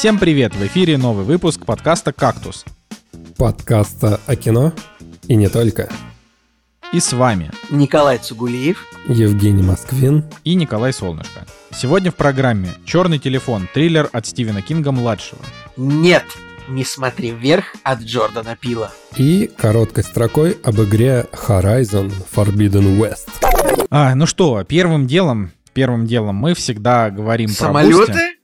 Всем привет! В эфире новый выпуск подкаста «Кактус». Подкаста о кино и не только. И с вами Николай Цугулиев, Евгений Москвин и Николай Солнышко. Сегодня в программе «Черный телефон. Триллер от Стивена Кинга-младшего». Нет, не смотри вверх от Джордана Пила. и короткой строкой об игре Horizon Forbidden West. А, ну что, первым делом, первым делом мы всегда говорим про Самолеты?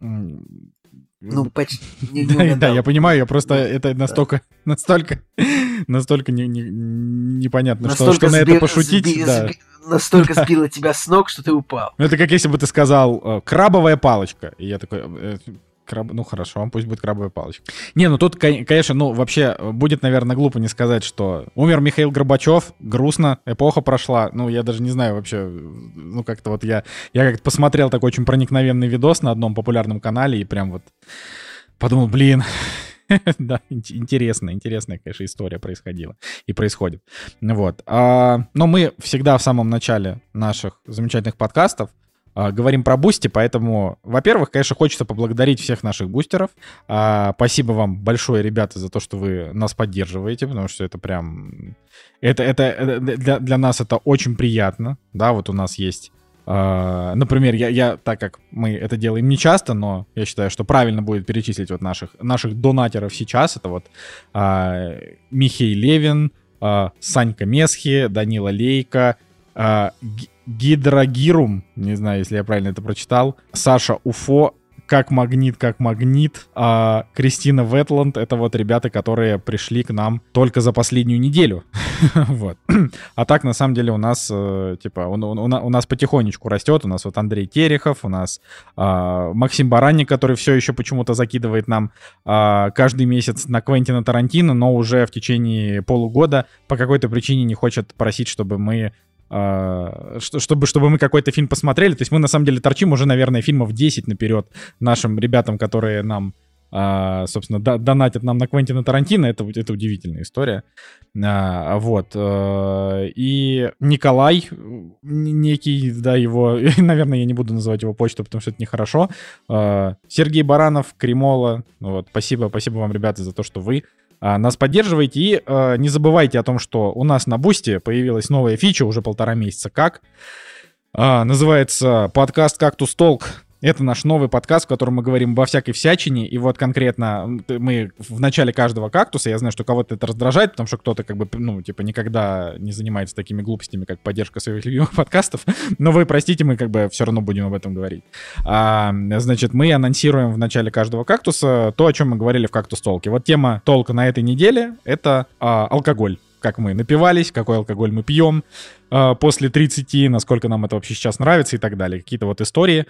Ну, почти Да, я понимаю, я просто это настолько, настолько, настолько не- не- непонятно, что, на это пошутить. настолько сбило тебя с ног, что ты упал. Ну, это как если бы ты сказал э, крабовая палочка. И я такой, э, краб... ну хорошо, пусть будет крабовая палочка. Не, ну тут, кон- конечно, ну вообще э, будет, наверное, глупо не сказать, что умер Михаил Горбачев, грустно, эпоха прошла. Ну, я даже не знаю вообще, э, ну как-то вот я, я как-то посмотрел такой очень проникновенный видос на одном популярном канале и прям вот подумал, блин, да, ин- интересно, интересная, конечно, история происходила и происходит. Вот. А, но мы всегда в самом начале наших замечательных подкастов говорим про Boosty, поэтому, во-первых, конечно, хочется поблагодарить всех наших бустеров. А, спасибо вам большое, ребята, за то, что вы нас поддерживаете, потому что это прям... Это, это, это для, для нас это очень приятно, да, вот у нас есть а, Например, я, я, так как мы это делаем не часто, но я считаю, что правильно будет перечислить вот наших, наших донатеров сейчас. Это вот а, Михей Левин, а, Санька Месхи, Данила Лейка, а, Гидрогирум, не знаю, если я правильно это прочитал, Саша Уфо, как магнит, как магнит, а, Кристина Ветланд, это вот ребята, которые пришли к нам только за последнюю неделю. Вот. А так, на самом деле, у нас, э, типа, у на- у нас потихонечку растет. У нас вот Андрей Терехов, у нас а, Максим Баранник, который все еще почему-то закидывает нам а, каждый месяц на Квентина Тарантино, но уже в течение полугода по какой-то причине не хочет просить, чтобы мы чтобы, чтобы мы какой-то фильм посмотрели. То есть мы, на самом деле, торчим уже, наверное, фильмов 10 наперед нашим ребятам, которые нам, а, собственно, до- донатят нам на Квентина Тарантино. Это, это удивительная история. А, вот. э, И Николай, некий, да, его, наверное, я не буду называть его почту, потому что это нехорошо. А, Сергей Баранов, Кремола. Вот, спасибо, спасибо вам, ребята, за то, что вы а, нас поддерживаете. И а, не забывайте о том, что у нас на Бусте появилась новая фича уже полтора месяца как. А, называется подкаст «Кактус Толк». Это наш новый подкаст, в котором мы говорим обо всякой всячине. И вот конкретно мы в начале каждого кактуса, я знаю, что кого-то это раздражает, потому что кто-то как бы, ну, типа, никогда не занимается такими глупостями, как поддержка своих любимых подкастов. Но вы простите, мы как бы все равно будем об этом говорить. А, значит, мы анонсируем в начале каждого кактуса то, о чем мы говорили в кактус толке. Вот тема толка на этой неделе — это а, алкоголь. Как мы напивались, какой алкоголь мы пьем а, после 30, насколько нам это вообще сейчас нравится и так далее. Какие-то вот истории.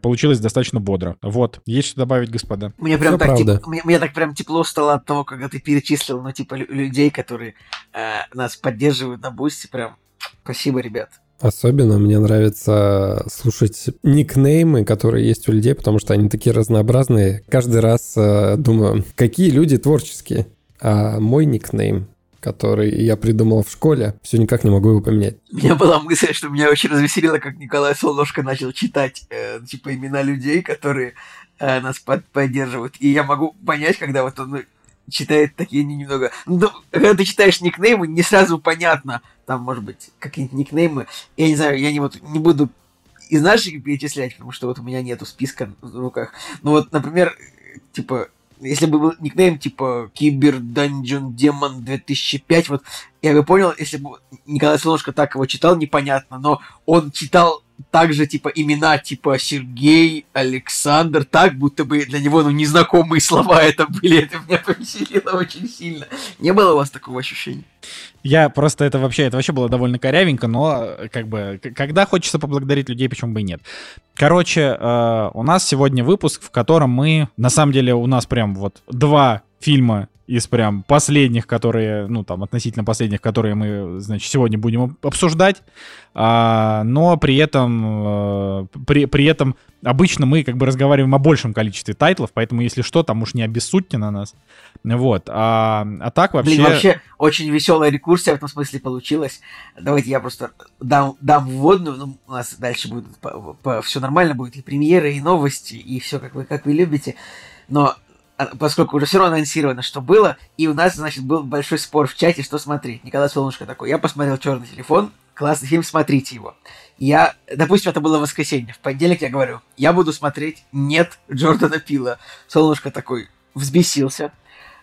Получилось достаточно бодро. Вот. Есть что добавить, господа? Мне прям так, правда. теп- мне, мне так прям тепло стало от того, когда ты перечислил, ну, типа, лю- людей, которые э, нас поддерживают на бусте. Прям спасибо, ребят. Особенно мне нравится слушать никнеймы, которые есть у людей, потому что они такие разнообразные. Каждый раз э, думаю, какие люди творческие. А мой никнейм, который я придумал в школе, все никак не могу его поменять. У меня была мысль, что меня очень развеселило, как Николай Солнышко начал читать, э, типа, имена людей, которые э, нас под- поддерживают. И я могу понять, когда вот он читает такие не- немного... Ну, когда ты читаешь никнеймы, не сразу понятно, там, может быть, какие-нибудь никнеймы. Я не знаю, я не, вот, не буду из наших перечислять, потому что вот у меня нету списка в руках. Ну вот, например, типа, если бы был никнейм типа Кибер Dungeon Демон 2005, вот я бы понял, если бы Николай Солнышко так его читал, непонятно, но он читал также, типа, имена, типа, Сергей, Александр, так, будто бы для него, ну, незнакомые слова это были, это меня повеселило очень сильно. Не было у вас такого ощущения? Я просто это вообще, это вообще было довольно корявенько, но как бы, когда хочется поблагодарить людей, почему бы и нет. Короче, э, у нас сегодня выпуск, в котором мы, на самом деле, у нас прям вот два фильма из прям последних, которые, ну, там, относительно последних, которые мы, значит, сегодня будем обсуждать. А, но при этом, а, при, при этом обычно мы как бы разговариваем о большем количестве тайтлов, поэтому, если что, там уж не обессудьте на нас. Вот. А, а так вообще... Блин, вообще очень веселая рекурсия в этом смысле получилась. Давайте я просто дам, дам вводную, ну, у нас дальше будет по, по, все нормально, будет и премьеры, и новости, и все как вы, как вы любите. Но поскольку уже все равно анонсировано, что было, и у нас, значит, был большой спор в чате, что смотреть. Николай Солнышко такой, я посмотрел «Черный телефон», классный фильм, смотрите его. Я, допустим, это было воскресенье, в понедельник я говорю, я буду смотреть «Нет» Джордана Пила. Солнышко такой взбесился,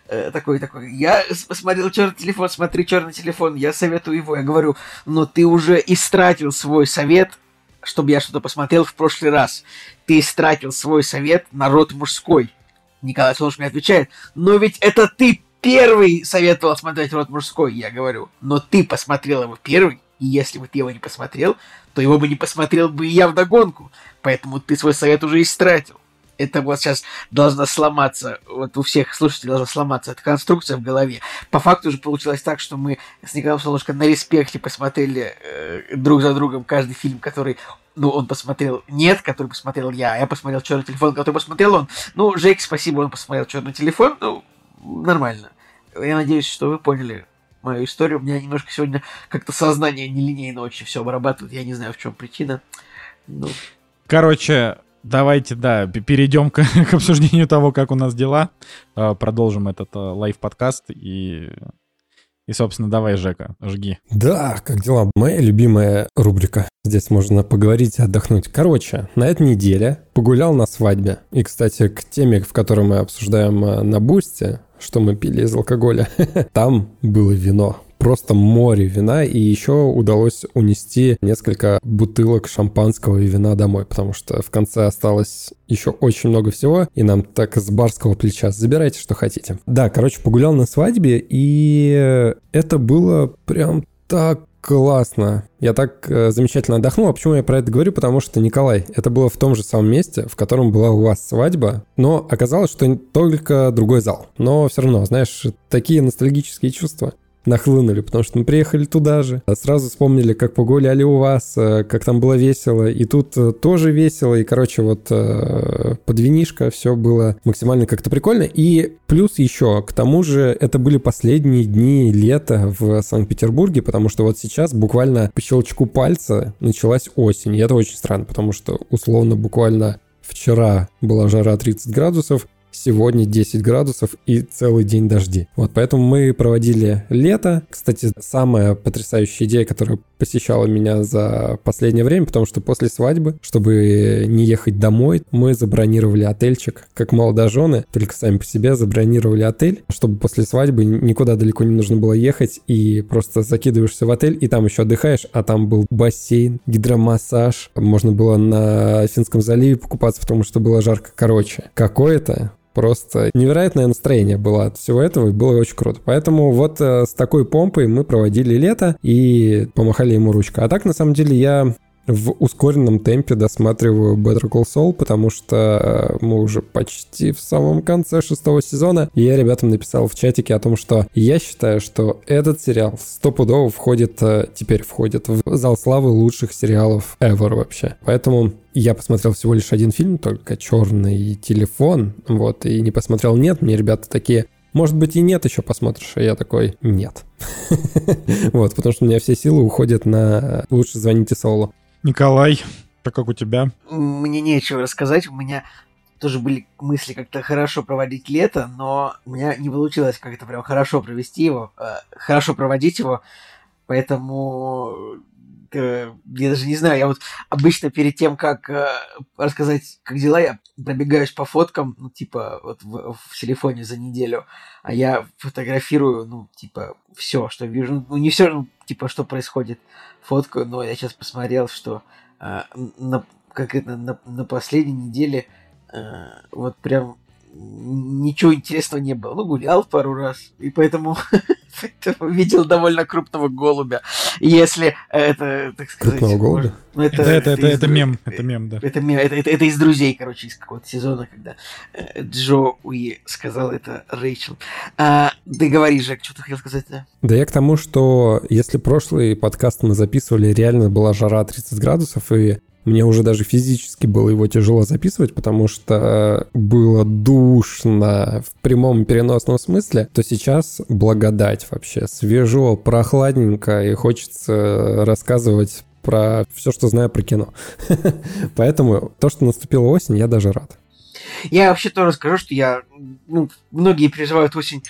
э, такой такой, я посмотрел черный телефон, смотри черный телефон, я советую его, я говорю, но ты уже истратил свой совет, чтобы я что-то посмотрел в прошлый раз. Ты истратил свой совет на род мужской. Николай Солнышко отвечает, но ведь это ты первый советовал смотреть «Род мужской», я говорю. Но ты посмотрел его первый, и если бы ты его не посмотрел, то его бы не посмотрел бы и я вдогонку. Поэтому ты свой совет уже истратил. Это вот сейчас должна сломаться, вот у всех слушателей должна сломаться эта конструкция в голове. По факту уже получилось так, что мы с Николаем Солнышко на респекте посмотрели э, друг за другом каждый фильм, который ну, он посмотрел нет, который посмотрел я, а я посмотрел черный телефон, который посмотрел он. Ну, Жек, спасибо, он посмотрел черный телефон, ну, нормально. Я надеюсь, что вы поняли мою историю. У меня немножко сегодня как-то сознание нелинейно очень все обрабатывает. Я не знаю, в чем причина. Ну. Короче, давайте, да, перейдем к, к обсуждению того, как у нас дела. А, продолжим этот а, лайв-подкаст и и, собственно, давай, Жека, жги. Да, как дела? Моя любимая рубрика. Здесь можно поговорить отдохнуть. Короче, на этой неделе погулял на свадьбе. И, кстати, к теме, в которой мы обсуждаем э, на Бусте, что мы пили из алкоголя, там было вино просто море вина, и еще удалось унести несколько бутылок шампанского и вина домой, потому что в конце осталось еще очень много всего, и нам так с барского плеча забирайте, что хотите. Да, короче, погулял на свадьбе, и это было прям так классно. Я так э, замечательно отдохнул. А почему я про это говорю? Потому что, Николай, это было в том же самом месте, в котором была у вас свадьба, но оказалось, что только другой зал. Но все равно, знаешь, такие ностальгические чувства нахлынули, потому что мы приехали туда же, а сразу вспомнили, как погуляли у вас, э, как там было весело, и тут э, тоже весело, и, короче, вот э, под винишко все было максимально как-то прикольно, и плюс еще, к тому же, это были последние дни лета в Санкт-Петербурге, потому что вот сейчас буквально по щелчку пальца началась осень, и это очень странно, потому что, условно, буквально Вчера была жара 30 градусов, сегодня 10 градусов и целый день дожди. Вот поэтому мы проводили лето. Кстати, самая потрясающая идея, которая посещала меня за последнее время, потому что после свадьбы, чтобы не ехать домой, мы забронировали отельчик, как молодожены, только сами по себе забронировали отель, чтобы после свадьбы никуда далеко не нужно было ехать, и просто закидываешься в отель, и там еще отдыхаешь, а там был бассейн, гидромассаж, можно было на Финском заливе покупаться, потому что было жарко. Короче, какое-то Просто невероятное настроение было от всего этого, и было очень круто. Поэтому вот э, с такой помпой мы проводили лето и помахали ему ручкой. А так, на самом деле, я в ускоренном темпе досматриваю Better Call Saul, потому что э, мы уже почти в самом конце шестого сезона. И я ребятам написал в чатике о том, что я считаю, что этот сериал стопудово входит, э, теперь входит в зал славы лучших сериалов ever вообще. Поэтому я посмотрел всего лишь один фильм, только «Черный телефон», вот, и не посмотрел «Нет». Мне ребята такие, может быть, и нет еще посмотришь, а я такой, нет. Вот, потому что у меня все силы уходят на «Лучше звоните Солу». Николай, так как у тебя? Мне нечего рассказать, у меня тоже были мысли как-то хорошо проводить лето, но у меня не получилось как-то прям хорошо провести его, э, хорошо проводить его, поэтому э, я даже не знаю, я вот обычно перед тем, как э, рассказать, как дела, я пробегаюсь по фоткам, ну, типа, вот в, в телефоне за неделю, а я фотографирую, ну, типа, все, что вижу, ну, не все, ну, типа, что происходит. Фотку, но я сейчас посмотрел, что э, на, как это, на, на последней неделе э, вот прям ничего интересного не было. Ну, гулял пару раз, и поэтому видел довольно крупного голубя. Если это, так сказать... Крупного голубя? Ну, это, это, это, это, это мем, это мем, да. Это, мем, это, это, это из «Друзей», короче, из какого-то сезона, когда э, Джо Уи сказал это Рэйчел. А, ты говори, Жек, что ты хотел сказать? Да? да я к тому, что если прошлый подкаст мы записывали, реально была жара 30 градусов, и мне уже даже физически было его тяжело записывать, потому что было душно в прямом переносном смысле, то сейчас благодать вообще. Свежо, прохладненько, и хочется рассказывать про все, что знаю про кино. Поэтому то, что наступила осень, я даже рад. Я вообще тоже скажу, что я... Ну, многие переживают осень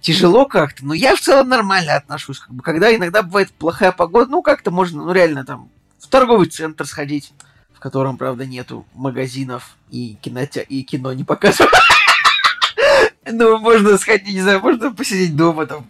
тяжело как-то, но я в целом нормально отношусь. Как бы, когда иногда бывает плохая погода, ну как-то можно, ну реально там в торговый центр сходить, в котором, правда, нету магазинов и, кинотя... и кино не показывают. Ну, можно сходить, не знаю, можно посидеть дома, там,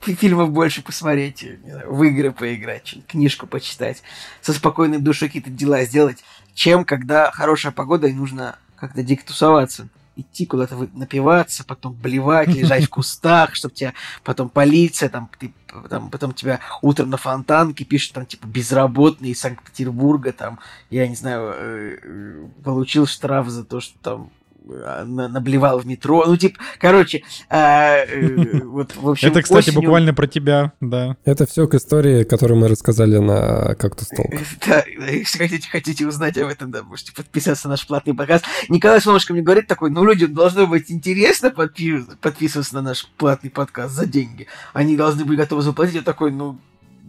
фильмов больше посмотреть, знаю, в игры поиграть, книжку почитать, со спокойной душой какие-то дела сделать, чем когда хорошая погода и нужно как-то дико тусоваться идти куда-то напиваться, потом блевать, лежать в кустах, чтобы тебя потом полиция, там, ты, там, потом тебя утром на фонтанке пишут, там, типа, безработный из Санкт-Петербурга, там, я не знаю, э, э, получил штраф за то, что там наблевал в метро. Ну, типа, короче, а, э, вот, в общем, Это, кстати, буквально про тебя, да. Это все к истории, которую мы рассказали на Кактус Толк. Да, если хотите, хотите узнать об этом, да, можете подписаться на наш платный подкаст. Николай Солнышко мне говорит такой, ну, людям должно быть интересно подписываться на наш платный подкаст за деньги. Они должны быть готовы заплатить. Я такой, ну,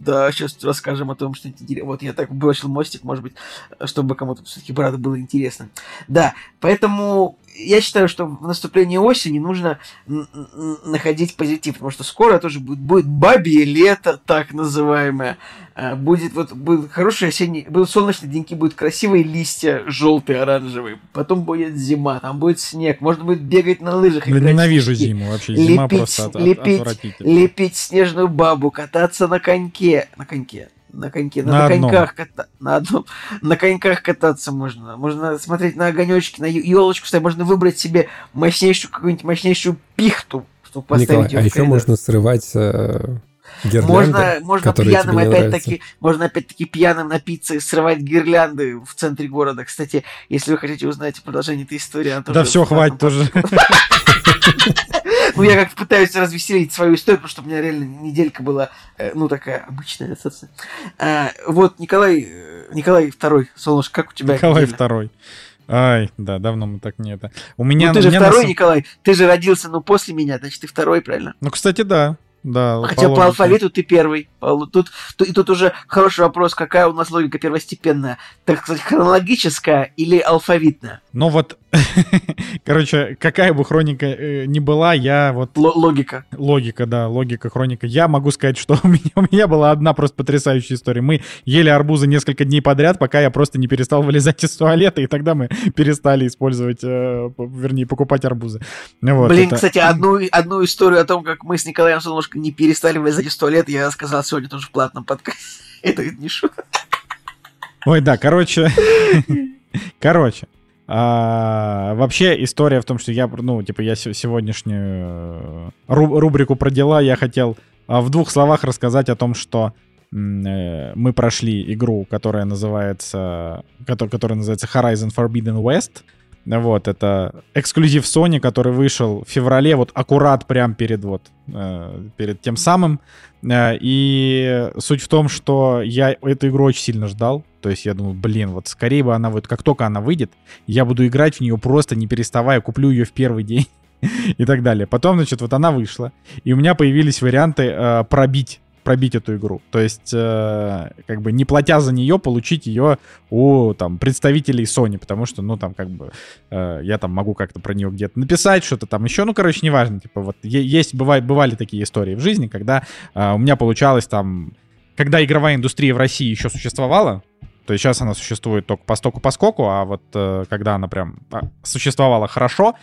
да, сейчас расскажем о том, что интересно. Вот я так бросил мостик, может быть, чтобы кому-то все-таки правда было интересно. Да, поэтому я считаю, что в наступлении осени нужно находить позитив, потому что скоро тоже будет, будет бабье лето, так называемое. А, будет вот будет хороший осенний, будут солнечные деньки, будут красивые листья, желтые, оранжевые. Потом будет зима, там будет снег, можно будет бегать на лыжах. Я ненавижу зиму вообще, зима лепить, просто от, лепить, лепить снежную бабу, кататься на коньке, на коньке, на коньке, на, на, коньках ката... на одном, на коньках кататься можно. Можно смотреть на огонечки, на елочку, можно выбрать себе мощнейшую какую-нибудь мощнейшую пихту, чтобы поставить Николай, а еще можно срывать э, гирлянды, можно, можно пьяным опять-таки, можно опять-таки пьяным напиться и срывать гирлянды в центре города. Кстати, если вы хотите узнать продолжение этой истории, она Да все, хватит тоже. Ну, я как пытаюсь развеселить свою историю, потому что у меня реально неделька была, э, ну, такая обычная достаточно. А, вот, Николай, э, Николай второй, Солнышко, как у тебя Николай второй. Ай, да, давно мы так не это. У меня... Ну, ты же второй, Николай, ты же родился, ну, после меня, значит, ты второй, правильно? Ну, кстати, да. Да, Хотя по, по алфавиту ты первый. Тут, тут, и тут уже хороший вопрос, какая у нас логика первостепенная. Так сказать, хронологическая или алфавитная? Ну вот, короче, какая бы хроника э, ни была, я вот... Л- логика. Логика, да, логика, хроника. Я могу сказать, что у меня, у меня была одна просто потрясающая история. Мы ели арбузы несколько дней подряд, пока я просто не перестал вылезать из туалета, и тогда мы перестали использовать, э, вернее, покупать арбузы. Вот, Блин, это... кстати, одну, одну историю о том, как мы с Николаем Солнышко не перестали вылезать из туалета, я рассказал сегодня тоже в платном подкасте. Это не шутка. Ой, да, короче... Короче, а, вообще история в том, что я, ну, типа, я сегодняшнюю э, рубрику про дела, я хотел а, в двух словах рассказать о том, что э, мы прошли игру, которая называется, которая, называется Horizon Forbidden West. Вот, это эксклюзив Sony, который вышел в феврале, вот аккурат прям перед вот, э, перед тем самым. И суть в том, что я эту игру очень сильно ждал. То есть я думал, блин, вот скорее бы она вот, как только она выйдет, я буду играть в нее просто не переставая, куплю ее в первый день и так далее. Потом, значит, вот она вышла, и у меня появились варианты э, пробить пробить эту игру. То есть, э, как бы не платя за нее, получить ее у там представителей Sony, потому что, ну, там, как бы, э, я там могу как-то про нее где-то написать, что-то там еще, ну, короче, неважно, типа, вот, есть, бывает, бывали такие истории в жизни, когда э, у меня получалось там, когда игровая индустрия в России еще существовала, то есть сейчас она существует только по стоку поскоку, а вот э, когда она прям а, существовала хорошо,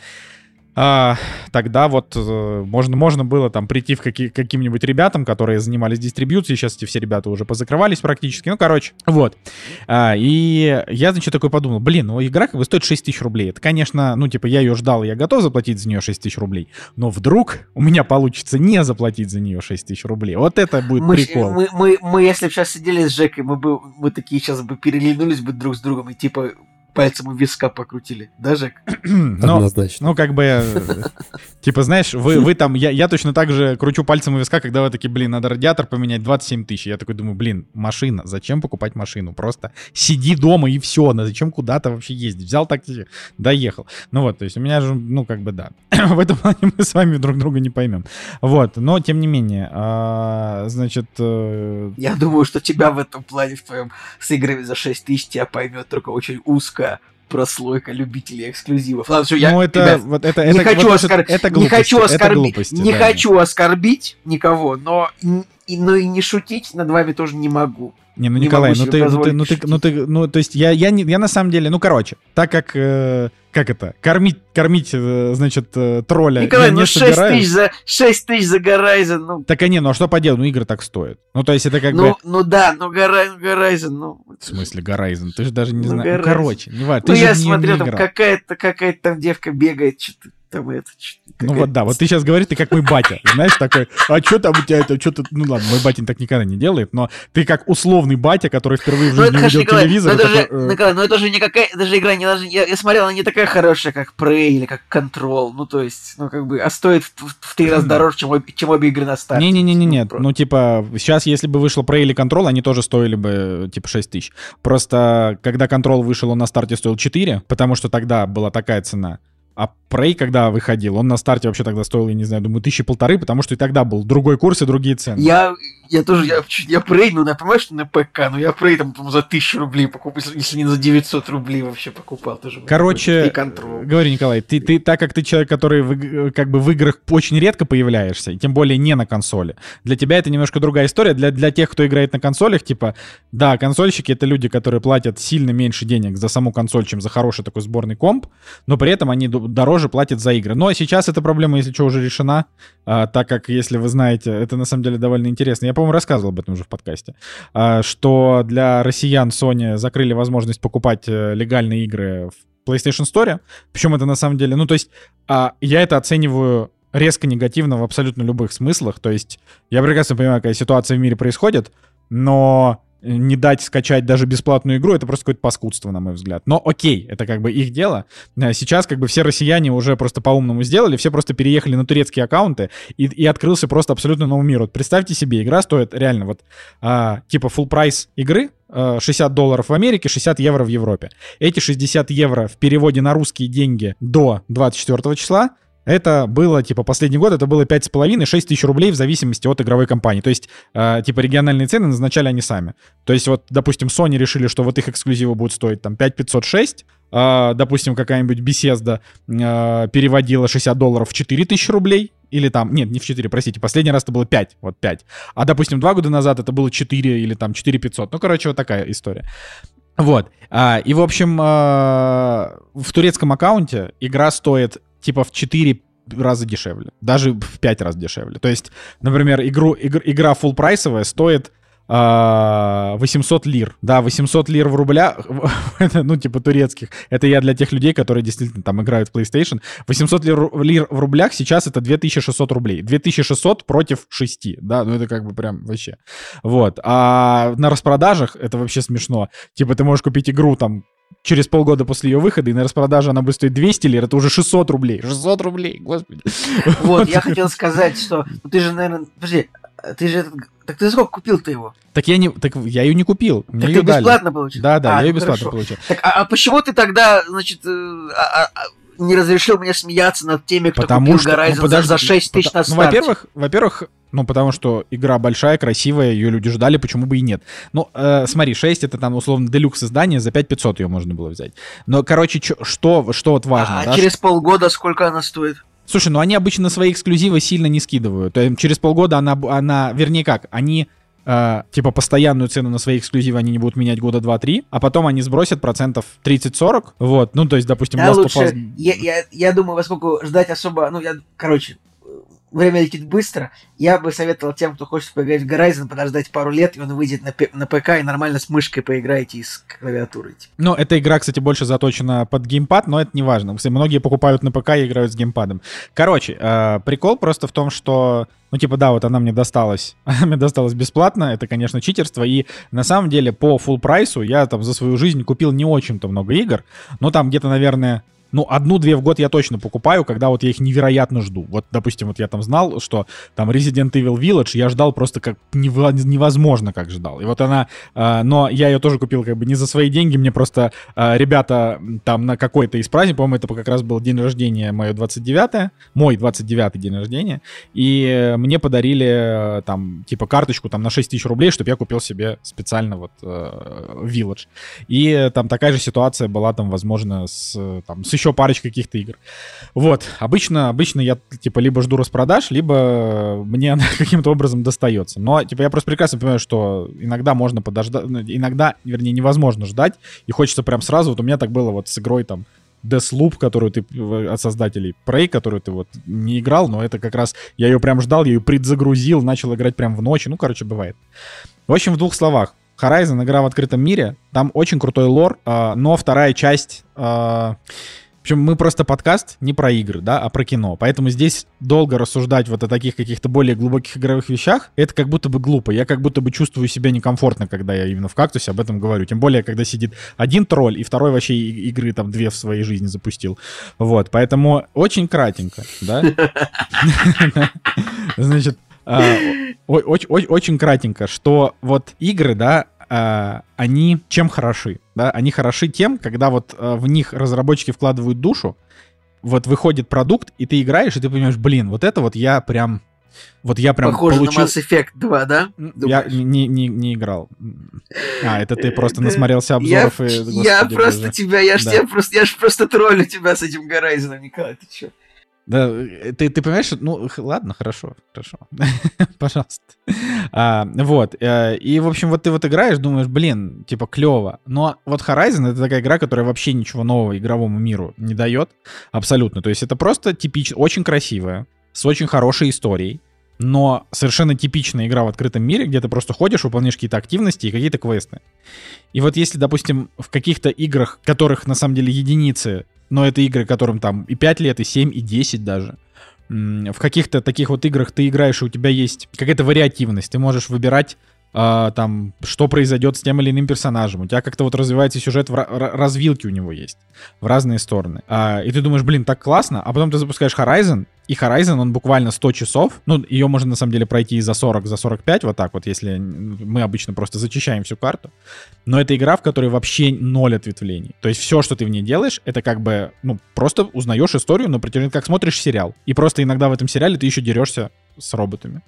а, тогда вот э, можно, можно было там прийти в какие, каким-нибудь ребятам, которые занимались дистрибьюцией, сейчас эти все ребята уже позакрывались практически, ну, короче, вот. А, и я, значит, такой подумал, блин, ну, игра как бы стоит 6 тысяч рублей. Это, конечно, ну, типа, я ее ждал, я готов заплатить за нее 6 тысяч рублей, но вдруг у меня получится не заплатить за нее 6 тысяч рублей. Вот это будет мы, прикол. Мы, мы, мы, если бы сейчас сидели с Жекой, мы бы мы такие сейчас бы переглянулись бы друг с другом и типа пальцем у виска покрутили, да, Жек? ну, Однозначно. Ну, как бы, э, типа, знаешь, вы, вы там, я, я точно так же кручу пальцем у виска, когда вы такие, блин, надо радиатор поменять 27 тысяч. Я такой думаю, блин, машина, зачем покупать машину? Просто сиди дома и все, на зачем куда-то вообще ездить? Взял такси, доехал. Ну вот, то есть у меня же, ну, как бы, да. В этом плане мы с вами друг друга не поймем. Вот, но, тем не менее, а, значит... Э, я думаю, что тебя в этом плане, в твоем с играми за 6 тысяч тебя поймет только очень узко прослойка любителей эксклюзивов. Ладно, все, я, ну, это, ребят, вот это, не это, хочу, вот оскор... это, это глупости, не хочу оскорбить, глупости, не да. хочу оскорбить никого, но и, но и не шутить над вами тоже не могу. Не, ну, Николай, ну ты, ну ты, ну ты, ну ты, ну то есть я, я, не, я на самом деле, ну короче, так как, э, как это, кормить, кормить, э, значит, э, тролля Николай, ну 6 собираюсь. тысяч за, 6 тысяч за Horizon, ну. Так а не, ну а что поделать, ну игры так стоят. Ну то есть это как ну, бы... Ну да, ну Horizon, ну... В смысле Horizon? Ты же даже не ну, знаешь, ну короче, не важно, ну, я смотрел, не там какая-то, какая-то там девка бегает, что-то там это... Ну вот да, вот ты сейчас говоришь, ты как мой батя, знаешь, такой, а что там у тебя это, что-то, ну ладно, мой батя так никогда не делает, но ты как условный батя, который впервые в ну, жизни ну, увидел телевизор. Ну это, же, э... Николай, ну это же никакая, даже игра не должна, я, я смотрел, она не такая хорошая, как Prey или как Control, ну то есть, ну как бы, а стоит в, три раза дороже, чем, чем обе игры на старте. Не-не-не, нет, ну, ну типа, сейчас, если бы вышло Prey или Control, они тоже стоили бы, типа, 6 тысяч. Просто, когда Control вышел, он на старте стоил 4, потому что тогда была такая цена. А Prey, когда выходил, он на старте вообще тогда стоил, я не знаю, думаю, тысячи полторы, потому что и тогда был другой курс и другие цены. Я, я тоже, я, я Prey, ну, я понимаю, что на ПК, но я Prey там за тысячу рублей покупал, если не за 900 рублей вообще покупал. Тоже Короче, говори, Николай, ты, ты, так как ты человек, который в, как бы в играх очень редко появляешься, и тем более не на консоли, для тебя это немножко другая история. Для, для тех, кто играет на консолях, типа, да, консольщики — это люди, которые платят сильно меньше денег за саму консоль, чем за хороший такой сборный комп, но при этом они дороже платят за игры. Но сейчас эта проблема, если что, уже решена, а, так как, если вы знаете, это на самом деле довольно интересно. Я, по-моему, рассказывал об этом уже в подкасте, а, что для россиян Sony закрыли возможность покупать э, легальные игры в PlayStation Store. Причем это на самом деле, ну, то есть а, я это оцениваю резко негативно в абсолютно любых смыслах. То есть я прекрасно понимаю, какая ситуация в мире происходит, но не дать скачать даже бесплатную игру, это просто какое-то паскудство, на мой взгляд. Но окей, это как бы их дело. Э, сейчас как бы все россияне уже просто по-умному сделали, все просто переехали на турецкие аккаунты, и, и открылся просто абсолютно новый мир. Вот представьте себе, игра стоит реально вот а, типа full прайс игры, 60 а, долларов в Америке, 60 евро в Европе. Эти 60 евро в переводе на русские деньги до 24 числа это было, типа, последний год, это было 5,5-6 тысяч рублей в зависимости от игровой компании. То есть, э, типа, региональные цены назначали они сами. То есть, вот, допустим, Sony решили, что вот их эксклюзивы будут стоить там 5506, э, допустим, какая-нибудь Bethesda э, переводила 60 долларов в 4 тысячи рублей, или там, нет, не в 4, простите, последний раз это было 5, вот 5. А, допустим, два года назад это было 4 или там 4 500. Ну, короче, вот такая история. Вот. А, и, в общем, а, в турецком аккаунте игра стоит типа в 4 раза дешевле. Даже в 5 раз дешевле. То есть, например, игру, игр, игра full прайсовая стоит 800 а, лир. Да, 800 лир в рублях, ну, типа турецких. Это я для тех людей, которые действительно там играют в PlayStation. 800 лир, лир в рублях сейчас это 2600 рублей. 2600 против 6, да, ну это как бы прям вообще. Вот. А на распродажах это вообще смешно. Типа ты можешь купить игру там через полгода после ее выхода, и на распродаже она будет стоить 200 лир, это уже 600 рублей. 600 рублей, господи. Вот, я хотел сказать, что ну, ты же, наверное, подожди, ты же этот... Так ты сколько купил ты его? Так я не, так я ее не купил. Мне так ее ты дали. бесплатно получил? Да, да, а, я ее бесплатно хорошо. получил. Так, а, а почему ты тогда, значит, э, а, а, не разрешил мне смеяться над теми, кто потому купил что, Horizon ну, подожди, за, за 6 тысяч на старте? Ну, во-первых, во-первых, ну, потому что игра большая, красивая, ее люди ждали, почему бы и нет. Ну, э, смотри, 6 это там, условно, делюкс издание, за 5500 ее можно было взять. Но, короче, чё, что, что вот важно, А да, через полгода сколько она стоит? Слушай, ну они обычно свои эксклюзивы сильно не скидывают. Через полгода она, она вернее как, они э, типа, постоянную цену на свои эксклюзивы они не будут менять года 2-3, а потом они сбросят процентов 30-40, вот, ну, то есть, допустим, да, Last лучше, of Us... я, я, я думаю, поскольку ждать особо, ну, я, короче, время летит быстро. Я бы советовал тем, кто хочет поиграть в Horizon, подождать пару лет, и он выйдет на, на ПК, и нормально с мышкой поиграете и с клавиатурой. Ну, эта игра, кстати, больше заточена под геймпад, но это не важно. Многие покупают на ПК и играют с геймпадом. Короче, э, прикол просто в том, что ну, типа, да, вот она мне досталась. Она мне досталась бесплатно. Это, конечно, читерство. И на самом деле по full прайсу я там за свою жизнь купил не очень-то много игр. Но там где-то, наверное, ну, одну-две в год я точно покупаю, когда вот я их невероятно жду. Вот, допустим, вот я там знал, что там Resident Evil Village я ждал просто как невозможно как ждал. И вот она, э, но я ее тоже купил как бы не за свои деньги, мне просто э, ребята там на какой-то из праздников, по-моему, это как раз был день рождения мое 29 мой 29-й день рождения, и мне подарили э, там типа карточку там на 6 тысяч рублей, чтобы я купил себе специально вот э, Village. И там такая же ситуация была там, возможно, с, там, с еще парочка каких-то игр. Вот. Обычно, обычно я, типа, либо жду распродаж, либо мне она каким-то образом достается. Но, типа, я просто прекрасно понимаю, что иногда можно подождать, ну, иногда, вернее, невозможно ждать, и хочется прям сразу. Вот у меня так было вот с игрой там Deathloop, которую ты от создателей Prey, которую ты вот не играл, но это как раз я ее прям ждал, я ее предзагрузил, начал играть прям в ночь. Ну, короче, бывает. В общем, в двух словах. Horizon игра в открытом мире, там очень крутой лор, э, но вторая часть причем мы просто подкаст не про игры, да, а про кино. Поэтому здесь долго рассуждать вот о таких каких-то более глубоких игровых вещах, это как будто бы глупо. Я как будто бы чувствую себя некомфортно, когда я именно в кактусе об этом говорю. Тем более, когда сидит один тролль, и второй вообще игры там две в своей жизни запустил. Вот, поэтому очень кратенько, да? Значит, а, очень кратенько, что вот игры, да, э, они чем хороши? Да? Они хороши тем, когда вот э, в них разработчики вкладывают душу, вот выходит продукт, и ты играешь, и ты понимаешь, блин, вот это вот я прям... Вот я прям Похоже получил... на Mass Effect 2, да? Я не, не, не играл. А, это ты просто насмотрелся обзоров я, и... Господи, я просто боже. тебя, я ж, да. тебя просто, я ж просто троллю тебя с этим Горайзеном, Николай, ты чё? Да, э, ты, ты понимаешь, ну, ладно, хорошо, хорошо, пожалуйста. А, вот, э, и, в общем, вот ты вот играешь, думаешь, блин, типа, клево. Но вот Horizon — это такая игра, которая вообще ничего нового игровому миру не дает, абсолютно. То есть это просто типично, очень красивая, с очень хорошей историей, но совершенно типичная игра в открытом мире, где ты просто ходишь, выполняешь какие-то активности и какие-то квесты. И вот если, допустим, в каких-то играх, которых на самом деле единицы но это игры, которым там и 5 лет, и 7, и 10 даже. В каких-то таких вот играх ты играешь, и у тебя есть какая-то вариативность. Ты можешь выбирать а, там, что произойдет с тем или иным персонажем. У тебя как-то вот развивается сюжет, в развилки у него есть в разные стороны. А, и ты думаешь, блин, так классно, а потом ты запускаешь Horizon, и Horizon, он буквально 100 часов. Ну, ее можно на самом деле пройти и за 40, за 45, вот так вот, если мы обычно просто зачищаем всю карту. Но это игра, в которой вообще ноль ответвлений. То есть все, что ты в ней делаешь, это как бы, ну, просто узнаешь историю на протяжении, как смотришь сериал. И просто иногда в этом сериале ты еще дерешься с роботами.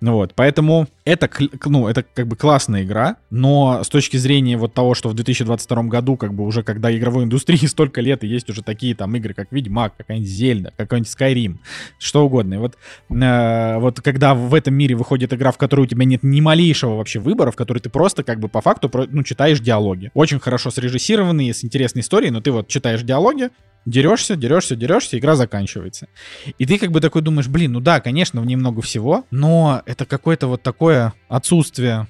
Ну вот, поэтому это, ну, это как бы классная игра, но с точки зрения вот того, что в 2022 году, как бы уже когда игровой индустрии столько лет, и есть уже такие там игры, как Ведьмак, какая-нибудь Зельда, какой-нибудь Skyrim, что угодно. И вот, э, вот когда в этом мире выходит игра, в которой у тебя нет ни малейшего вообще выбора, в которой ты просто как бы по факту ну, читаешь диалоги. Очень хорошо срежиссированные, с интересной историей, но ты вот читаешь диалоги, Дерешься, дерешься, дерешься, игра заканчивается. И ты как бы такой думаешь, блин, ну да, конечно, в ней много всего, но это какое-то вот такое отсутствие,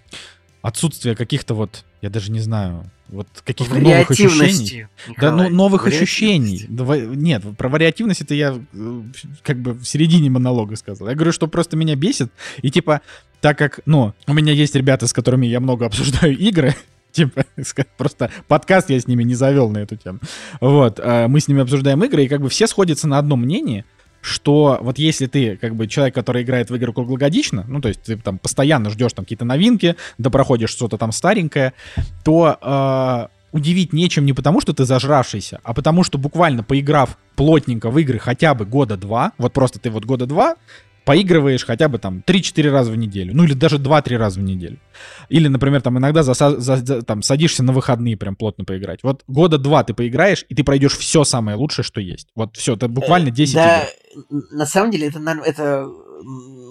отсутствие каких-то вот, я даже не знаю, вот каких-то новых ощущений. Николай, да, ну, новых ощущений. Нет, про вариативность это я э, как бы в середине монолога сказал. Я говорю, что просто меня бесит. И типа, так как, ну, у меня есть ребята, с которыми я много обсуждаю игры, Типа, просто подкаст я с ними не завел на эту тему. Вот, а мы с ними обсуждаем игры, и как бы все сходятся на одном мнении, что вот если ты как бы человек, который играет в игры круглогодично, ну то есть ты там постоянно ждешь там какие-то новинки, да проходишь что-то там старенькое, то э, удивить нечем не потому, что ты зажравшийся, а потому что буквально поиграв плотненько в игры хотя бы года два, вот просто ты вот года два поигрываешь хотя бы там 3-4 раза в неделю, ну или даже 2-3 раза в неделю. Или, например, там иногда за, за, за, там, садишься на выходные прям плотно поиграть. Вот года два ты поиграешь, и ты пройдешь все самое лучшее, что есть. Вот все, это буквально 10 да, игр. на самом деле это, это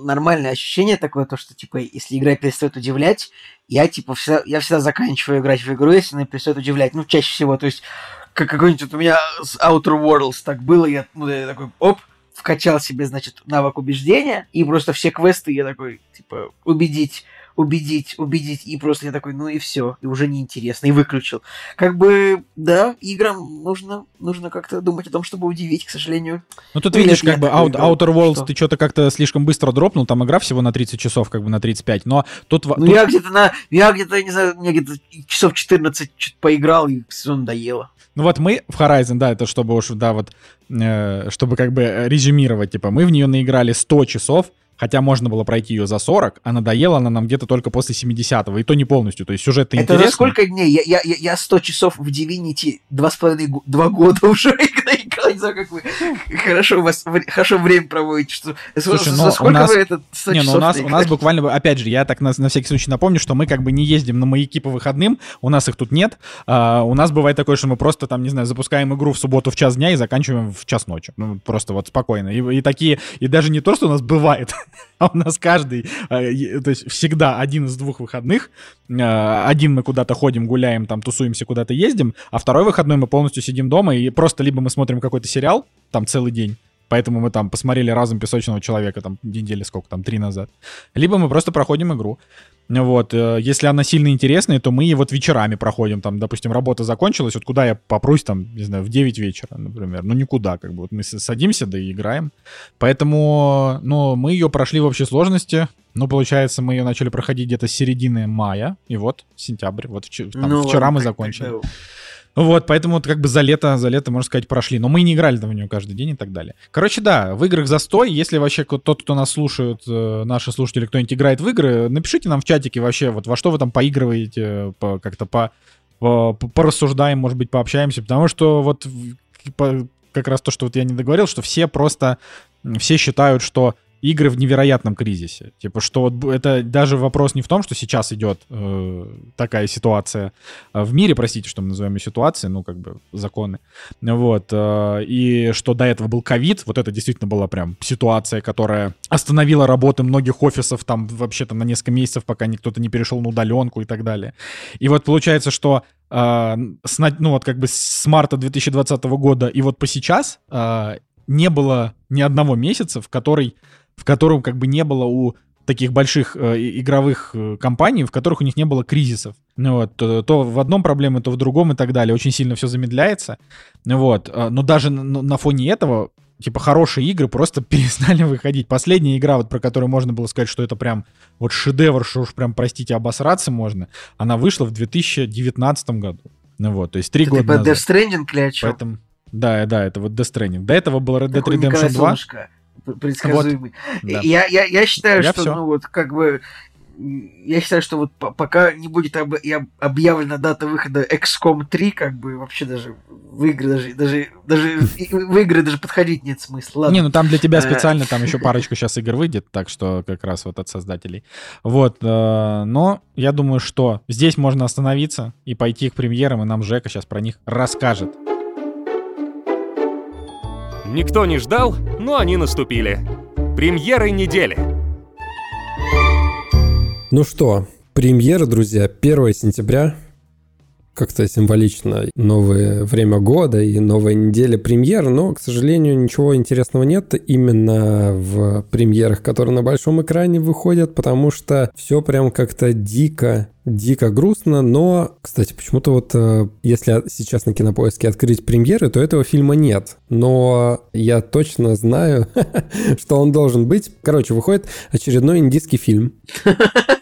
нормальное ощущение такое, то, что, типа, если игра перестает удивлять, я, типа, всегда, я всегда заканчиваю играть в игру, если она перестает удивлять. Ну, чаще всего, то есть, как какой-нибудь вот у меня с Outer Worlds так было, я, ну, я такой, оп, вкачал себе, значит, навык убеждения, и просто все квесты я такой, типа, убедить убедить, убедить, и просто я такой, ну и все, и уже неинтересно, и выключил. Как бы, да, играм нужно, нужно как-то думать о том, чтобы удивить, к сожалению. Ну тут видишь, как бы Out, Outer Worlds что? ты что-то как-то слишком быстро дропнул, там игра всего на 30 часов, как бы на 35, но тут... Ну тут... я где-то на, я где-то, не знаю, мне где-то часов 14 что-то поиграл, и все надоело. Ну вот мы в Horizon, да, это чтобы уж, да, вот, э, чтобы как бы резюмировать, типа, мы в нее наиграли 100 часов, хотя можно было пройти ее за 40, а надоела она нам где-то только после 70-го, и то не полностью, то есть сюжет Это интересный. за сколько дней? Я, я, я 100 часов в Divinity 2,5 2 года уже играл, не знаю, как вы хорошо у вас хорошо время проводите, что Слушай, за сколько нас, вы это 100 не, ну, у нас, у нас буквально, опять же, я так на, на всякий случай напомню, что мы как бы не ездим на маяки по выходным, у нас их тут нет, а, у нас бывает такое, что мы просто там, не знаю, запускаем игру в субботу в час дня и заканчиваем в час ночи, ну, просто вот спокойно, и, и такие, и даже не то, что у нас бывает, а у нас каждый, э, то есть всегда один из двух выходных, э, один мы куда-то ходим, гуляем, там тусуемся, куда-то ездим, а второй выходной мы полностью сидим дома и просто либо мы смотрим какой-то сериал, там целый день, Поэтому мы там посмотрели разом «Песочного человека» там недели сколько там, три назад. Либо мы просто проходим игру. Вот, э, если она сильно интересная, то мы вот вечерами проходим, там, допустим, работа закончилась, вот куда я попрусь, там, не знаю, в 9 вечера, например, ну никуда, как бы, вот мы садимся, да и играем, поэтому, ну, мы ее прошли в общей сложности, ну, получается, мы ее начали проходить где-то с середины мая, и вот сентябрь, вот вчера, там, Ну, вчера ладно, мы закончили. тогда- Вот, поэтому вот как бы за лето, за лето, можно сказать, прошли. Но мы не играли там в нее каждый день и так далее. Короче, да, в играх застой. Если вообще тот, кто нас слушает, э, наши слушатели, кто-нибудь играет в игры, напишите нам в чатике вообще, вот во что вы там поигрываете, по, как-то по, по- порассуждаем, может быть, пообщаемся. Потому что вот по- как раз то, что вот я не договорил, что все просто, все считают, что игры в невероятном кризисе. Типа, что вот это даже вопрос не в том, что сейчас идет э, такая ситуация э, в мире, простите, что мы называем ее ситуацией, ну, как бы законы. Вот. э, и что до этого был ковид, вот это действительно была прям ситуация, которая остановила работы многих офисов там вообще там на несколько месяцев, пока кто-то не перешел на удаленку и так далее. И вот получается, что э, с, ну вот как бы с марта 2020 года и вот по сейчас э, не было ни одного месяца, в который в котором как бы не было у таких больших э, игровых э, компаний, в которых у них не было кризисов. Ну вот, то, то в одном проблеме, то в другом и так далее. Очень сильно все замедляется. Ну Вот. э, Но даже на, на фоне этого, типа, хорошие игры просто перестали выходить. Последняя игра, вот про которую можно было сказать, что это прям вот шедевр, что уж прям, простите, обосраться можно, она вышла в 2019 году. Ну вот, то есть три года по назад. Death Stranding или о чем? Поэтому, да, да, это вот Death Stranding. До этого был Red Dead Redemption 2. Солнышко, предсказуемый. Да. Я, я, я считаю, Я что, всё. ну вот, как бы, я считаю, что вот по- пока не будет об- объявлена дата выхода XCOM 3, как бы вообще даже в игры даже, даже, даже в игры даже подходить нет смысла. Ладно. Не, ну там для тебя Э. специально там еще парочку сейчас игр выйдет, так что как раз вот от создателей. Вот, э, но я думаю, что здесь можно остановиться и пойти к премьерам, и нам Жека сейчас про них расскажет. Никто не ждал, но они наступили. Премьеры недели. Ну что, премьера, друзья, 1 сентября. Как-то символично новое время года и новая неделя премьер, но, к сожалению, ничего интересного нет именно в премьерах, которые на большом экране выходят, потому что все прям как-то дико, дико грустно, но, кстати, почему-то вот э, если сейчас на кинопоиске открыть премьеры, то этого фильма нет. Но я точно знаю, что он должен быть. Короче, выходит очередной индийский фильм.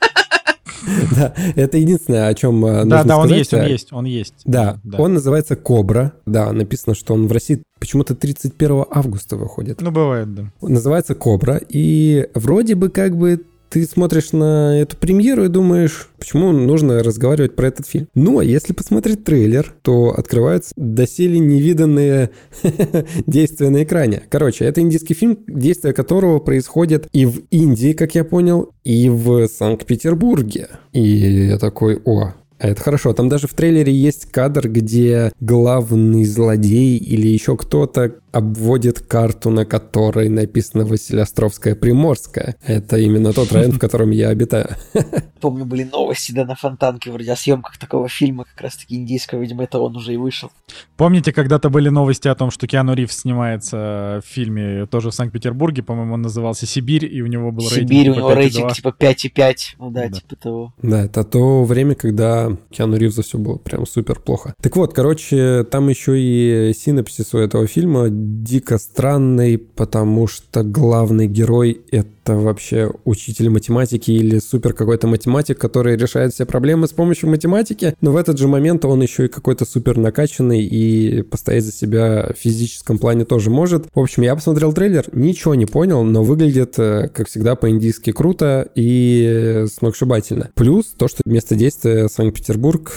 Да, это единственное, о чем Да, нужно да, он сказать. есть, он есть, он есть. Да, он называется «Кобра». Да, написано, что он в России почему-то 31 августа выходит. Ну, бывает, да. Называется «Кобра», и вроде бы как бы ты смотришь на эту премьеру и думаешь, почему нужно разговаривать про этот фильм. Ну, а если посмотреть трейлер, то открываются доселе невиданные действия на экране. Короче, это индийский фильм, действие которого происходит и в Индии, как я понял, и в Санкт-Петербурге. И я такой, о, это хорошо. Там даже в трейлере есть кадр, где главный злодей или еще кто-то обводит карту, на которой написано Василиостровская Приморская. Это именно тот район, в котором я обитаю. Помню, были новости, да, на Фонтанке вроде о съемках такого фильма, как раз-таки индийского, видимо, это он уже и вышел. Помните, когда-то были новости о том, что Киану Ривз снимается в фильме тоже в Санкт-Петербурге, по-моему, он назывался «Сибирь», и у него был Сибирь, рейтинг у него рейтинг типа 5,5, ну да, да, типа того. Да, это то время, когда Киану Ривза все было прям супер плохо. Так вот, короче, там еще и синапсис у этого фильма дико странный, потому что главный герой — это вообще учитель математики или супер какой-то математик, который решает все проблемы с помощью математики, но в этот же момент он еще и какой-то супер накачанный и постоять за себя в физическом плане тоже может. В общем, я посмотрел трейлер, ничего не понял, но выглядит, э, как всегда, по-индийски круто и сногсшибательно. Плюс то, что место действия Санкт-Петербург,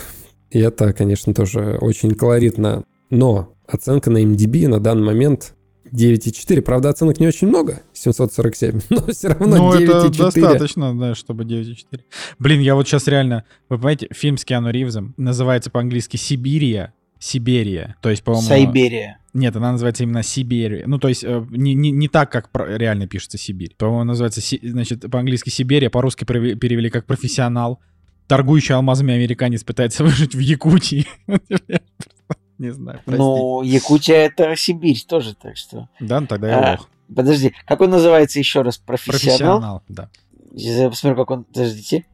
и это, конечно, тоже очень колоритно. Но Оценка на MDB на данный момент 9,4. Правда, оценок не очень много, 747, но все равно ну, 9,4. это достаточно, да, чтобы 9,4. Блин, я вот сейчас реально... Вы понимаете, фильм с Киану Ривзом называется по-английски «Сибирия», Сибирия. То есть, по-моему... Сайберия. Нет, она называется именно Сибирия. Ну, то есть, э, не, не, не так, как про, реально пишется Сибирь. По-моему, называется, значит, по-английски Сибирия, по-русски перевели как профессионал. Торгующий алмазами американец пытается выжить в Якутии. Не знаю, прости. Ну, Якутия это Сибирь тоже, так что... Да, ну тогда я а, лох. Подожди, как он называется еще раз? Профессионал? Профессионал, да. Я посмотрю, как он... Подождите.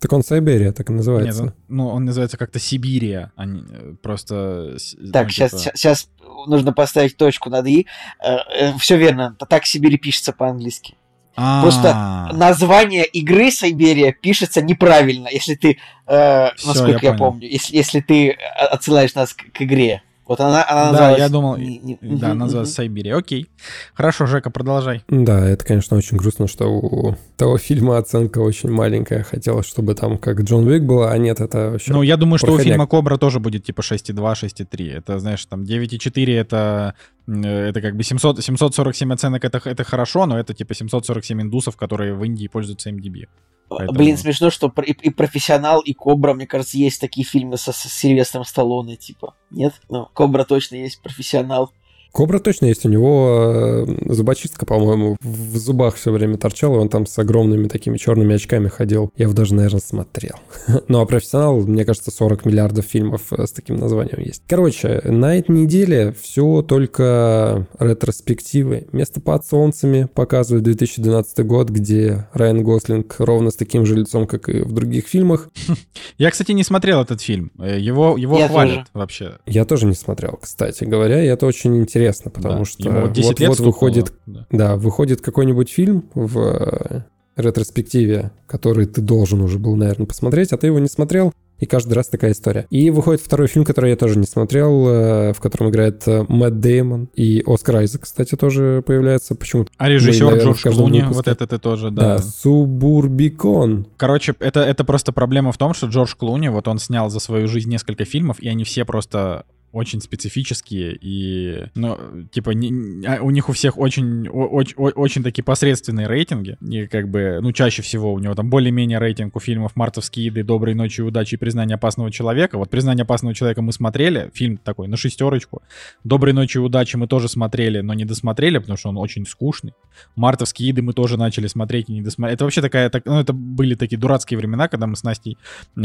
Так он Сайберия, так и называется. Нет, он, ну, он называется как-то Сибирия, а не э, просто... Так, ну, сейчас, типа... сейчас нужно поставить точку над «и». Э, э, Все верно, так Сибирь пишется по-английски. А-а-а. Просто название игры Сайберия пишется неправильно, если ты, э, насколько я, я помню, если, если ты отсылаешь нас к, к игре. Вот она, она называлась... Да, я думал, да, называлась Сайберия. Окей. Хорошо, Жека, продолжай. Да, это, конечно, очень грустно, что у того фильма оценка очень маленькая. Хотелось, чтобы там как Джон Уик было, а нет, это вообще... Ну, я думаю, что у фильма Кобра тоже будет типа 6,2, 6,3. Это, знаешь, там 9,4 это это как бы 700, 747 оценок это, это хорошо, но это типа 747 индусов, которые в Индии пользуются MDB. Поэтому... Блин, смешно, что и, и профессионал, и Кобра, мне кажется, есть такие фильмы со, со Сильвестром Сталлоне, типа. Нет? Ну, Кобра точно есть профессионал. Кобра точно есть. У него э, зубочистка, по-моему, в зубах все время торчала, и он там с огромными такими черными очками ходил. Я его даже, наверное, смотрел. ну, а профессионал, мне кажется, 40 миллиардов фильмов э, с таким названием есть. Короче, на этой неделе все только ретроспективы. Место под солнцами показывает 2012 год, где Райан Гослинг ровно с таким же лицом, как и в других фильмах. Я, кстати, не смотрел этот фильм. Э, его, его хвалят вообще. Я тоже не смотрел, кстати говоря, и это очень интересно интересно, потому да, что вот, вот, вот выходит, да. да, выходит какой-нибудь фильм в э, ретроспективе, который ты должен уже был, наверное, посмотреть, а ты его не смотрел, и каждый раз такая история. И выходит второй фильм, который я тоже не смотрел, э, в котором играет э, Мэтт Деймон и Оскар Айзек, кстати, тоже появляется почему-то. А режиссер Мы, наверное, Джордж Клуни, вот это ты тоже, да. Да, Субурбикон. Короче, это, это просто проблема в том, что Джордж Клуни, вот он снял за свою жизнь несколько фильмов, и они все просто очень специфические и, ну, типа, не, а у них у всех очень, очень, очень такие посредственные рейтинги. И как бы, ну, чаще всего у него там более-менее рейтинг у фильмов «Мартовские еды», «Доброй ночи, удачи» и «Признание опасного человека». Вот «Признание опасного человека» мы смотрели, фильм такой на шестерочку. «Доброй ночи, удачи» мы тоже смотрели, но не досмотрели, потому что он очень скучный. «Мартовские еды» мы тоже начали смотреть и не досмотрели. Это вообще такая, так, ну, это были такие дурацкие времена, когда мы с Настей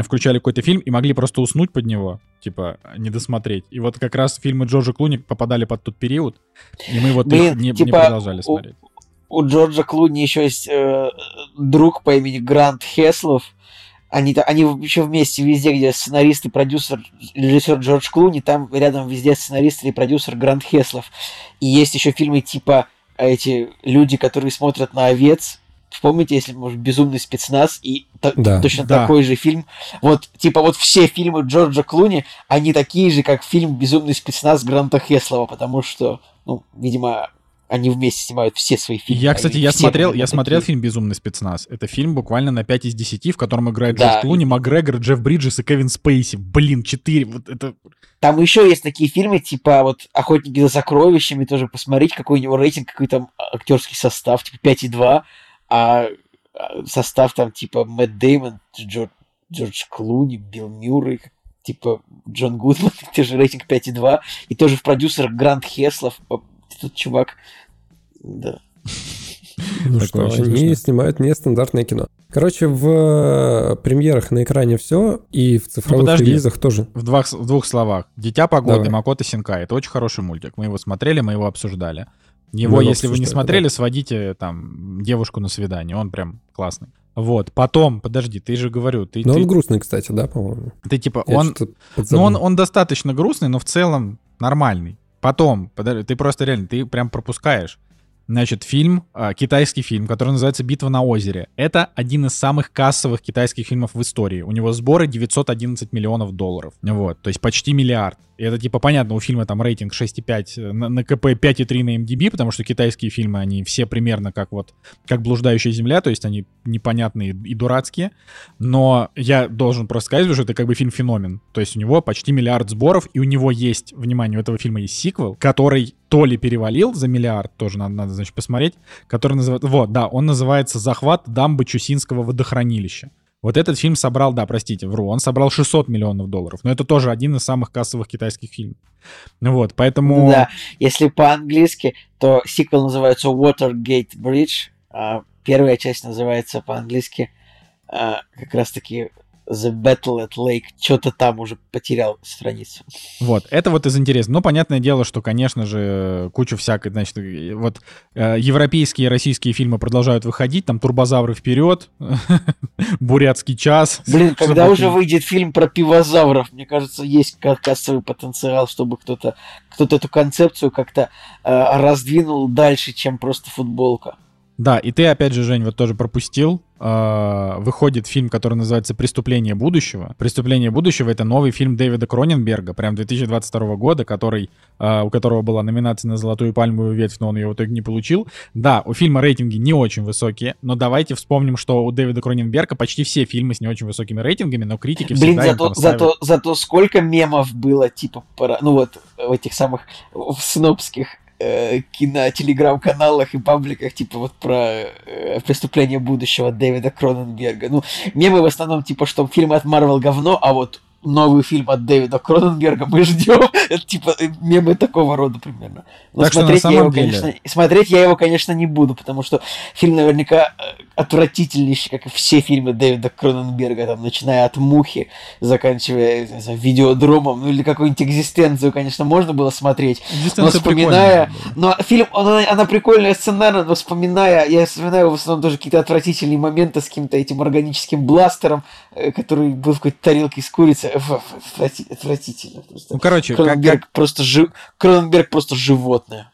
включали какой-то фильм и могли просто уснуть под него, типа, не досмотреть. И вот как раз фильмы Джорджа Клуни попадали под тот период, и мы вот Блин, не, типа, не продолжали смотреть. У, у Джорджа Клуни еще есть э, друг по имени Грант Хеслов. Они, они еще вместе везде, где сценарист и продюсер, режиссер Джордж Клуни, там рядом везде сценарист и продюсер Грант Хеслов. И есть еще фильмы типа эти люди, которые смотрят на овец, Вспомните, если, может, «Безумный спецназ» и да. точно да. такой же фильм. Вот, типа, вот все фильмы Джорджа Клуни, они такие же, как фильм «Безумный спецназ» Гранта Хеслова, потому что, ну, видимо, они вместе снимают все свои фильмы. Я, кстати, я смотрел, я смотрел фильм «Безумный спецназ». Это фильм буквально на 5 из 10, в котором играет Да. Джордж Клуни, Макгрегор, Джефф Бриджес и Кевин Спейси. Блин, 4. Вот это... Там еще есть такие фильмы, типа вот «Охотники за сокровищами», тоже посмотреть, какой у него рейтинг, какой там актерский состав, типа 5,2, а а состав там типа Мэтт Деймон, Джордж, Джордж Клуни, Билл Мюррей, типа Джон Гудман, те же рейтинг 5,2, и тоже в продюсерах Грант Хеслов, этот чувак, да. Ну Такое что, они смешно. снимают нестандартное кино. Короче, в э, премьерах на экране все, и в цифровых подожди. релизах тоже. В, двух, в двух словах. «Дитя погоды», Давай. Макото Синкай. Это очень хороший мультик. Мы его смотрели, мы его обсуждали. Его, его если вы не смотрели, сводите там девушку на свидание. Он прям классный. Вот. Потом, подожди, ты же говорю, ты, Но ты, он грустный, кстати, да, по-моему? ты типа, Я он, ну, он, он достаточно грустный, но в целом нормальный. Потом, подожди, ты просто реально, ты прям пропускаешь. Значит, фильм, а, китайский фильм, который называется «Битва на озере». Это один из самых кассовых китайских фильмов в истории. У него сборы 911 миллионов долларов. Вот, то есть почти миллиард. И это типа понятно, у фильма там рейтинг 6,5 на, на КП 5,3 на MDB, потому что китайские фильмы, они все примерно как вот, как «Блуждающая земля», то есть они непонятные и дурацкие. Но я должен просто сказать, что это как бы фильм-феномен. То есть у него почти миллиард сборов, и у него есть, внимание, у этого фильма есть сиквел, который то ли перевалил за миллиард, тоже надо, надо значит, посмотреть, который называется... Вот, да, он называется «Захват дамбы Чусинского водохранилища». Вот этот фильм собрал, да, простите, вру, он собрал 600 миллионов долларов. Но это тоже один из самых кассовых китайских фильмов. Ну вот, поэтому... Ну да, если по-английски, то сиквел называется Watergate Bridge, а первая часть называется по-английски а, как раз-таки The Battle at Lake. Что-то там уже потерял страницу. Вот, это вот из интересного. Ну, понятное дело, что, конечно же, куча всякой, значит, вот э, европейские и российские фильмы продолжают выходить, там «Турбозавры вперед», «Бурятский час». Блин, когда уже выйдет фильм про пивозавров, мне кажется, есть ка- кассовый потенциал, чтобы кто-то кто эту концепцию как-то э, раздвинул дальше, чем просто футболка. Да, и ты, опять же, Жень, вот тоже пропустил. э, выходит фильм, который называется «Преступление будущего». «Преступление будущего» — это новый фильм Дэвида Кроненберга, прям 2022 года, который, э, у которого была номинация на «Золотую пальмовую ветвь», но он ее в итоге не получил. Да, у фильма рейтинги не очень высокие, но давайте вспомним, что у Дэвида Кроненберга почти все фильмы с не очень высокими рейтингами, но критики Блин, всегда зато, ставят- зато, зато сколько мемов было, типа, про, ну вот, в этих самых, в снобских э, кино-телеграм-каналах и пабликах, типа, вот про э, преступление будущего Дэвида Кроненберга. Ну, мемы в основном, типа, что фильмы от Марвел говно, а вот новый фильм от Дэвида Кроненберга мы ждем. Это, типа, мемы такого рода примерно. Но Так что на смотреть, я самом его, деле- конечно, смотреть я его, конечно, не буду, потому что фильм наверняка э, отвратительнейший, как и все фильмы Дэвида Кроненберга, там, начиная от «Мухи», заканчивая знаю, видеодромом, ну или какую-нибудь экзистенцию, конечно, можно было смотреть. Но вспоминая, но фильм, он, она прикольная сценарно, но вспоминая, я вспоминаю в основном тоже какие-то отвратительные моменты с каким-то этим органическим бластером, э, который был в какой-то тарелке с курицей. Отвратительно. Просто. Ну, короче, как, Кроненберг просто жи- Кроненберг просто животное.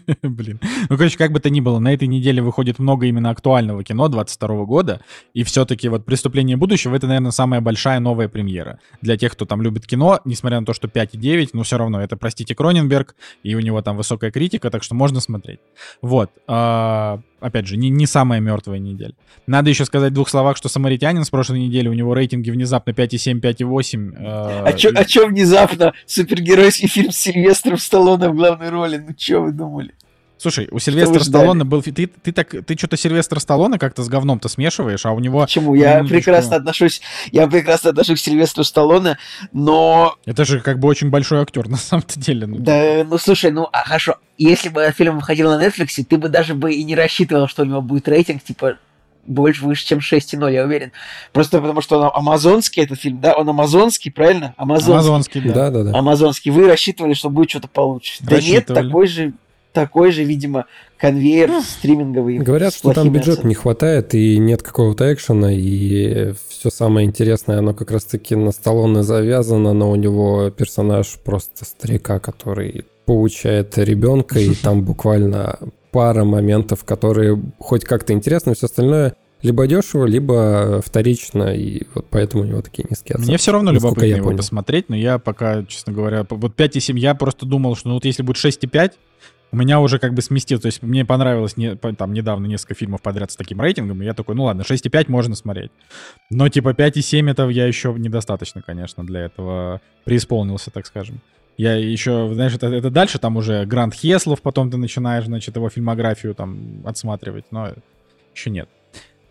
Блин. Ну, короче, как бы то ни было, на этой неделе выходит много именно актуального кино 22 года, и все-таки вот «Преступление будущего» — это, наверное, самая большая новая премьера. Для тех, кто там любит кино, несмотря на то, что 5,9, но все равно это, простите, Кроненберг, и у него там высокая критика, так что можно смотреть. Вот. Опять же, не, не самая мертвая неделя. Надо еще сказать в двух словах, что «Самаритянин» с прошлой недели, у него рейтинги внезапно 5,7, 5,8. э, А чё, и- а чё внезапно супергеройский фильм с Сильвестром Сталлоне в главной роли? Ну чё вы думали? Слушай, у Сильвестра? Сталлоне был... Ты, ты, так, ты что-то Сильвестра Сталлоне как-то с говном-то смешиваешь, а у него... Почему? Я минуточку. прекрасно отношусь, я прекрасно отношусь к Сильвестру Сталлоне, но Это же как бы очень большой актер на самом-то деле. ну. Да, ну слушай, ну а, хорошо, если бы фильм выходил на Netflix, ты бы даже бы и не рассчитывал, что у него будет рейтинг, типа, больше выше, чем 6,0, я уверен. Просто потому, что он амазонский этот фильм, да? Он амазонский, правильно? Амазонский. Амазонский, да. Да-да-да. Амазонский. Вы рассчитывали, что будет что-то получше. Да нет, такой же, такой же, видимо, конвейер стриминговый. Говорят, что там бюджет оценками. не хватает, и нет какого-то экшена, и все самое интересное, оно как раз-таки на Сталлоне завязано, но у него персонаж просто старика, который получает ребенка, и там буквально пара моментов, которые хоть как-то интересны, все остальное либо дешево, либо вторично, и вот поэтому у него такие низкие оценки. Мне все равно любопытно я его понял. посмотреть, но я пока, честно говоря, вот 5,7 я просто думал, что ну вот если будет 6,5, у меня уже как бы сместил. То есть мне понравилось не, там недавно несколько фильмов подряд с таким рейтингом, и я такой, ну ладно, 6,5 можно смотреть. Но типа 5,7 это я еще недостаточно, конечно, для этого преисполнился, так скажем. Я еще, знаешь, это, это дальше там уже Гранд Хеслов, потом ты начинаешь, значит, его фильмографию там отсматривать, но еще нет.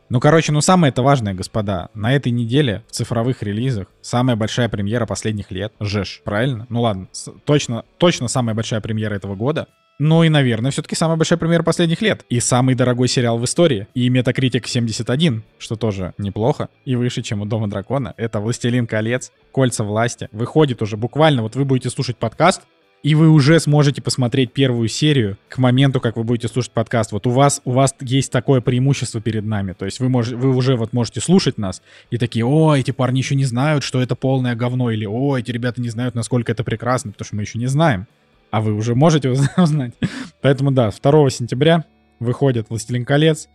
Ну, короче, ну самое это важное, господа. На этой неделе в цифровых релизах самая большая премьера последних лет. Жеш, правильно? Ну ладно, точно, точно самая большая премьера этого года. Ну и, наверное, все-таки самая большая премьера последних лет. И самый дорогой сериал в истории. И Метакритик 71, что тоже неплохо. И выше, чем у Дома Дракона. Это «Властелин колец», «Кольца власти». Выходит уже буквально, вот вы будете слушать подкаст, и вы уже сможете посмотреть первую серию к моменту, как вы будете слушать подкаст. Вот у вас, у вас есть такое преимущество перед нами. То есть вы, можете, вы уже вот можете слушать нас и такие, о, эти парни еще не знают, что это полное говно, или о, эти ребята не знают, насколько это прекрасно, потому что мы еще не знаем. А вы уже можете уз- узнать. Поэтому да, 2 сентября выходит «Властелин колец».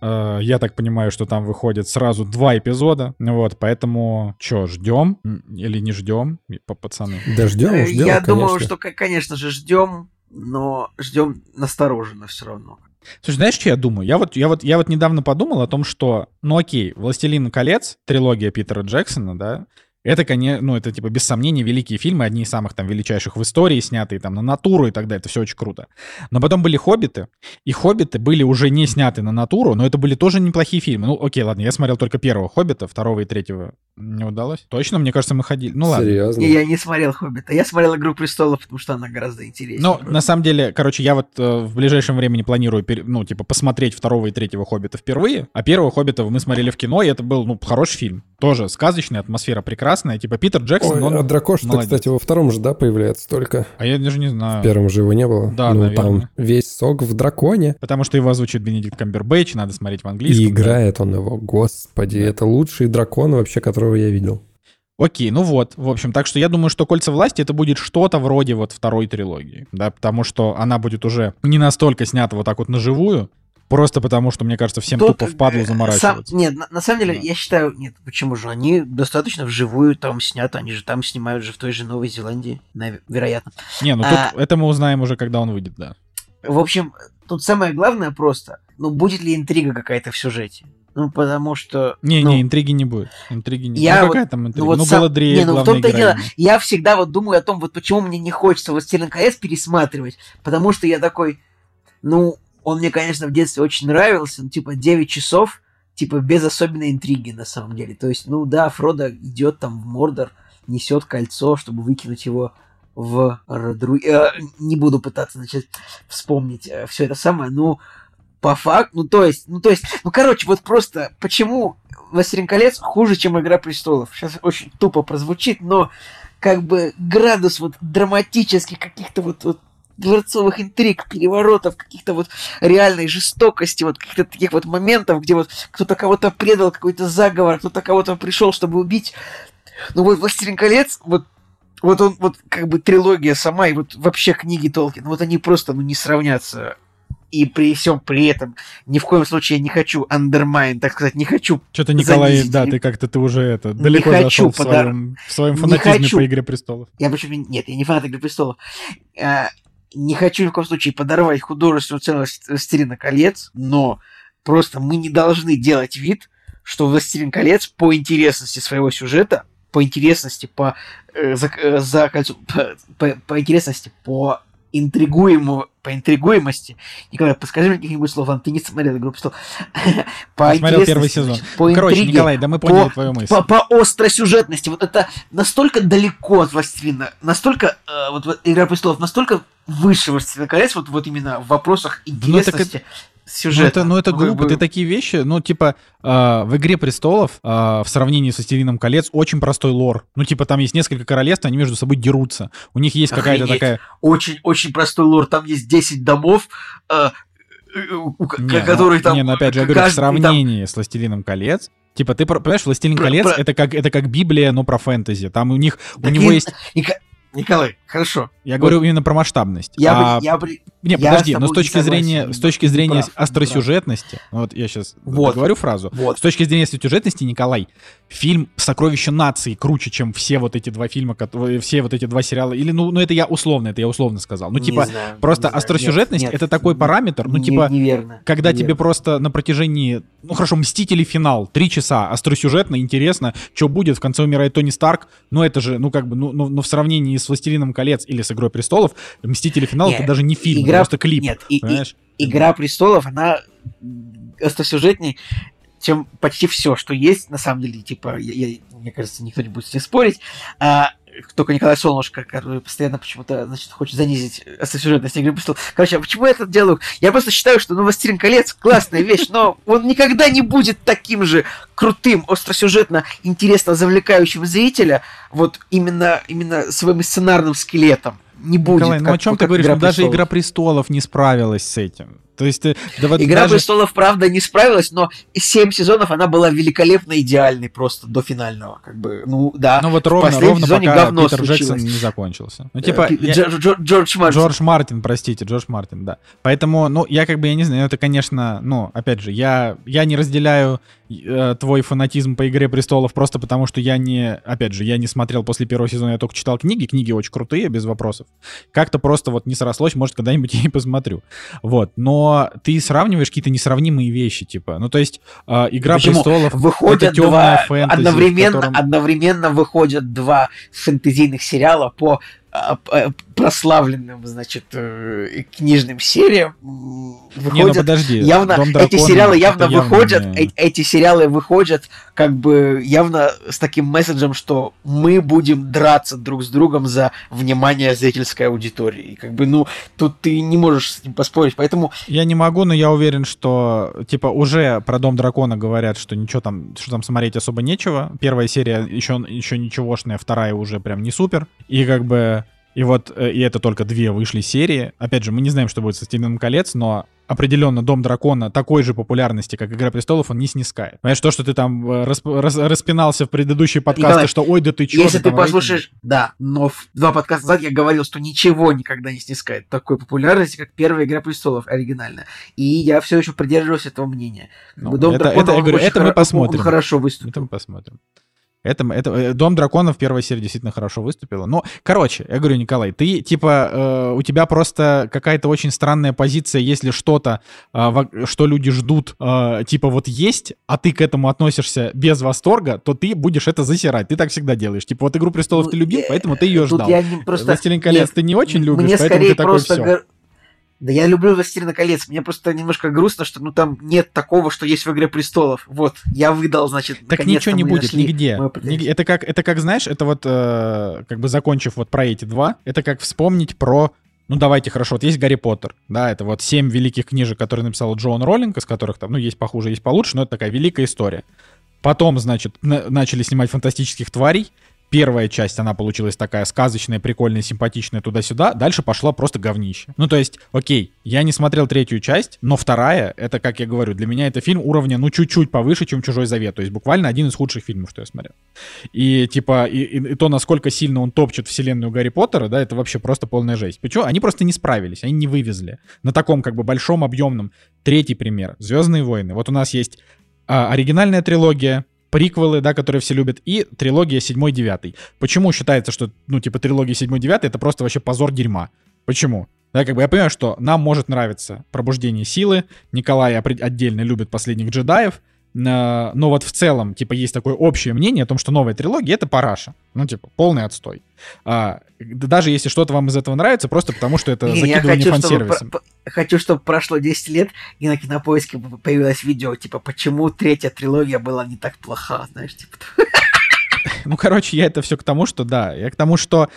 Э, Я так понимаю, что там выходит сразу два эпизода. Вот, поэтому что, ждем или не ждем, пацаны? Да ждем, Э, ждем, Я думаю, конечно. что, ко- конечно же, ждем, но ждем настороженно все равно. Слушай, знаешь, что я думаю? Я вот, я вот, я вот недавно подумал о том, что, ну окей, «Властелин колец», трилогия Питера Джексона, да, это, конечно, ну, это, типа, без сомнения, великие фильмы, одни из самых, там, величайших в истории, снятые, там, на натуру и так далее, это все очень круто. Но потом были «Хоббиты», и «Хоббиты» были уже не сняты на натуру, но это были тоже неплохие фильмы. Ну, окей, ладно, я смотрел только первого «Хоббита», второго и третьего не удалось. Точно? Мне кажется, мы ходили. Ну, ладно. Серьезно. Не, я не смотрел «Хоббита». Я смотрел «Игру престолов», потому что она гораздо интереснее. Ну, на самом деле, короче, я вот э, в ближайшем времени планирую, ну, типа, посмотреть второго и третьего «Хоббита» впервые, а первого «Хоббита» мы смотрели в кино, и это был, ну, хороший фильм. Тоже сказочный, атмосфера прекрасная. Типа, Питер Джексон, Ой, он... а дракош-то, молодец. кстати, во втором же, да, появляется только. А я даже не В знаю. первом же его не было. Да, ну, наверное. там весь сок в драконе. Потому что его озвучит Бенедикт Камбербэтч, надо смотреть в И английском. да. играет он его, господи, это лучший дракон вообще, которого я видел. Окей, ну вот, в общем, так что я думаю, что «Кольца власти» это будет что-то вроде вот второй трилогии, да, потому что она будет уже не настолько снята вот так вот наживую, просто потому что, мне кажется, всем Тут, тупо впадло э, заморачиваться. сам- нет, на, на самом деле, Да. я считаю, нет, почему же? Они достаточно вживую там снято, они же там снимают же в той же Новой Зеландии, вероятно. Не, ну тут а- это мы узнаем уже, когда он выйдет, да. В общем, тут самое главное просто, ну, будет ли интрига какая-то в сюжете? Ну, потому что... Не, ну, не, интриги не будет. Интриги не Я Ну, вот- какая там интрига? Ну, вот Ну, сам- Галадриэль, Не, ну в том-то дело, я всегда вот думаю о том, вот почему мне не хочется «Властелин колец» пересматривать, потому что я такой, ну, он мне, конечно, в детстве очень нравился, ну, типа, 9 часов, типа, без особенной интриги, на самом деле. То есть, ну да, Фродо идет там в Мордор, несет кольцо, чтобы выкинуть его в Родру... э, не буду пытаться, значит, вспомнить все это самое, ну, по факту, ну, то есть, ну, то есть, ну, короче, вот просто, почему «Властелин колец» хуже, чем «Игра престолов»? Сейчас очень тупо прозвучит, но, как бы, градус вот драматических каких-то вот, вот дворцовых интриг, переворотов, каких-то вот реальной жестокости, вот каких-то таких вот моментов, где вот кто-то кого-то предал, какой-то заговор, кто-то кого-то пришел, чтобы убить. Ну вот «Властелин колец», вот вот он, вот как бы трилогия сама, и вот вообще книги Толкина, вот они просто, ну, не сравнятся. И при всем при этом ни в коем случае я не хочу undermine, так сказать, не хочу Что-то, Николай, занизить. да, ты как-то ты уже это Не далеко хочу зашел в подар- своем, в своем Не фанатизме по «Игре престолов». Я почему нет, я не фанат Игры престолов. Не хочу ни в коем случае подорвать художественную ценность «Властелина колец», но просто мы не должны делать вид, что «Властелин колец» по интересности своего сюжета, по интересности, по, э, за, э, за кольцо- по, по- по интересности, по интригуемому, по интригуемости. Николай, подскажи мне каких-нибудь слов, ладно, ты не смотрел «Игру престолов». По смотрел первый интересности, сезон. По Короче, интриге, Николай, да мы по- поняли твою мысль. по, по остросюжетности. Вот это настолько далеко от «Властелина», настолько, э, вот, «Игра престолов», настолько выше «Властелина колец», вот, вот именно в вопросах так интересности Ну сюжета. это, ну это глупо, бы- ты такие вещи, ну типа э, в «Игре престолов» э, в сравнении со «Стилином колец» очень простой лор. Ну типа там есть несколько королевств, они между собой дерутся. У них есть какая-то такая... Очень-очень простой лор. Там есть 10 домов, э, э, у к- Не, ну, которые там... Не, ну опять же, я говорю, в каждый там- сравнении с «Властелином колец», Типа, ты понимаешь, «Властелин Про- колец» про- это как это как Библия, но про фэнтези. Там у них у Так него и- есть. Николай, хорошо. Я говорю именно про масштабность. Я, А я, Не, Я подожди, с но с точки не согласен, зрения, с точки зрения прав, не прав. остросюжетности, ну вот я сейчас Вот. говорю фразу. Вот. С точки зрения остросюжетности, Николай, фильм «Сокровища нации» круче, чем все вот эти два фильма, которые, все вот эти два сериала. Или, ну, ну это я условно, это я условно сказал. Ну, Не типа, знаю, просто не остросюжетность Нет, это нет, такой не- параметр, ну, не- типа, неверно. когда неверно. тебе просто на протяжении, ну хорошо, Мстители финал, три часа, остросюжетно, интересно, что будет, в конце умирает Тони Старк, ну это же, ну как бы, ну, ну, ну, в сравнении с Властелином колец или с Игрой престолов, Мстители финал это даже не фильм, игра- это просто клип. Нет, и- и-? Игра престолов, она остросюжетней, чем почти все, что есть, на самом деле, типа, я- я- мне кажется, никто не будет с ним спорить. А, только Николай Солнышко, который постоянно почему-то, значит, хочет занизить остросюжетность Игры престолов. Короче, а почему я это делаю? Я просто считаю, что, ну, Властелин колец классная вещь, но он никогда не будет таким же крутым, остросюжетно, интересно завлекающим зрителя, вот именно, именно своим сценарным скелетом. Не будет. Николай, ну как- о чем вот ты говоришь? «Игра Ну, даже престолов». Игра престолов не справилась с этим. То есть ты, да вот Игра даже- престолов, правда, не справилась, но семь сезонов она была великолепно идеальной просто до финального. Как бы, ну да. Ну вот ровно, ровно пока говно Питер Джексон случилось. не закончился. Ну типа... Э, я- Дж- Дж- Джордж Мартин. Джордж Мартин, простите, Джордж Мартин, да. Поэтому, ну, я как бы, я не знаю, это, конечно, ну, опять же, я, я не разделяю э, твой фанатизм по «Игре престолов» просто потому, что я не, опять же, я не смотрел после первого сезона, я только читал книги, книги очень крутые, без вопросов. Как-то просто вот не срослось, может, когда-нибудь я и посмотрю. Вот, но ты сравниваешь какие-то несравнимые вещи, типа, ну, то есть э, «Игра Почему? престолов» Выходят это темная два, фэнтези, одновременно, котором- одновременно выходят два фэнтезийных сериала по прославленным, значит, э, книжным сериям. М, Не, ну Выходят подожди, явно «Дом эти дракона» сериалы явно выходят, не- э- эти сериалы выходят как бы явно с таким месседжем, что мы будем драться друг с другом за внимание зрительской аудитории. И как бы, ну, тут ты не можешь с ним поспорить, поэтому Я не могу, но я уверен, что типа уже про Дом дракона говорят, что ничего там, что там смотреть особо нечего. Первая серия еще, еще ничегошная, вторая уже прям не супер. И как бы и вот э, и это только две вышли серии. Опять же, мы не знаем, что будет со Стивеном колец, но определенно Дом дракона такой же популярности, как Игра престолов, он не снискает. Понимаешь, то, что ты там э, расп- рас- распинался в предыдущие подкасты, Николай, что ой, да ты чё, если ты там рейтинг». послушаешь, да, но в два подкаста назад я говорил, что ничего никогда не снискает такой популярности, как первая Игра престолов оригинальная. И я все еще придерживаюсь этого мнения. Ну, Дом это- дракона, это, он говорю, это мы он посмотрим. хорошо выступил. Это мы посмотрим. Это, это, э, Дом дракона в первой серии действительно хорошо выступила. Но, короче, я говорю, Николай, ты типа э, у тебя просто какая-то очень странная позиция, если что-то, э, что люди ждут, э, типа вот есть, а ты к этому относишься без восторга, то ты будешь это засирать. Ты так всегда делаешь. Типа вот игру престолов Ну, ты любил, поэтому ты ее ждал. я не просто... Властелин колец Нет, ты не очень любишь, Мне поэтому ты такой все. гор- Да я люблю «Властелина колец». Мне просто немножко грустно, что ну там нет такого, что есть в «Игре престолов». Вот, я выдал, значит, Так ничего не будет нигде. Это как, это как, знаешь, это вот, э, как бы закончив вот про эти два, это как вспомнить про, ну давайте хорошо, вот есть Гарри Поттер, да, это вот семь великих книжек, которые написал Джоан Роллинг, из которых там, ну есть похуже, есть получше, но это такая великая история. Потом, значит, на- начали снимать фантастических тварей. Первая часть, она получилась такая сказочная, прикольная, симпатичная туда-сюда. Дальше пошла просто говнище. Ну, то есть, окей, я не смотрел третью часть, но вторая, это, как я говорю, для меня это фильм уровня, ну, чуть-чуть повыше, чем «Чужой завет». То есть, буквально один из худших фильмов, что я смотрел. И, типа, и, и- и то, насколько сильно он топчет вселенную Гарри Поттера, да, это вообще просто полная жесть. Почему? Они просто не справились, они не вывезли. На таком, как бы, большом, объемном. Третий пример. «Звездные войны». Вот у нас есть а, оригинальная трилогия, приквелы, да, которые все любят, и трилогия 7-9. Почему считается, что, ну, типа, трилогия 7-9 это просто вообще позор дерьма? Почему? Да, как бы я понимаю, что нам может нравиться «Пробуждение силы», Николай отдельно любит «Последних джедаев», но вот в целом, типа, есть такое общее мнение о том, что новая трилогия — это параша. Ну, типа, полный отстой. А, да даже если что-то вам из этого нравится, просто потому что это Не, закидывание фан-сервисом. про- хочу, чтобы прошло 10 лет, и на кинопоиске появилось видео, типа, почему третья трилогия была не так плоха, знаешь, типа. Ну, короче, я это все к тому, что да, я к тому, что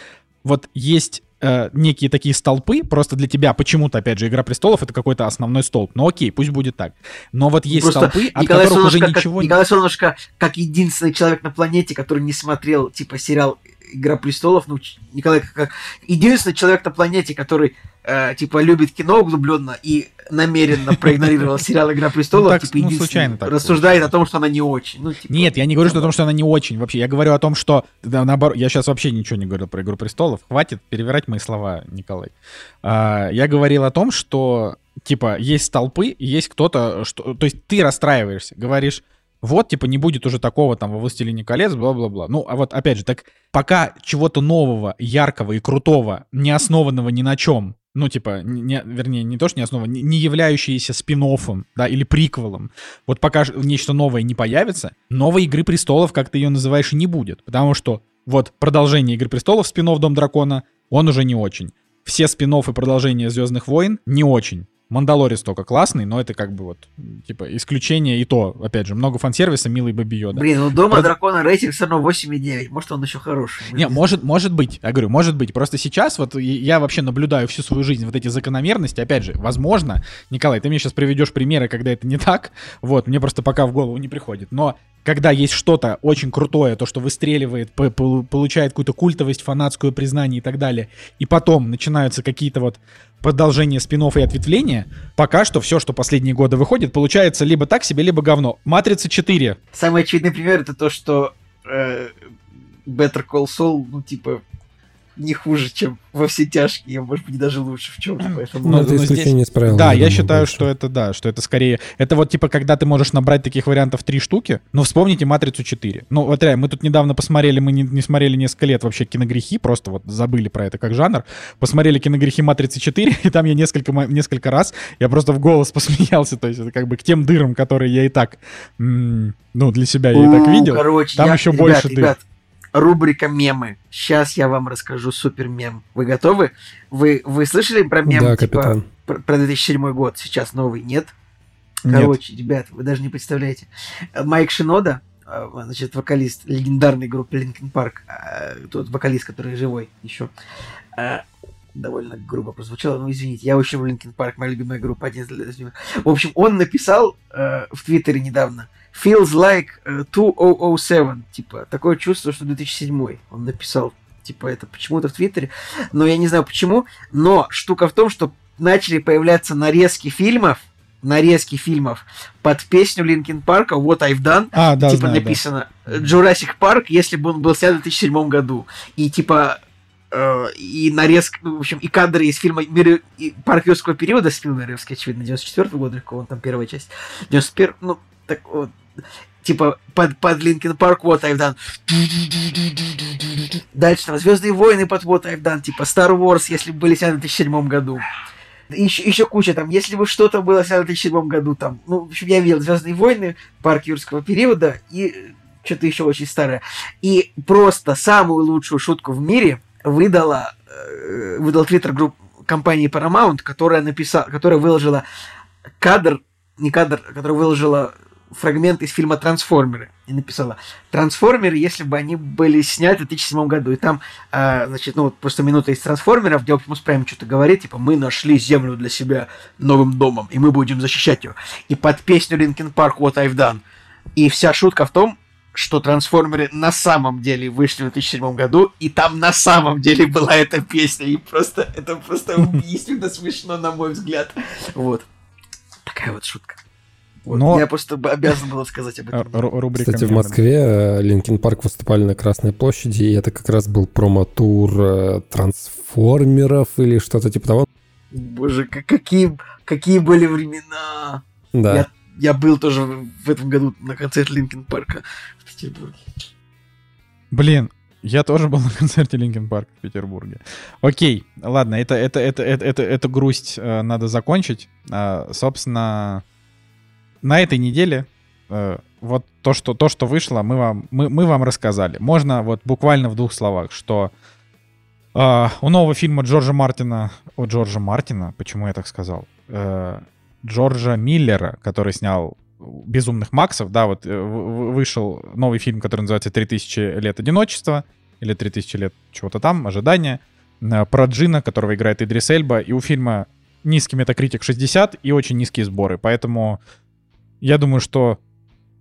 вот есть э, некие такие столпы, просто для тебя почему-то, опять же, Игра престолов это какой-то основной столб. Ну окей, пусть будет так. Но вот есть Просто столпы, от Николай которых уже Солнышко, как, ничего не. Николай Солнышко, как единственный человек на планете, который не смотрел, типа, сериал Игра престолов, ну, Николай, как, единственный человек на планете, который, э, типа, любит кино углубленно и намеренно проигнорировал сериал «Игра престолов», Ну, так, типа, ну, случайно так рассуждает о том, что она не очень. Ну, типа, Нет, я не говорю что о том, что она не очень. Вообще, я говорю о том, что да, наоборот, я сейчас вообще ничего не говорил про Игру престолов. Хватит перевирать мои слова, Николай. А, я говорил о том, что типа есть столпы, и есть кто-то, что, то есть ты расстраиваешься, говоришь, вот, типа, не будет уже такого там во «Властелине колец», бла-бла-бла. Ну, а вот, опять же, так пока чего-то нового, яркого и крутого, не основанного ни на чем, ну, типа, не, вернее, не то, что не основан, не, не являющиеся спин да, или приквелом, вот пока нечто новое не появится, новой «Игры престолов», как ты ее называешь, и не будет. Потому что вот продолжение «Игры престолов», спин Дом дракона, он уже не очень. Все спин и продолжения «Звездных войн» не очень. Мандалорец только классный, но это как бы вот, типа, исключение, и то, опять же, много фан-сервиса, милый Бэби Йода. Блин, у Дома Прод- Дракона рейтинг все равно 8,9. Может, он еще хороший. Не, может, может быть, я говорю, может быть. Просто сейчас вот я вообще наблюдаю всю свою жизнь вот эти закономерности. Опять же, возможно, Николай, ты мне сейчас приведешь примеры, когда это не так. Вот, мне просто пока в голову не приходит. Но когда есть что-то очень крутое, то, что выстреливает, получает какую-то культовость, фанатскую признание и так далее, и потом начинаются какие-то вот продолжения спин и ответвления, пока что все, что последние годы выходит, получается либо так себе, либо говно. Матрица 4. Самый очевидный пример это то, что э, Better Call Saul, ну, типа, не хуже, чем во все тяжкие, а может быть, даже лучше в чем-то. Поэтому... Ну, Ну, это здесь- исключение из правил. Да, я думаю, считаю, больше. что это да, что это скорее... Это вот типа, когда ты можешь набрать таких вариантов три штуки, ну, вспомните «Матрицу 4». Ну, вот реально, мы тут недавно посмотрели, мы не, не смотрели несколько лет вообще киногрехи, просто вот забыли про это как жанр. Посмотрели киногрехи «Матрицы 4», и там я несколько, несколько раз, я просто в голос посмеялся, то есть это как бы к тем дырам, которые я и так, м, ну, для себя я и так видел. Короче, Там я- еще ребят, больше дыр. ребят, рубрика мемы. Сейчас я вам расскажу супер мем. Вы готовы? Вы, вы слышали про мем? Да, типа, капитан. про, про 2007 год? Сейчас новый, нет? Нет. Короче, ребят, вы даже не представляете. Майк Шинода, э, значит, вокалист легендарной группы Linkin Park, э, тот вокалист, который живой еще, э, довольно грубо прозвучало, но извините, я очень люблю Linkin Park, моя любимая группа, один из любимых. В общем, он написал э, в Твиттере недавно Feels like э, 2007, типа, такое чувство, что 2007 он написал, типа, это почему-то в Твиттере, но я не знаю почему, но штука в том, что начали появляться нарезки фильмов, нарезки фильмов под песню Линкин Парка What I've Done, А, да, типа знаю, да. написано э, Jurassic Park, если бы он был снят в 2007 году. И типа э, и нарезка, ну, в общем, и кадры из фильма «Мир парк юрского периода» Спилберговский, очевидно, 94 года, какого он там первая часть. 91 ну, так вот, типа под, под Линкен Парк What I've Done. Дальше там Звездные войны под What I've Done, типа Star Wars, если бы были сняты в 2007 году. Еще, еще куча там, если бы что-то было снято в 2007 году, там, ну, в общем, я видел Звездные войны, парк юрского периода и что-то еще очень старое. И просто самую лучшую шутку в мире выдала, э, выдал твиттер групп компании Paramount, которая написала, которая выложила кадр, не кадр, которая выложила фрагмент из фильма «Трансформеры». И написала «Трансформеры, если бы они были сняты в 2007 году». И там, а, значит, ну вот просто минута из «Трансформеров», где Оптимус Прайм что-то говорит, типа «Мы нашли Землю для себя новым домом, и мы будем защищать ее». И под песню Linkin Park «What I've Done». И вся шутка в том, что трансформеры на самом деле вышли в 2007 году, и там на самом деле была эта песня, и просто это просто убийственно смешно, на мой взгляд. Вот. Такая вот шутка. Но- Я просто обязан был сказать об этом. Ру- рубрика Кстати, в. Москве Linkin Park выступали на Красной площади, и это как раз был промо-тур э, трансформеров или что-то типа того. Боже, какие, какие были времена. Да. Я, я был тоже в этом году на концерте Linkin Park а в Петербурге. Блин, я тоже был на концерте Linkin Park в Петербурге. Окей, ладно, это, это, это, это, это, эту грусть э, надо закончить. А, собственно, на этой неделе э, вот то, что, то, что вышло, мы вам, мы, мы вам рассказали. Можно вот буквально в двух словах, что э, у нового фильма Джорджа Мартина, о Джорджа Мартина, почему я так сказал, Э, Джорджа Миллера, который снял «Безумных Максов», да, вот э, вышел новый фильм, который называется «3000 лет одиночества», или «3000 лет чего-то там, ожидания», э, про Джина, которого играет Идрис Эльба, и у фильма низкий метакритик 60 и очень низкие сборы, поэтому я думаю, что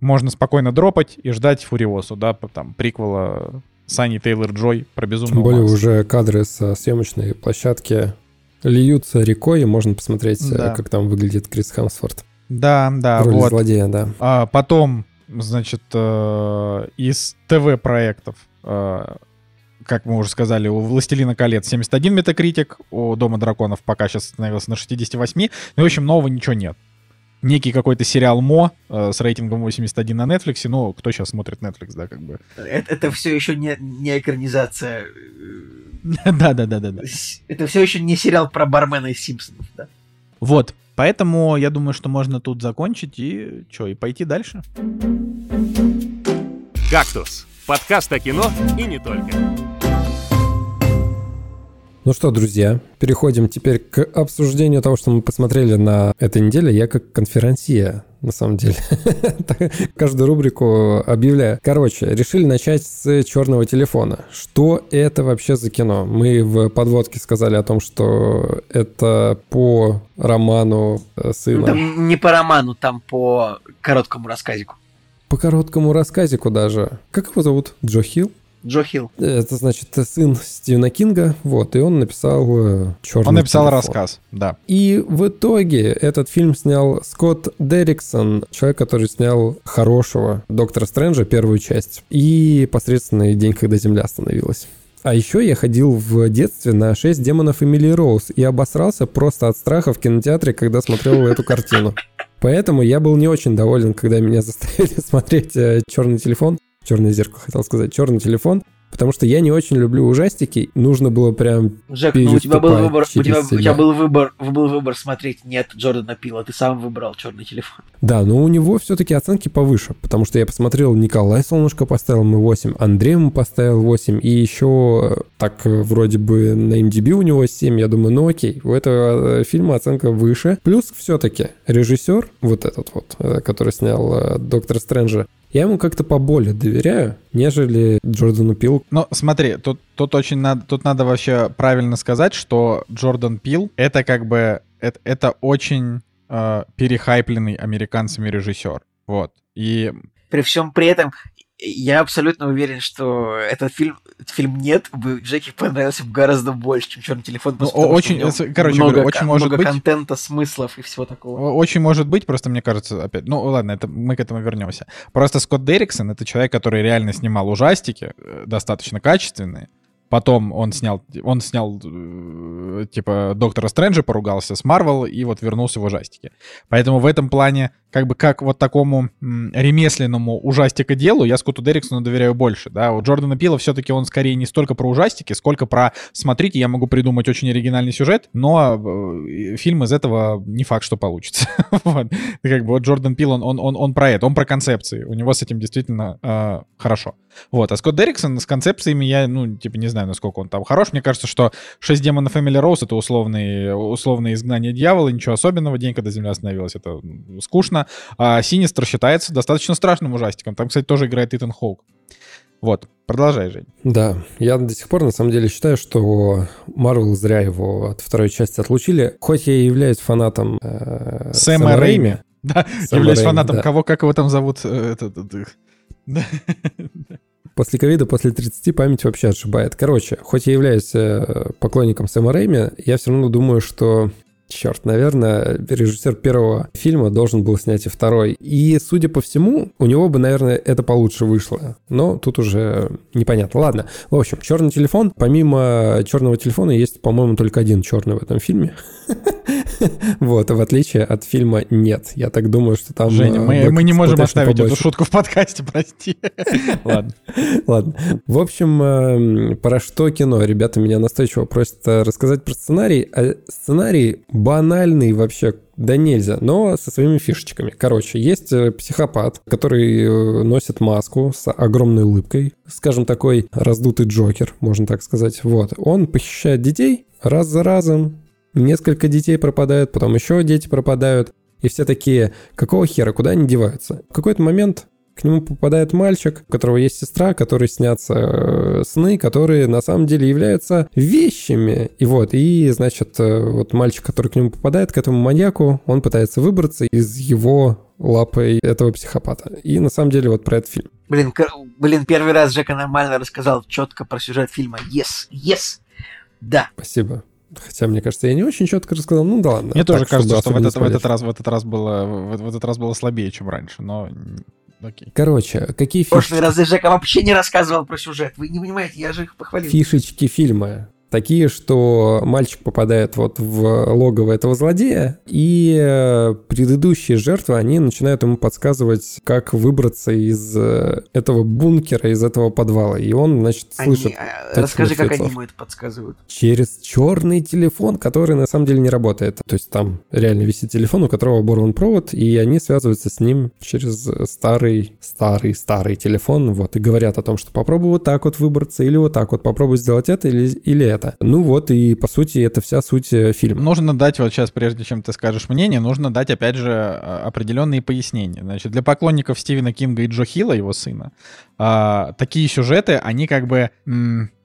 можно спокойно дропать и ждать Фуриосу, да, там, приквела Сани Тейлор Джой про «Безумного Тем более Макса». уже кадры со съемочной площадки льются рекой, и можно посмотреть, э, Да. как там выглядит Крис Хемсворт. Да, да, в роли вот. злодея, да. А потом, значит, э, из ТВ-проектов, э, как мы уже сказали, у «Властелина колец» 71 метакритик, у «Дома драконов» пока сейчас остановился на 68, ну, в общем, нового ничего нет. Некий какой-то сериал «Мо» э, с рейтингом 81 на Netflix, ну, кто сейчас смотрит Netflix, да, как бы. Это, это все еще не, не экранизация. э, Да-да-да-да-да. с- Это все еще не сериал про бармена из Симпсонов, да? Вот, поэтому я думаю, что можно тут закончить и что, и пойти дальше. «Кактус» — подкаст о кино и не только. Ну что, друзья, переходим теперь к обсуждению того, что мы посмотрели на этой неделе. Я как конферансье, на самом деле. Каждую рубрику объявляю. Короче, решили начать с черного телефона. Что это вообще за кино? Мы в подводке сказали о том, что это по роману э, сына. Там не по роману, там по короткому рассказику. По короткому рассказику даже. Как его зовут? Джо Хилл? Джо Хилл. Это, значит, сын Стивена Кинга, вот, и он написал черный Он написал телефон. рассказ, да. И в итоге этот фильм снял Скотт Дерриксон, человек, который снял хорошего Доктора Стрэнджа, первую часть, и посредственный день, когда Земля остановилась. А еще я ходил в детстве на «Шесть демонов Эмили Роуз» и обосрался просто от страха в кинотеатре, когда смотрел эту картину. Поэтому я был не очень доволен, когда меня заставили смотреть черный телефон. Черное зеркало, хотел сказать, черный телефон. Потому что я не очень люблю ужастики. Нужно было прям Джек, ну у тебя был выбор, у тебя, у тебя был выбор, был выбор смотреть нет Джордана Пила, ты сам выбрал черный телефон. Да, но у него все-таки оценки повыше, потому что я посмотрел, Николай Солнышко поставил ему 8, Андрей ему поставил 8, и еще так э, вроде бы на MDB у него 7, я думаю, ну окей, у этого э, фильма оценка выше. Плюс все-таки режиссер, вот этот вот, э, который снял э, Доктора Стрэнджа, я ему как-то поболее доверяю, нежели Джордану Пилу. Ну, смотри, тут, тут очень надо, тут надо вообще правильно сказать, что Джордан Пил это как бы это, это очень э, перехайпленный американцами режиссер. Вот. И При всем при этом, я абсолютно уверен, что этот фильм, этот фильм нет, бы Джеки понравился бы гораздо больше, чем черный телефон. просто Ну, что очень- с- короче много, говоря, очень кон- может много быть. контента, смыслов и всего такого. очень может быть, просто мне кажется, опять, ну ладно, это мы к этому вернемся. Просто Скотт Дерриксон это человек, который реально снимал ужастики, э, достаточно качественные. Потом он снял, он снял, э, типа, Доктора Стрэнджа, поругался с Марвел и вот вернулся в ужастики. Поэтому в этом плане, как бы, как вот такому ремесленному ужастика делу, я Скотту Дерриксону доверяю больше, да. У Джордана Пила все-таки он скорее не столько про ужастики, сколько про, смотрите, я могу придумать очень оригинальный сюжет, но э, фильм из этого не факт, что получится. Вот. Как бы вот Джордан Пил, он, он, он, он про это, он про концепции. У него с этим действительно э, хорошо. Вот, а Скотт Дерриксон с концепциями я, ну, типа, не знаю, насколько он там хорош. Мне кажется, что «Шесть демонов Эмили Роуз» — это условный, условное изгнание дьявола, ничего особенного. День, когда Земля остановилась, это скучно. А «Синистер» считается достаточно страшным ужастиком. Там, кстати, тоже играет Итан Хоук. Вот, продолжай, Жень. Да, я до сих пор на самом деле считаю, что Марвел зря его от второй части отлучили. Хоть я и являюсь фанатом э, Сэма Рэйми. Да, Сэма являюсь Рэйми, фанатом да. кого, как его там зовут? э, этот, этот, да. После ковида, после 30 память вообще отшибает. Короче, хоть я являюсь э, поклонником Сэма Рэйми, я все равно думаю, что Черт, наверное, режиссер первого фильма должен был снять и второй. И, судя по всему, у него бы, наверное, это получше вышло. Но тут уже непонятно. Ладно. В общем, черный телефон. Помимо черного телефона есть, по-моему, только один черный в этом фильме. Вот, в отличие от фильма «Нет». Я так думаю, что там... Женя, э, мы, мы не можем оставить эту побольше. шутку в подкасте, прости. Ладно. Ладно. В общем, эм, про что кино? Ребята меня настойчиво просят э, рассказать про сценарий. А сценарий банальный вообще, да нельзя, но со своими фишечками. Короче, есть э, психопат, который носит маску с огромной улыбкой, скажем, такой раздутый Джокер, можно так сказать. Вот. Он похищает детей раз за разом, несколько детей пропадают, потом еще дети пропадают, и все такие, какого хера, куда они деваются? В какой-то момент к нему попадает мальчик, у которого есть сестра, которой снятся э, сны, которые на самом деле являются вещами. И вот, и, значит, э, вот мальчик, который к нему попадает, к этому маньяку, он пытается выбраться из его лапы этого психопата. И на самом деле вот про этот фильм. Блин, к- блин, первый раз Жека нормально рассказал четко про сюжет фильма. Yes, yes, да. Спасибо. Хотя, мне кажется, я не очень четко рассказал. Ну да ладно. Мне Так, тоже кажется, что в этот, в, этот раз, в, этот раз было, в, в этот раз было слабее, чем раньше, но окей. Короче, какие В прошлые разы Жека вообще не рассказывал про сюжет. Вы не понимаете, я же их похвалил. фишечки фильма? Такие, что мальчик попадает вот в логово этого злодея, и э, предыдущие жертвы, они начинают ему подсказывать, как выбраться из э, этого бункера, из этого подвала. И он, значит, Они, слышит а, таких расскажи, как они ему это подсказывают. через черный телефон, который на самом деле не работает. То есть там реально висит телефон, у которого оборван провод, и они связываются с ним через старый, старый, старый телефон, вот, и говорят о том, что попробуй вот так вот выбраться, или вот так вот, попробуй сделать это или, или это. Ну вот, и по сути, это вся суть э, фильма. Нужно дать, вот сейчас, прежде чем ты скажешь мнение, нужно дать, опять же, а, определенные пояснения. Значит, для поклонников Стивена Кинга и Джо Хилла, его сына, а, такие сюжеты, они как бы...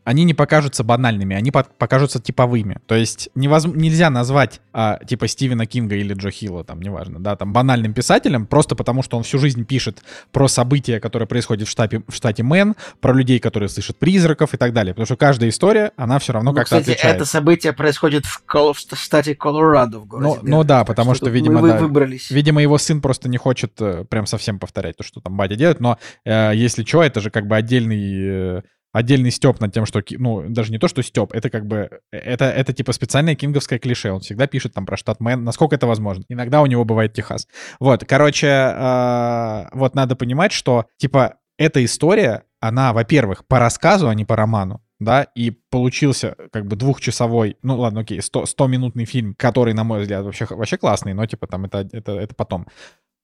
они не покажутся банальными, они по- покажутся типовыми. То есть невоз- нельзя назвать а, типа Стивена Кинга или Джо Хилла, там, неважно, да, там, банальным писателем, просто потому что он всю жизнь пишет про события, которые происходят в, штате, в штате Мэн, про людей, которые слышат призраков и так далее. Потому что каждая история, она все равно Ну, как-то кстати, отличается. это событие происходит в, Кол- в штате Колорадо в городе. Ну, ну да, потому что, тут видимо, вы- да, выбрались. Видимо, его сын просто не хочет э, прям совсем повторять то, что там батя делает, но э, если что, это же как бы отдельный... э, Отдельный стёб над тем, что, ну, даже не то, что стёб, это как бы, э, это, это типа специальное кинговское клише. Он всегда пишет там про штат Мэн, насколько это возможно. Иногда у него бывает Техас. Вот, короче, э, вот надо понимать, что, типа, эта история, она, во-первых, по рассказу, а не по роману, да, и получился как бы двухчасовой, ну ладно, окей, 100, 100-минутный фильм, который, на мой взгляд, вообще, вообще классный, но типа там это, это, это потом.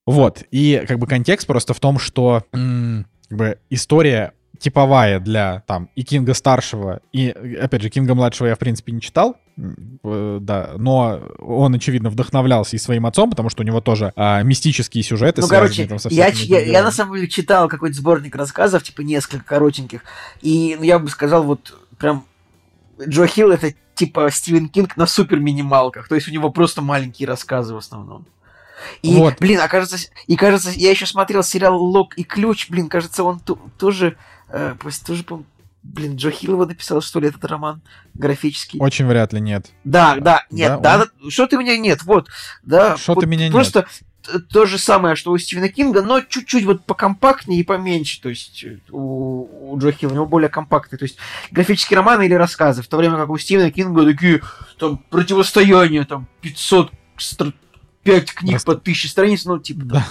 Вот, и как бы контекст просто в том, что как бы история типовая для там и Кинга старшего, и, опять же, Кинга младшего я, в принципе, не читал, да, но он, очевидно, вдохновлялся и своим отцом, потому что у него тоже а, мистические сюжеты Ну, короче, там со я, я, я на самом деле читал какой-то сборник рассказов, типа несколько коротеньких, и ну, я бы сказал, вот прям Джо Хилл это типа Стивен Кинг на супер минималках, то есть у него просто маленькие рассказы в основном. И, Вот. блин, а кажется, и кажется, я еще смотрел сериал «Лок и ключ», блин, кажется, он тоже, э, пусть тоже, блин, Джо его написал, что ли, этот роман графический. Очень вряд ли нет. Да, да, нет, Да, да, да, что ты меня нет, вот, да. Что вот ты меня нет. Просто то же самое, что у Стивена Кинга, но чуть-чуть вот покомпактнее и поменьше, то есть э, у, у Джо Хилла, у него более компактный, то есть графические романы или рассказы, в то время как у Стивена Кинга такие, там, противостояния, там, 500, стр- 5 книг Просто- по 1000 страниц, ну, типа, Да.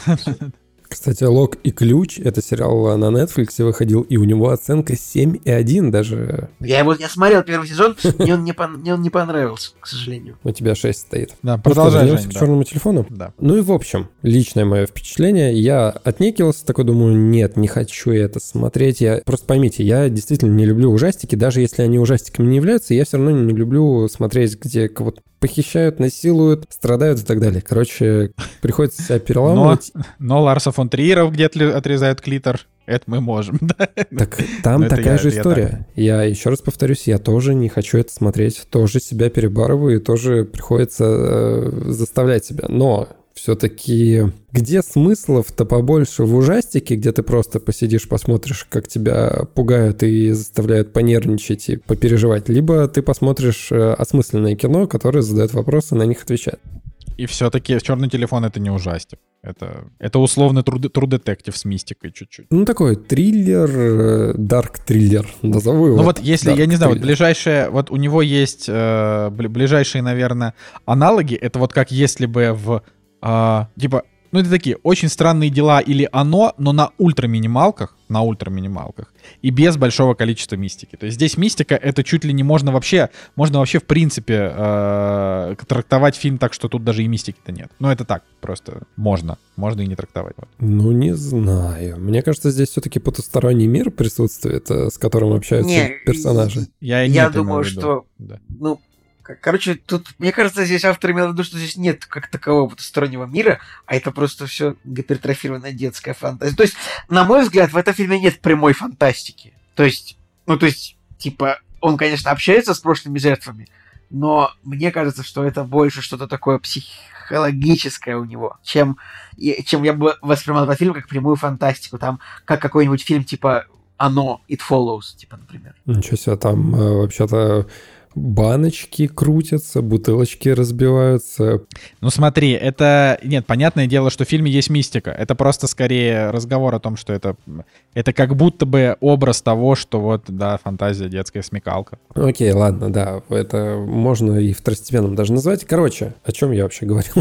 Кстати, «Лог и ключ» — это сериал на Netflix выходил, и у него оценка 7,1 даже. я его, я смотрел первый сезон, мне он не, пон- мне он не понравился, к сожалению. У тебя 6 стоит. Да, Ну что, продолжай, вернемся Жень, к да. черному телефону. Да. Ну и в общем, личное мое впечатление, я отнекивался, такой думаю, нет, не хочу я это смотреть. Я просто поймите, я действительно не люблю ужастики, даже если они ужастиками не являются, я все равно не люблю смотреть, где кого-то похищают, насилуют, страдают и так далее. Короче, приходится себя переламывать. Но Ларса фон Триеров где-то ли- отрезают клитор, это мы можем, да. Так там это такая я- же я история. Я, еще раз повторюсь, я тоже не хочу это смотреть, тоже себя перебарываю и тоже приходится э, заставлять себя. Но все-таки где смыслов-то побольше в ужастике, где ты просто посидишь, посмотришь, как тебя пугают и заставляют понервничать и попереживать, либо ты посмотришь э, осмысленное кино, которое задает вопросы, на них отвечает. И все-таки черный телефон это не ужастик. Это, это условный true, true детектив с мистикой чуть-чуть. Ну, такой триллер, дарк триллер, назову его. Ну вот если, я не знаю, вот ближайшее, вот у него есть э, бли- ближайшие, наверное, аналоги, это вот как если бы в, а, типа, ну это такие очень странные дела или оно, но на ультра-минималках, на ультра-минималках, и без большого количества мистики. То есть здесь мистика, это чуть ли не можно вообще, можно вообще в принципе э, трактовать фильм так, что тут даже и мистики-то нет. Ну это так, просто можно, можно и не трактовать. Вот. Ну, не знаю. Мне кажется, здесь все-таки потусторонний мир присутствует, э, с которым общаются Не, персонажи. Я, не Я думаю, что Да. ну, короче, тут, мне кажется, здесь автор имел в виду, что здесь нет как такового потустороннего мира, а это просто все гипертрофированная детская фантазия. То есть, на мой взгляд, в этом фильме нет прямой фантастики. То есть, ну, то есть, типа, он, конечно, общается с прошлыми жертвами, но мне кажется, что это больше что-то такое психологическое у него, чем, чем я бы воспринимал этот фильм как прямую фантастику. Там, как какой-нибудь фильм типа «Оно», «It Follows», типа, например. Ничего себе, там э, вообще-то баночки крутятся, бутылочки разбиваются. Ну смотри, это... Нет, понятное дело, что в фильме есть мистика. Это просто скорее разговор о том, что это... Это как будто бы образ того, что вот, да, фантазия, детская смекалка. Окей, ладно, да, это можно и второстепенным даже назвать. Короче, о чем я вообще говорил?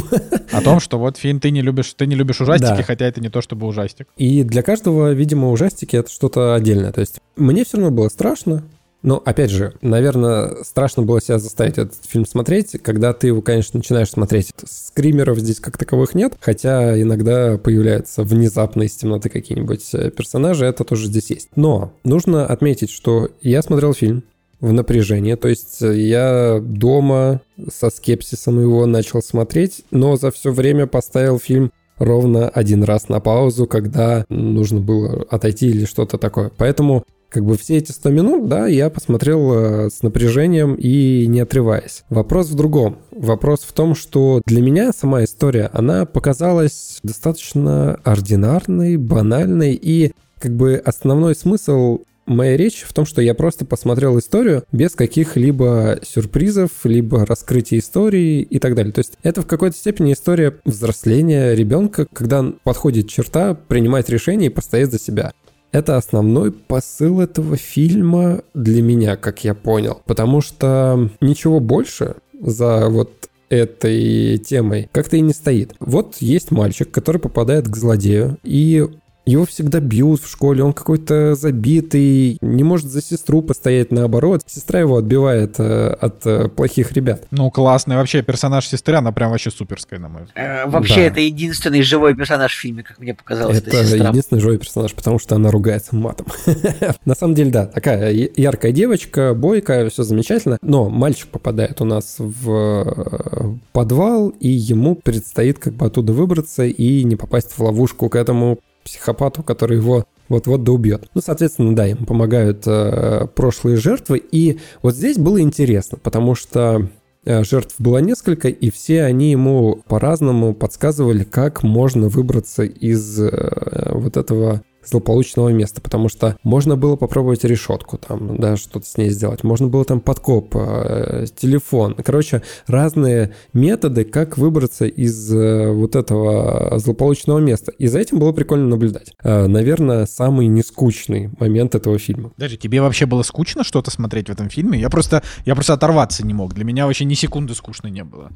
О том, что вот фильм ты не любишь, ты не любишь ужастики, Да. хотя это не то чтобы ужастик. И для каждого, видимо, ужастики это что-то отдельное. То есть мне все равно было страшно. Но, опять же, наверное, страшно было себя заставить этот фильм смотреть, когда ты его, конечно, начинаешь смотреть. Скримеров здесь как таковых нет, хотя иногда появляются внезапно из темноты какие-нибудь э, персонажи, это тоже здесь есть. Но нужно отметить, что я смотрел фильм в напряжении, то есть э, я дома со скепсисом его начал смотреть, но за все время поставил фильм ровно один раз на паузу, когда нужно было отойти или что-то такое. Поэтому как бы все эти 100 минут, да, я посмотрел э, с напряжением и не отрываясь. Вопрос в другом. Вопрос в том, что для меня сама история, она показалась достаточно ординарной, банальной и как бы основной смысл моей речи в том, что я просто посмотрел историю без каких-либо сюрпризов, либо раскрытия истории и так далее. То есть это в какой-то степени история взросления ребенка, когда подходит черта принимать решение и постоять за себя. Это основной посыл этого фильма для меня, как я понял. Потому что ничего больше за вот этой темой как-то и не стоит. Вот есть мальчик, который попадает к злодею, и его всегда бьют в школе, он какой-то забитый, не может за сестру постоять наоборот. Сестра его отбивает э, от э, плохих ребят. Ну, классный. Вообще, персонаж сестры, она прям вообще суперская, на мой взгляд. Э, вообще, Да. это единственный живой персонаж в фильме, как мне показалось. Это единственный живой персонаж, потому что она ругается матом. На самом деле, да, такая яркая девочка, бойкая, все замечательно. Но мальчик попадает у нас в э, подвал, и ему предстоит как бы оттуда выбраться и не попасть в ловушку к этому психопату, который его вот-вот да убьет. Ну, соответственно, да, ему помогают э, прошлые жертвы. И вот здесь было интересно, потому что э, жертв было несколько, и все они ему по-разному подсказывали, как можно выбраться из э, вот этого злополучного места, потому что можно было попробовать решетку там, да, что-то с ней сделать, можно было там подкоп, э, телефон, короче, разные методы, как выбраться из э, вот этого злополучного места, и за этим было прикольно наблюдать. Э, наверное, самый нескучный момент этого фильма. Даже тебе вообще было скучно что-то смотреть в этом фильме? Я просто, я просто оторваться не мог. Для меня вообще ни секунды скучно не было.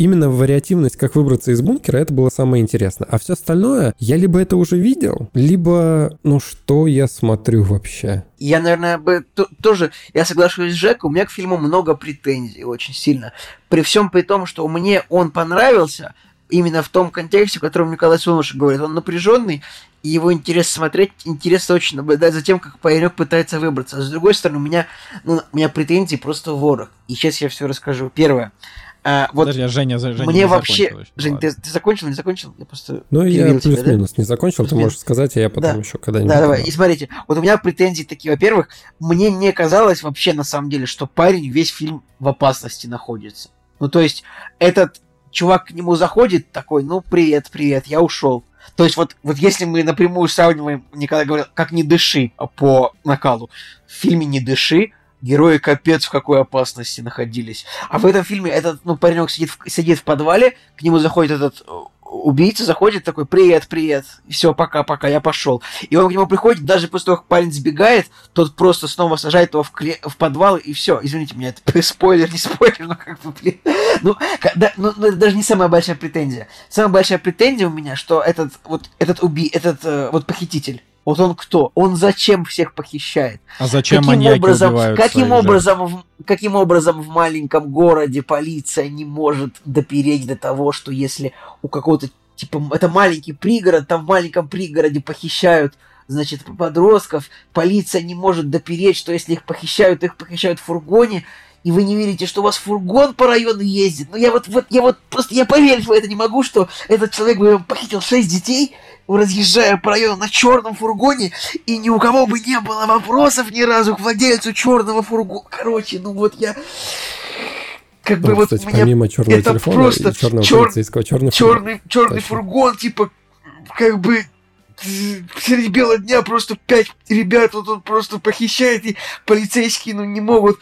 Именно вариативность, как выбраться из бункера, это было самое интересное. А все остальное, я либо это уже видел, либо, ну что я смотрю вообще? Я, наверное, бы то- тоже, я соглашусь с Жеком, у меня к фильму много претензий очень сильно. При всем при том, что мне он понравился, именно в том контексте, в котором Николай Солнышев говорит. Он напряженный, и его интересно смотреть, интересно очень наблюдать за тем, как паренек пытается выбраться. А с другой стороны, у меня, ну, у меня претензий просто ворох. И сейчас я все расскажу. Первое. А, вот Подожди, а Женя, Женя мне не вообще... Жень, ты, ты закончил, не закончил? Я просто Ну, я тебя, да? плюс-минус не закончил, ты Плюс-минус. можешь сказать, а я потом Да. еще когда-нибудь. Да, давай. И смотрите, вот у меня претензии такие. Во-первых, мне не казалось вообще на самом деле, что парень весь фильм в опасности находится. Ну, то есть, этот чувак к нему заходит такой, ну, привет, привет, я ушел. То есть, вот, вот если мы напрямую сравниваем, Николай говорил, как «Не дыши» по накалу, в фильме «Не дыши» герои капец в какой опасности находились. А в этом фильме этот, ну, паренек сидит в, сидит в подвале, к нему заходит этот э, убийца, заходит такой, привет, привет, все, пока, пока, я пошел. И он к нему приходит, даже после того, как парень сбегает, тот просто снова сажает его в, кле- в подвал, и все. Извините меня, это спойлер, не спойлер, но как бы, блин. Ну, да, ну, ну, это даже не самая большая претензия. Самая большая претензия у меня, что этот, вот, этот уби, этот, э, вот похититель, вот он кто? Он зачем всех похищает? А зачем каким маньяки образом, убивают каким образом, в, каким образом в маленьком городе полиция не может допереть до того, что если у какого-то типа это маленький пригород, там в маленьком пригороде похищают значит, подростков, полиция не может допереть, что если их похищают, их похищают в фургоне, и вы не верите, что у вас фургон по району ездит. Ну я вот, вот я вот просто я поверить в это не могу, что этот человек бы похитил шесть детей, разъезжая по району на черном фургоне, и ни у кого бы не было вопросов ни разу к владельцу черного фургона. Короче, ну вот я... Как бы Ну, вот кстати, меня помимо черного это телефона просто черного чер- полицейского, черный фургон. черный, черный фургон, типа, как бы среди бела дня просто пять ребят вот он просто похищает, и полицейские, ну, не могут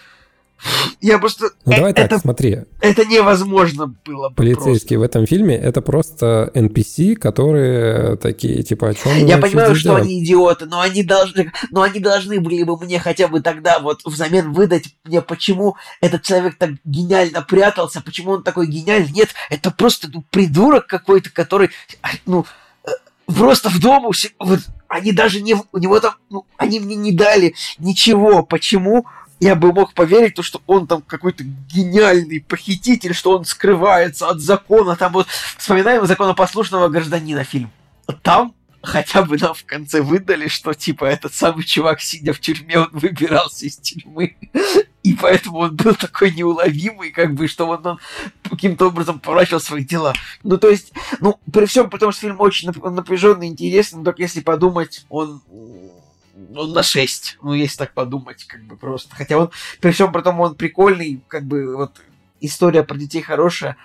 Я просто... Ну давай э- так, это, смотри. это невозможно было бы Полицейские в этом фильме это просто NPC, которые такие, типа, о чем Я понимаю, что они идиоты, но они должны, но они должны были бы мне хотя бы тогда вот взамен выдать мне, почему этот человек так гениально прятался, почему он такой гениальный. Нет, это просто ну, придурок какой-то, который, а, ну, э, просто в дом у се- вот они даже не, у него там, ну, они мне не дали ничего. Почему? Я бы мог поверить, то, что он там какой-то гениальный похититель, что он скрывается от закона. Там вот вспоминаем законопослушного гражданина фильм. Там хотя бы нам в конце выдали, что типа этот самый чувак, сидя в тюрьме, он выбирался из тюрьмы. И поэтому он был такой неуловимый, как бы, что он, он каким-то образом поворачивал свои дела. Ну, то есть, ну, при всем, потому что фильм очень нап- напряженный, интересный, но только если подумать, он он на 6, ну, если так подумать, как бы просто. Хотя он, при всем при том, он прикольный, как бы, вот, история про детей хорошая,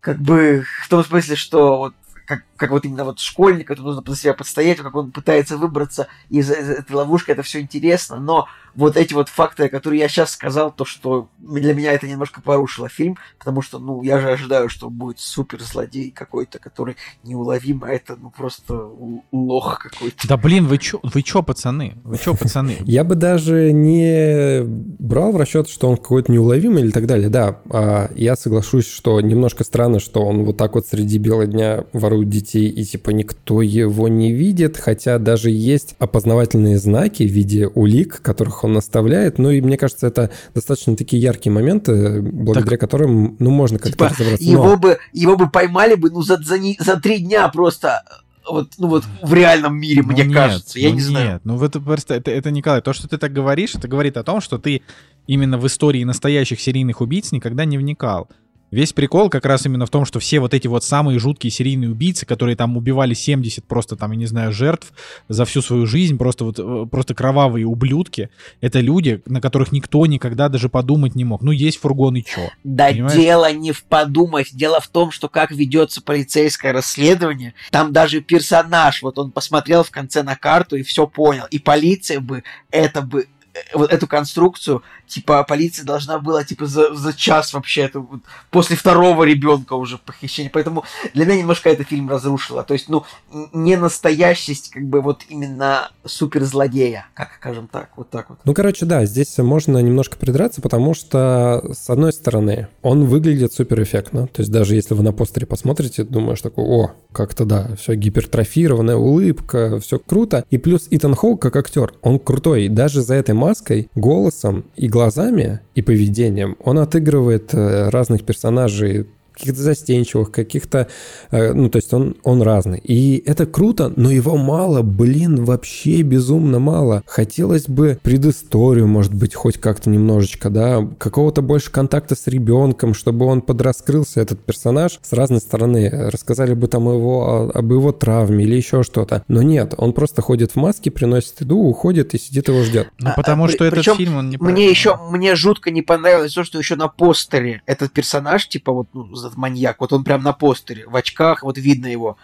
как бы, в том смысле, что вот как, как вот именно вот школьник, это нужно за себя подстоять, как он пытается выбраться из, из этой ловушки, это все интересно, но вот эти вот факты, которые я сейчас сказал, то, что для меня это немножко порушило фильм, потому что, ну, я же ожидаю, что будет супер злодей какой-то, который неуловим, а это, ну, просто лох какой-то. Да блин, вы чё, вы чё, пацаны? Вы чё, пацаны? Я бы даже не брал в расчет, что он какой-то неуловимый или так далее. Да, а, я соглашусь, что немножко странно, что он вот так вот среди бела дня ворует детей, и типа никто его не видит, хотя даже есть опознавательные знаки в виде улик, которых он наставляет. Ну и мне кажется, это достаточно такие яркие моменты, благодаря которым, ну, можно как-то Типа, разобраться. его Но- бы, его бы поймали бы, ну, за, за, не- за три дня просто, вот, ну, вот, в реальном мире, Ну мне нет, кажется, я ну не знаю. Нет, ну это просто, это, это, Николай, то, что ты так говоришь, это говорит о том, что ты именно в истории настоящих серийных убийц никогда не вникал. Весь прикол как раз именно в том, что все вот эти вот самые жуткие серийные убийцы, которые там убивали 70 просто там, я не знаю, жертв за всю свою жизнь, просто вот э, просто кровавые ублюдки, это люди, на которых никто никогда даже подумать не мог. Ну, есть фургон и чё? Да Понимаешь? дело не в подумать, дело в том, что как ведется полицейское расследование, там даже персонаж, вот он посмотрел в конце на карту и все понял, и полиция бы это бы вот эту конструкцию, типа, полиция должна была, типа, за, за час вообще, это вот после второго ребенка уже похищение. Поэтому для меня немножко этот фильм разрушило. То есть, ну, не настоящесть, как бы, вот именно суперзлодея, как скажем так, вот так вот. Ну, короче, да, здесь можно немножко придраться, потому что, с одной стороны, он выглядит супер эффектно. То есть даже если вы на постере посмотрите, думаешь такой, о, как-то да, все гипертрофированная улыбка, все круто. И плюс Итан Хоук как актер, он крутой. Даже за этой маской, голосом и глазами, и поведением он отыгрывает э, разных персонажей каких-то застенчивых, каких-то... э, ну, то есть он, он разный. И это круто, но его мало, блин, вообще безумно мало. Хотелось бы предысторию, может быть, хоть как-то немножечко, да, какого-то больше контакта с ребенком, чтобы он подраскрылся, этот персонаж, с разной стороны. Рассказали бы там его, об его травме или еще что-то. Но нет, он просто ходит в маске, приносит еду, уходит и сидит его ждет. Ну, А, потому а, при- что этот причем фильм, он не Мне еще, мне жутко не понравилось то, что еще на постере этот персонаж, типа вот ну, этот маньяк, вот он прям на постере, в очках, вот видно его.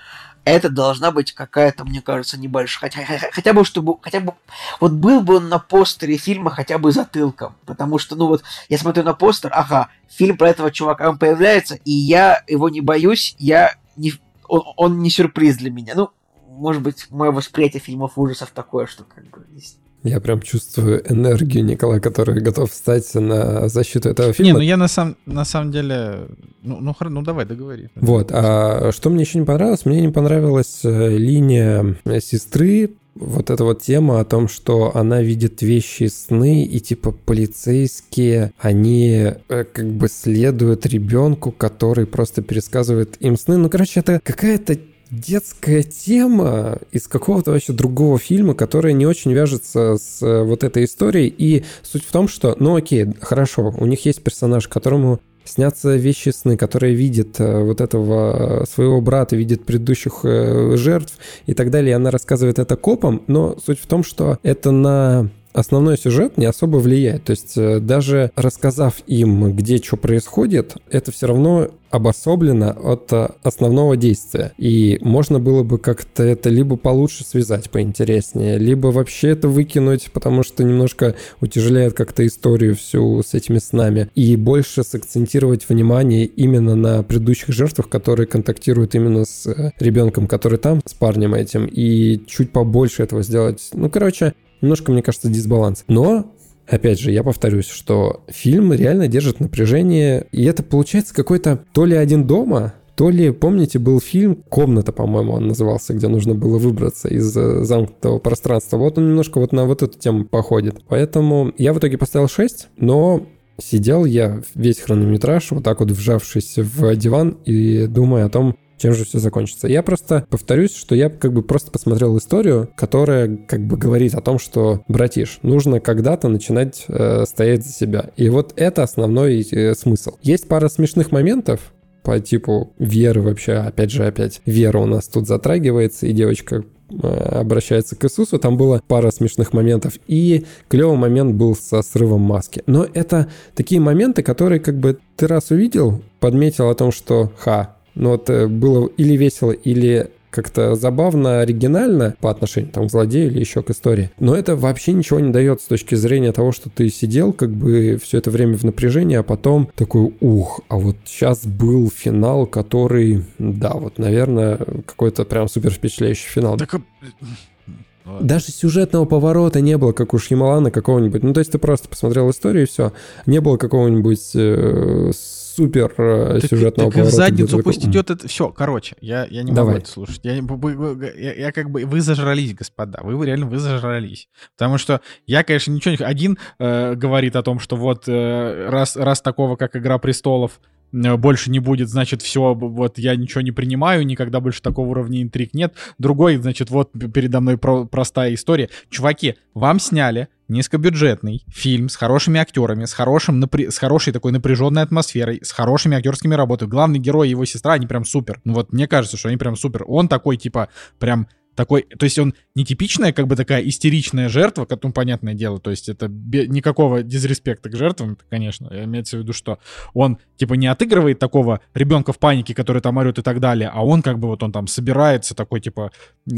Это должна быть какая-то, мне кажется, небольшая, хотя, хотя, бы чтобы, хотя бы, вот был бы он на постере фильма хотя бы затылком, потому что, ну вот, я смотрю на постер, ага, фильм про этого чувака, он появляется, и я его не боюсь, я не, он, он не сюрприз для меня, ну, может быть, мое восприятие фильмов ужасов такое, что как бы здесь Я прям чувствую энергию Николая, который готов встать на защиту этого Не, фильма. ну я на самом, на самом деле... Ну, ну, ну давай, договори. Вот, а что мне еще не понравилось? Мне не понравилась э, линия сестры, вот эта вот тема о том, что она видит вещи сны, и типа полицейские, они э, как бы следуют ребенку, который просто пересказывает им сны. Ну, короче, это какая-то детская тема из какого-то вообще другого фильма, которая не очень вяжется с э, вот этой историей. И суть в том, что, ну окей, хорошо, у них есть персонаж, которому снятся вещи сны, которые видит э, вот этого э, своего брата, видит предыдущих э, жертв и так далее. И она рассказывает это копам, но суть в том, что это на основной сюжет не особо влияет. То есть э, даже рассказав им, где что происходит, это все равно обособлено от э, основного действия. И можно было бы как-то это либо получше связать поинтереснее, либо вообще это выкинуть, потому что немножко утяжеляет как-то историю всю с этими снами. И больше сакцентировать внимание именно на предыдущих жертвах, которые контактируют именно с э, ребенком, который там, с парнем этим, и чуть побольше этого сделать. Ну, короче, немножко, мне кажется, дисбаланс. Но Опять же, я повторюсь, что фильм реально держит напряжение, и это получается какой-то то ли один дома, то ли, помните, был фильм «Комната», по-моему, он назывался, где нужно было выбраться из э, замкнутого пространства. Вот он немножко вот на вот эту тему походит. Поэтому я в итоге поставил 6, но сидел я весь хронометраж вот так вот вжавшись в диван и думая о том, чем же все закончится. Я просто повторюсь, что я как бы просто посмотрел историю, которая как бы говорит о том, что, братиш, нужно когда-то начинать э, стоять за себя. И вот это основной э, смысл. Есть пара смешных моментов, по типу веры вообще, опять же, опять вера у нас тут затрагивается, и девочка э, обращается к Иисусу, там было пара смешных моментов, и клевый момент был со срывом маски. Но это такие моменты, которые как бы ты раз увидел, подметил о том, что ха, но вот э, было или весело, или как-то забавно, оригинально по отношению там, к злодею или еще к истории. Но это вообще ничего не дает с точки зрения того, что ты сидел как бы все это время в напряжении, а потом такой, ух, а вот сейчас был финал, который, да, вот, наверное, какой-то прям супер впечатляющий финал. Так а, даже сюжетного поворота не было, как у Шьямалана какого-нибудь. Ну, то есть ты просто посмотрел историю и все. Не было какого-нибудь э, супер э, так, сюжетного так поворота. в задницу пусть такой... идет это... Все, короче, я, я не Давай. могу это слушать. Я, я, я как бы... Вы зажрались, господа. Вы реально вы зажрались. Потому что я, конечно, ничего не... Один э, говорит о том, что вот э, раз, раз такого, как «Игра престолов», Э, больше не будет, значит, все, вот я ничего не принимаю, никогда больше такого уровня интриг нет. Другой, значит, вот передо мной про простая история. Чуваки, вам сняли низкобюджетный фильм с хорошими актерами, с, хорошим, напря... с хорошей такой напряженной атмосферой, с хорошими актерскими работами. Главный герой и его сестра, они прям супер. Ну вот мне кажется, что они прям супер. Он такой, типа, прям такой, то есть он не типичная, как бы такая истеричная жертва, как, ну, понятное дело, то есть это бе- никакого дизреспекта к жертвам, конечно, имеется в виду, что он, типа, не отыгрывает такого ребенка в панике, который там орет и так далее, а он, как бы, вот он там собирается, такой, типа,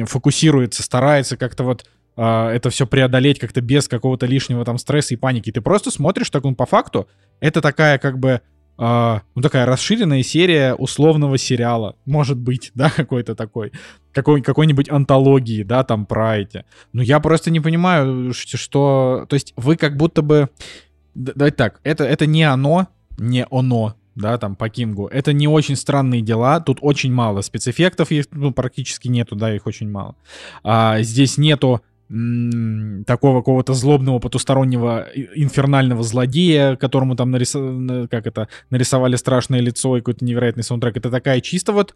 фокусируется, старается как-то вот это все преодолеть как-то без какого-то лишнего там стресса и паники. Ты просто смотришь, так он по факту, это такая как бы э, ну, такая расширенная серия условного сериала, может быть, да, какой-то такой, какой, какой-нибудь антологии, да, там про эти. Но я просто не понимаю, что... То есть вы как будто бы... Давайте так, это, это не оно, не оно, да, там по Кингу. Это не очень странные дела. Тут очень мало спецэффектов, их ну, практически нету, да, их очень мало. А, здесь нету такого какого-то злобного потустороннего инфернального злодея, которому там нарисовали, как это, нарисовали страшное лицо и какой-то невероятный саундтрек. Это такая чисто вот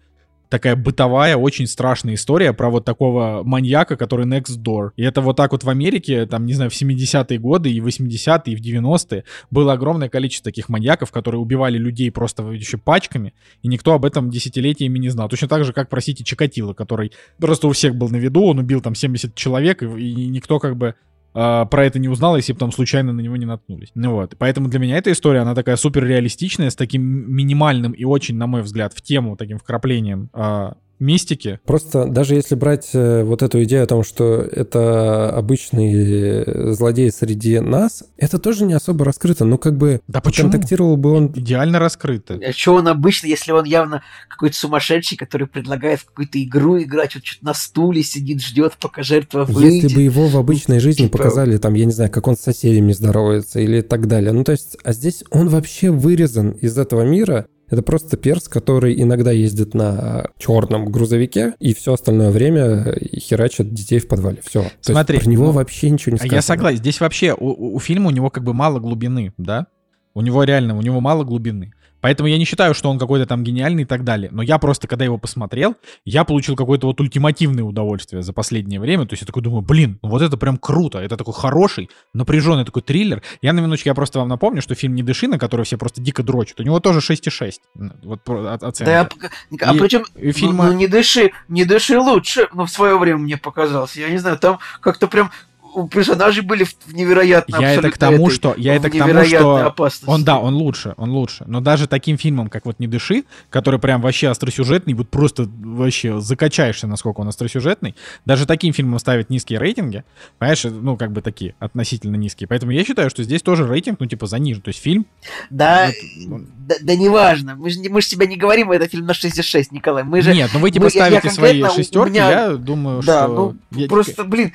такая бытовая, очень страшная история про вот такого маньяка, который next door. И это вот так вот в Америке, там, не знаю, в 70-е годы и 80-е, и в 90-е было огромное количество таких маньяков, которые убивали людей просто еще пачками, и никто об этом десятилетиями не знал. Точно так же, как, простите, Чикатило, который просто у всех был на виду, он убил там 70 человек, и, и никто как бы э, про это не узнал, если бы там случайно на него не наткнулись. Ну вот. Поэтому для меня эта история, она такая супер реалистичная, с таким минимальным и очень, на мой взгляд, в тему, таким вкраплением э, мистики. Просто даже если брать э, вот эту идею о том, что это обычный злодей среди нас, это тоже не особо раскрыто. Ну, как бы да почему? контактировал бы он... Идеально раскрыто. А что он обычно, если он явно какой-то сумасшедший, который предлагает в какую-то игру играть, вот что-то на стуле сидит, ждет, пока жертва выйдет. Если бы его в обычной жизни типа... показали, там, я не знаю, как он с соседями здоровается или так далее. Ну, то есть, а здесь он вообще вырезан из этого мира, это просто перс, который иногда ездит на черном грузовике и все остальное время херачит детей в подвале. Все. Смотри, про него ну, вообще ничего не сказано. Я согласен. Здесь вообще у, у фильма у него как бы мало глубины, да? У него реально, у него мало глубины. Поэтому я не считаю, что он какой-то там гениальный и так далее. Но я просто, когда его посмотрел, я получил какое-то вот ультимативное удовольствие за последнее время. То есть я такой думаю, блин, ну вот это прям круто. Это такой хороший, напряженный такой триллер. Я на минуточку, я просто вам напомню, что фильм «Не дыши», на который все просто дико дрочат, у него тоже 6,6. Вот оценка. Да, а и, причем, и фильма... ну, ну, «Не дыши», «Не дыши» лучше, но в свое время мне показалось. Я не знаю, там как-то прям у персонажей были в- невероятно Я это к тому, этой- что я это к тому, что опасности. он да, он лучше, он лучше. Но даже таким фильмом, как вот «Не дыши», который прям вообще остросюжетный, вот просто вообще закачаешься, насколько он остросюжетный, даже таким фильмам ставят низкие рейтинги, понимаешь, ну как бы такие относительно низкие. Поэтому я считаю, что здесь тоже рейтинг, ну типа занижен. То есть фильм, Да, Вот, он- да, да неважно. Мы же, мы же тебя не говорим, это фильм на 6,6, Николай. Мы же... нет, ну вы типа мы- я- я ставите свои шестерки, меня- я думаю, Да, что... ну, я- просто, блин,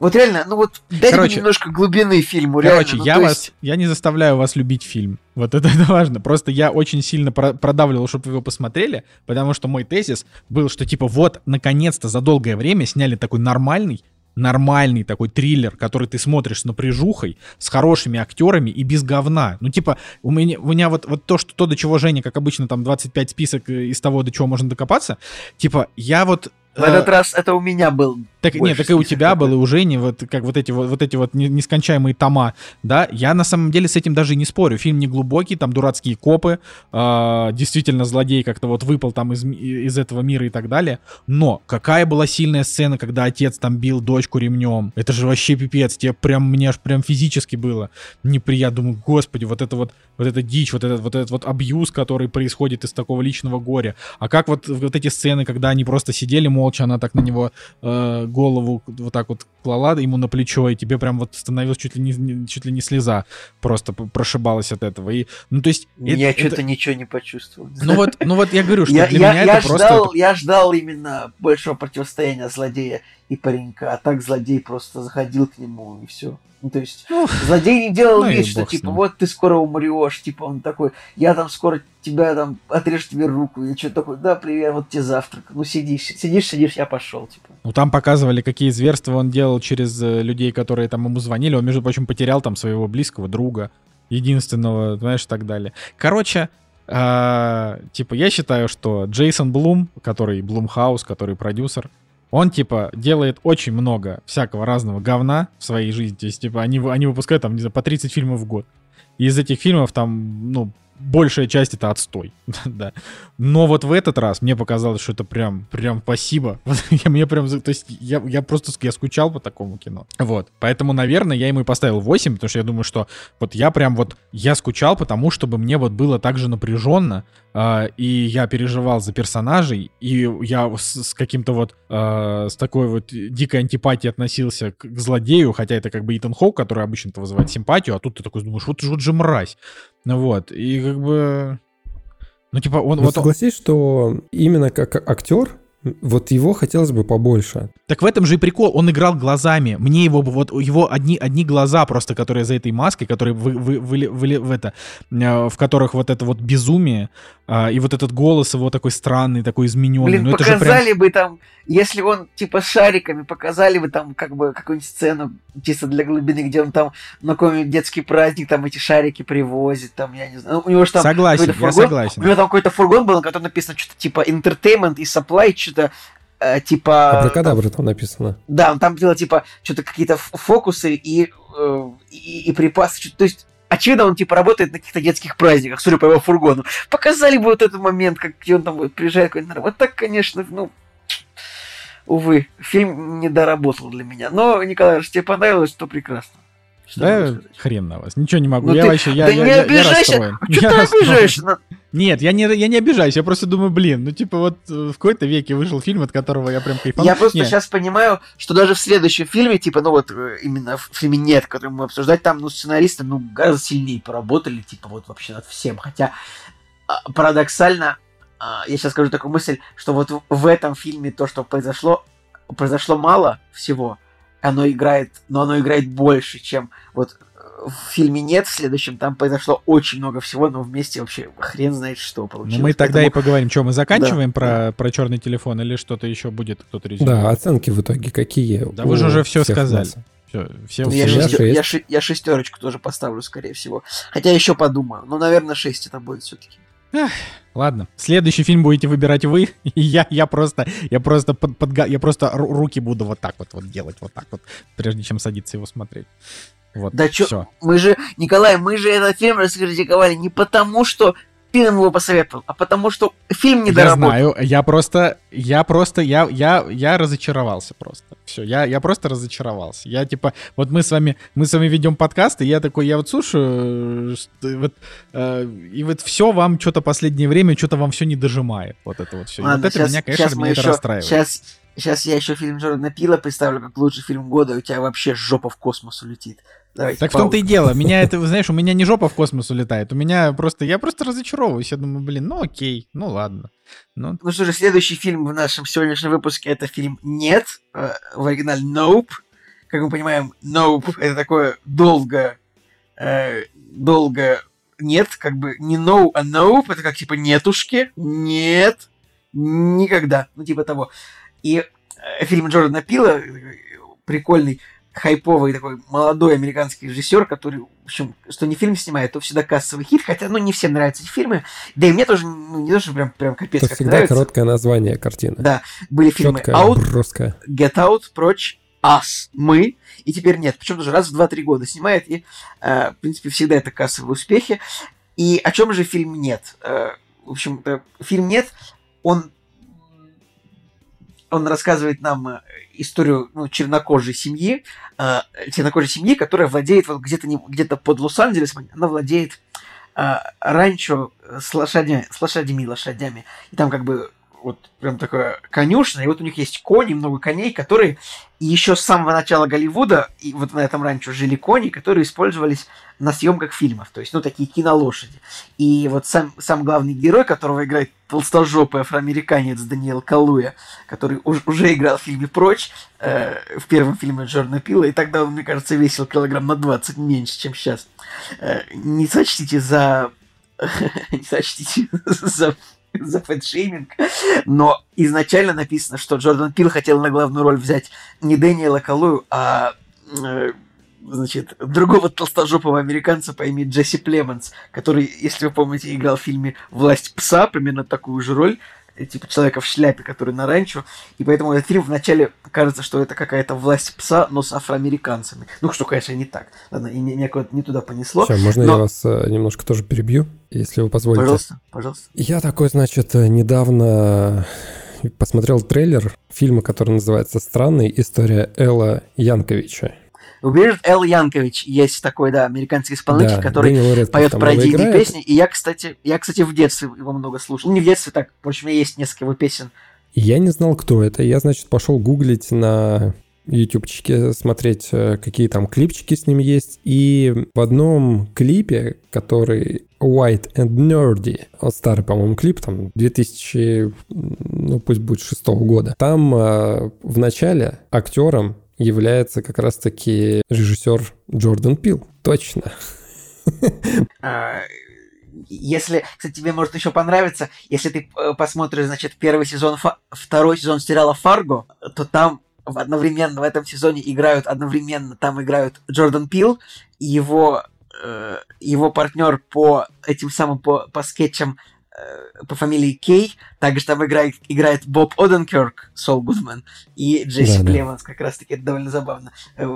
вот реально, ну вот дайте Короче- немножко глубины фильму, Короче, реально. ну, я вас, есть- я не заставляю вас любить фильм. Вот это, это важно. Просто я очень сильно про- продавливал, чтобы вы его посмотрели, потому что мой тезис был, что типа вот, наконец-то за долгое время сняли такой нормальный, нормальный такой триллер, который ты смотришь с напряжухой, с хорошими актерами и без говна. Ну, типа, у меня, у меня вот, вот то, что то, до чего Женя, как обычно, там 25 список э, из того, до чего можно докопаться, типа, я вот... В э, этот раз это у меня был. Так, больше нет, так и у тебя такой. был, и у Жени, вот как вот эти вот, вот эти вот не- нескончаемые тома, да, я на самом деле с этим даже и не спорю. Фильм не глубокий, там дурацкие копы, а, действительно злодей как-то вот выпал там из, из этого мира и так далее. Но какая была сильная сцена, когда отец там бил дочку ремнем? Это же вообще пипец, тебе прям, мне аж прям физически было неприятно. Думаю, господи, вот это вот, вот эта дичь, вот этот вот этот вот абьюз, который происходит из такого личного горя. А как вот, вот эти сцены, когда они просто сидели молча, она так на него э, голову вот так вот клала ему на плечо, и тебе прям вот становилось чуть ли не, чуть ли не слеза просто прошибалась от этого. И, ну, то есть... это- Я это- что-то ничего не почувствовал. Ну вот, ну вот я говорю, что я, для я- меня я это просто... ждал, я ждал именно большего противостояния злодея и паренька, а так злодей просто заходил к нему и все. Ну, то есть, Ну, злодей не делал ну вид, что, типа, вот ты скоро умрешь, типа, он такой, я там скоро тебя там отрежу тебе руку, и что такой, да, привет, вот тебе завтрак. Ну, сидишь, сидишь, сидишь, я пошел, типа. Ну, там показывали, какие зверства он делал через э, людей, которые там ему звонили. Он, между прочим, потерял там своего близкого друга, единственного, знаешь, и так далее. Короче, а, типа, я считаю, что Джейсон Блум, который Блумхаус, который продюсер, он, типа, делает очень много всякого разного говна в своей жизни. То есть, типа, они, они выпускают, там, не знаю, по 30 фильмов в год. И из этих фильмов, там, ну, большая часть это отстой. да. Но вот в этот раз мне показалось, что это прям, прям спасибо. Я, мне прям, то есть я, я просто я скучал по такому кино. Вот. Поэтому, наверное, я ему и поставил 8, потому что я думаю, что вот я прям вот, я скучал потому, чтобы мне вот было так же напряженно, а, и я переживал за персонажей, и я с, с каким-то вот, а, с такой вот дикой антипатией относился к, к злодею, хотя это как бы Итан Хоук, который обычно-то вызывает симпатию, а тут ты такой думаешь, вот, вот же мразь. Ну вот, и как бы... Ну, типа, он... Но вот он- согласись, что именно как актер, вот его хотелось бы побольше. Так в этом же и прикол. Он играл глазами. Мне его бы вот его одни одни глаза просто, которые за этой маской, которые вы, вы, выли- выли- в это, э, в которых вот это вот безумие а, и вот этот голос его такой странный, такой измененный. Блин, ну это же прям показали бы там, если он типа с шариками, показали бы там как бы какую-нибудь сцену чисто для глубины, где он там на какой-нибудь детский праздник там эти шарики привозит, там, я не знаю. Ну, у него же там согласен, какой-то я фургон, согласен. У него там какой-то фургон был, на котором написано что-то типа entertainment и supply, что-то э, типа... Абракадабра там написано. Да, он там делал типа что-то какие-то фокусы и, э, и, и припасы. То есть, очевидно, он типа работает на каких-то детских праздниках, судя по его фургону. Показали бы вот этот момент, как где он там приезжает какой-нибудь. Вот так, конечно, ну, увы, фильм не доработал для меня. Но, Николай, раз тебе понравилось, то прекрасно. Что Да хрен на вас. Ничего не могу. Ну я ты- вообще, я, да я, не я- я обижайся. А что Я ты расстроен. обижаешься? Ну, Нет, я не, я не обижаюсь, я просто думаю, блин, ну типа вот э, в какой-то веке вышел фильм, от которого я прям кайфанул. Я просто Не, сейчас понимаю, что даже в следующем фильме, типа, ну вот э, именно в фильме «Нет», который мы обсуждать, там, ну, сценаристы, ну, гораздо сильнее поработали, типа, вот вообще над всем. Хотя, а, парадоксально, а, я сейчас скажу такую мысль, что вот в этом фильме то, что произошло, произошло мало всего, оно играет, но оно играет больше, чем вот э, в фильме «Нет», в следующем там произошло очень много всего, но вместе вообще хрен знает что получилось. Ну, мы тогда и Поэтому- поговорим. Что, мы заканчиваем Да, про, про черный телефон или что-то еще будет кто-то резюмирует? Да, оценки в итоге какие? Да вы же уже всех сказали. нас? Всё, все, Ну, я, все- шестё- я, шесть. ши- я шестерочку тоже поставлю, скорее всего. Хотя еще подумаю. Ну, наверное, 6 это будет все-таки. Ладно, следующий фильм будете выбирать вы, и я, я просто, я просто, под, подга- я просто ру- руки буду вот так вот, вот делать, вот так вот, прежде чем садиться его смотреть. Вот, Да чё-. Мы же, Николай, мы же этот фильм раскритиковали не потому, что фильм его посоветовал, а потому что фильм не Я доработал. знаю, я просто, я просто, я, я, я разочаровался просто. Все, я, я просто разочаровался. Я типа, вот мы с вами, мы с вами ведем подкаст, и я такой, я вот слушаю, что, вот, э, и вот все вам что-то последнее время, что-то вам все не дожимает. Вот это вот все. Ладно, вот это щас- меня, конечно, меня это еще- расстраивает. Сейчас, сейчас я еще фильм Джордана Пила представлю как лучший фильм года, у тебя вообще жопа в космос улетит. Давайте Так в том-то и дело. Меня это, знаешь, у меня не жопа в космос улетает. У меня просто, я просто разочаровываюсь. Я думаю, блин, ну окей, ну ладно. Ну, Ну что же, следующий фильм в нашем сегодняшнем выпуске это фильм «Нет», э, в оригинале «Nope». Как мы понимаем, «Nope» — это такое долго, э, долго «нет», как бы не «no», а «nope», это как типа «нетушки», «нет», «никогда», ну типа того. И э, фильм Джордана Пила, э, прикольный, хайповый такой молодой американский режиссер, который, в общем, что не фильм снимает, то всегда кассовый хит, хотя, ну, не всем нравятся эти фильмы, да и мне тоже, ну, не то, что прям, прям капец Это как всегда нравится. короткое название картины. Да, были фильмы Четкое, Out, броское. Get Out, Прочь, Us, Мы, и теперь нет. Причем даже раз в 2-3 года снимает, и, э, в принципе, всегда это кассовые успехи. И о чем же фильм нет? Э, в общем, э, фильм нет, он он рассказывает нам э, историю ну, чернокожей семьи, э, чернокожей семьи, которая владеет вот где-то где-то под Лос-Анджелесом, она владеет э, ранчо с лошадями, с лошадями лошадями. И там как бы вот прям такая конюшня, и вот у них есть кони, много коней, которые еще с самого начала Голливуда, и вот на этом ранчо жили кони, которые использовались на съемках фильмов, то есть, ну, такие кинолошади. И вот сам, сам главный герой, которого играет толстожопый афроамериканец Даниэл Калуя, который уж- уже играл в фильме «Прочь», э, в первом фильме Джорна Пила, и тогда он, мне кажется, весил килограмм на 20 меньше, чем сейчас. Э, не сочтите за... не сочтите за за фэтшейминг, но изначально написано, что Джордан Пил хотел на главную роль взять не Дэниела Калую, а э, значит, другого толстожопого американца по имени Джесси Племонс, который, если вы помните, играл в фильме «Власть пса», примерно такую же роль, типа человека в шляпе, который на ранчо, и поэтому этот фильм вначале кажется, что это какая-то власть пса, но с афроамериканцами. Ну, что, конечно, не так. Ладно, и не, не, не туда понесло. Сейчас, можно но- я вас э, немножко тоже перебью, если вы позволите? Пожалуйста, пожалуйста. Я такой, значит, э, недавно посмотрел трейлер фильма, который называется «Странная история Элла Янковича». Уверен, Эл Янкович есть такой, да, американский исполнитель, Да, который поет пародийные играет. песни. И я, кстати, я, кстати, в детстве его много слушал. Ну, не в детстве, так, в общем, у меня есть несколько его песен. Я не знал, кто это. Я, значит, пошел гуглить на ютубчике, смотреть, э, какие там клипчики с ним есть. И в одном клипе, который White and Nerdy, старый, по-моему, клип, там, 2000, ну, пусть будет шестого года, там э, в начале актером является как раз-таки режиссер Джордан Пил. Точно. А, Если, кстати, тебе может еще понравиться, если ты э, посмотришь, значит, первый сезон, второй сезон сериала Фарго, то там одновременно в этом сезоне играют одновременно, там играют Джордан Пил его э, его партнер по этим самым по, по скетчам по фамилии Кей, также там играет, играет Боб Оденкерк, Сол Гудман, и Джесси Да-да. Племонс, как раз таки это довольно забавно. Э,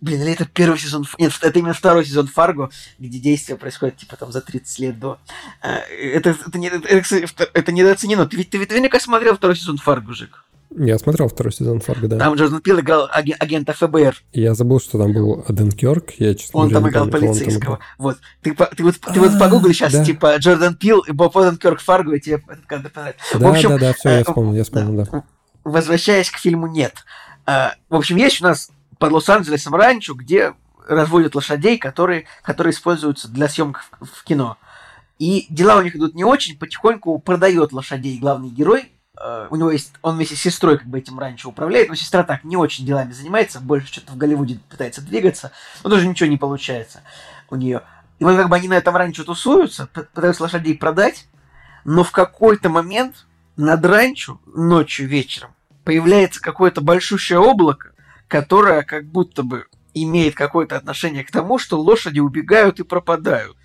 Блин, или это первый сезон, нет, это именно второй сезон Фарго, где действие происходит типа там за 30 лет до. Э, Это, это, не, это, это недооценено. Ты ведь ты ведь наверняка смотрел второй сезон Фарго, Жик. Я смотрел второй сезон Фарго, да. Там Джордан Пил играл аген- агента ФБР. Я забыл, что там был Аден Кёрк. Я, честно Он там играл полицейского. Вот. Ты, ты вот, ты вот А, погугли сейчас, типа, Джордан Пил и Боб Оденкерк Фарго, и тебе этот кадр понравится. Да, в общем, да, да, все, э, я вспомнил, я вспомнил, да. возвращаясь к фильму «Нет». А, В общем, есть у нас под Лос-Анджелесом ранчо, где разводят лошадей, которые, которые используются для съемок в, в кино. И дела у них идут не очень, потихоньку продает лошадей главный герой. Э, У него есть, он вместе с сестрой как бы этим раньше управляет, но сестра так не очень делами занимается, больше что-то в Голливуде пытается двигаться, но тоже ничего не получается у нее. И вот как бы они на этом ранчо тусуются, пытаются лошадей продать, но в какой-то момент над ранчо ночью вечером появляется какое-то большущее облако, которое как будто бы имеет какое-то отношение к тому, что лошади убегают и пропадают.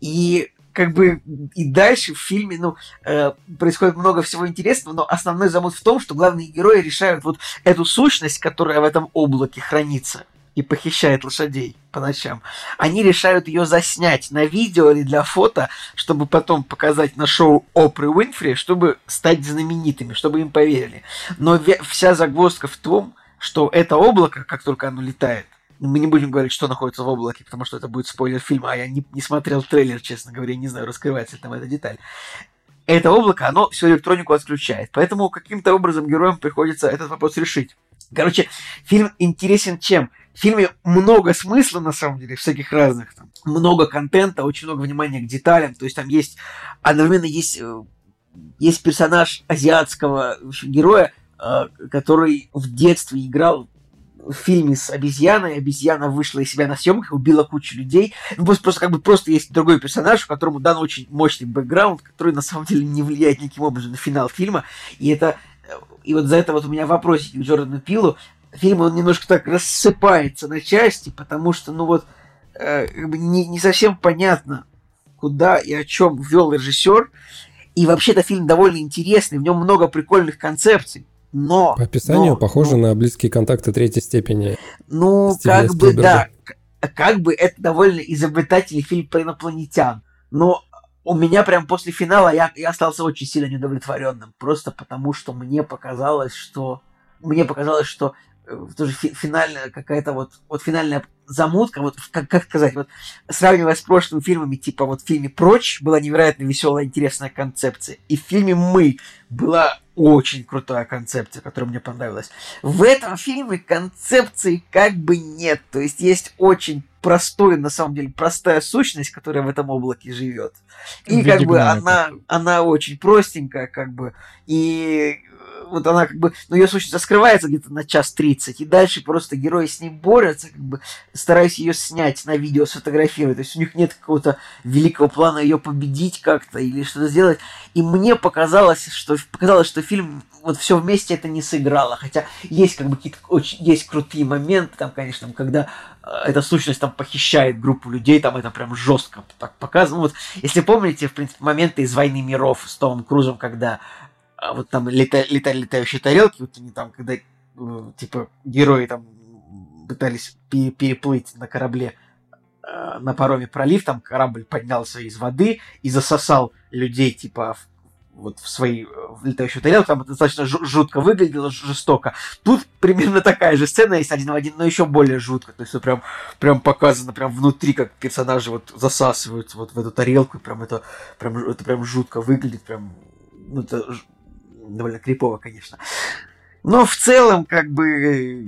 И как бы и дальше в фильме, ну, э, происходит много всего интересного, но основной замут в том, что главные герои решают вот эту сущность, которая в этом облаке хранится, и похищает лошадей по ночам, они решают ее заснять на видео или для фото, чтобы потом показать на шоу Опры Уинфри, чтобы стать знаменитыми, чтобы им поверили. Но вся загвоздка в том, что это облако, как только оно летает, мы не будем говорить, что находится в облаке, потому что это будет спойлер фильма, а я не, не смотрел трейлер, честно говоря, не знаю, раскрывается ли там эта деталь. Это облако, оно всю электронику отключает. Поэтому каким-то образом героям приходится этот вопрос решить. Короче, фильм интересен чем? В фильме много смысла, на самом деле, всяких разных. Там, много контента, очень много внимания к деталям. То есть там есть, одновременно есть, э, есть персонаж азиатского героя, э, который в детстве играл в фильме с обезьяной, обезьяна вышла из себя на съемках, убила кучу людей. Ну, просто, просто как бы просто есть другой персонаж, которому дан очень мощный бэкграунд, который на самом деле не влияет никаким образом на финал фильма. И это и вот за это вот у меня вопросики к Джордану Пилу. Фильм, он немножко так рассыпается на части, потому что, ну вот, э, не, не совсем понятно, куда и о чем ввел режиссер. И вообще-то фильм довольно интересный, в нем много прикольных концепций. Но... По описанию но, похоже ну, на близкие контакты третьей степени. Ну, Стивена как бы, Спилберга. да. Как бы это довольно изобретательный фильм про инопланетян. Но у меня прям после финала я, я остался очень сильно неудовлетворенным. Просто потому, что мне показалось, что... Мне показалось, что э, тоже фи- финальная какая-то вот, вот финальная замутка, вот как, как сказать, вот сравнивая с прошлыми фильмами, типа вот в фильме «Прочь» была невероятно веселая, интересная концепция, и в фильме «Мы» была очень крутая концепция, которая мне понравилась. В этом фильме концепции как бы нет, то есть есть очень простой, на самом деле, простая сущность, которая в этом облаке живет. И как бы гномика. она, она очень простенькая, как бы, и вот она как бы, ну, ее сущность раскрывается где-то на час тридцать, и дальше просто герои с ней борются, как бы, стараясь ее снять на видео, сфотографировать. То есть у них нет какого-то великого плана ее победить как-то или что-то сделать. И мне показалось, что показалось, что фильм вот все вместе это не сыграло. Хотя есть как бы какие-то очень есть крутые моменты, там, конечно, когда э, эта сущность там похищает группу людей, там это прям жестко так показано. Вот, если помните, в принципе, моменты из «Войны миров» с Томом Крузом, когда а вот там лета- летали летающие тарелки, вот они там, когда э, типа герои там пытались пе- переплыть на корабле э, на пароме пролив, там корабль поднялся из воды и засосал людей типа в- вот в свои э, в летающую тарелку, там это достаточно жу- жутко выглядело, жестоко. Тут примерно такая же сцена есть один в один, но еще более жутко. То есть прям, прям показано прям внутри, как персонажи вот засасывают вот в эту тарелку, прям это прям, это прям жутко выглядит, прям ну, это довольно крипово, конечно. Но в целом, как бы,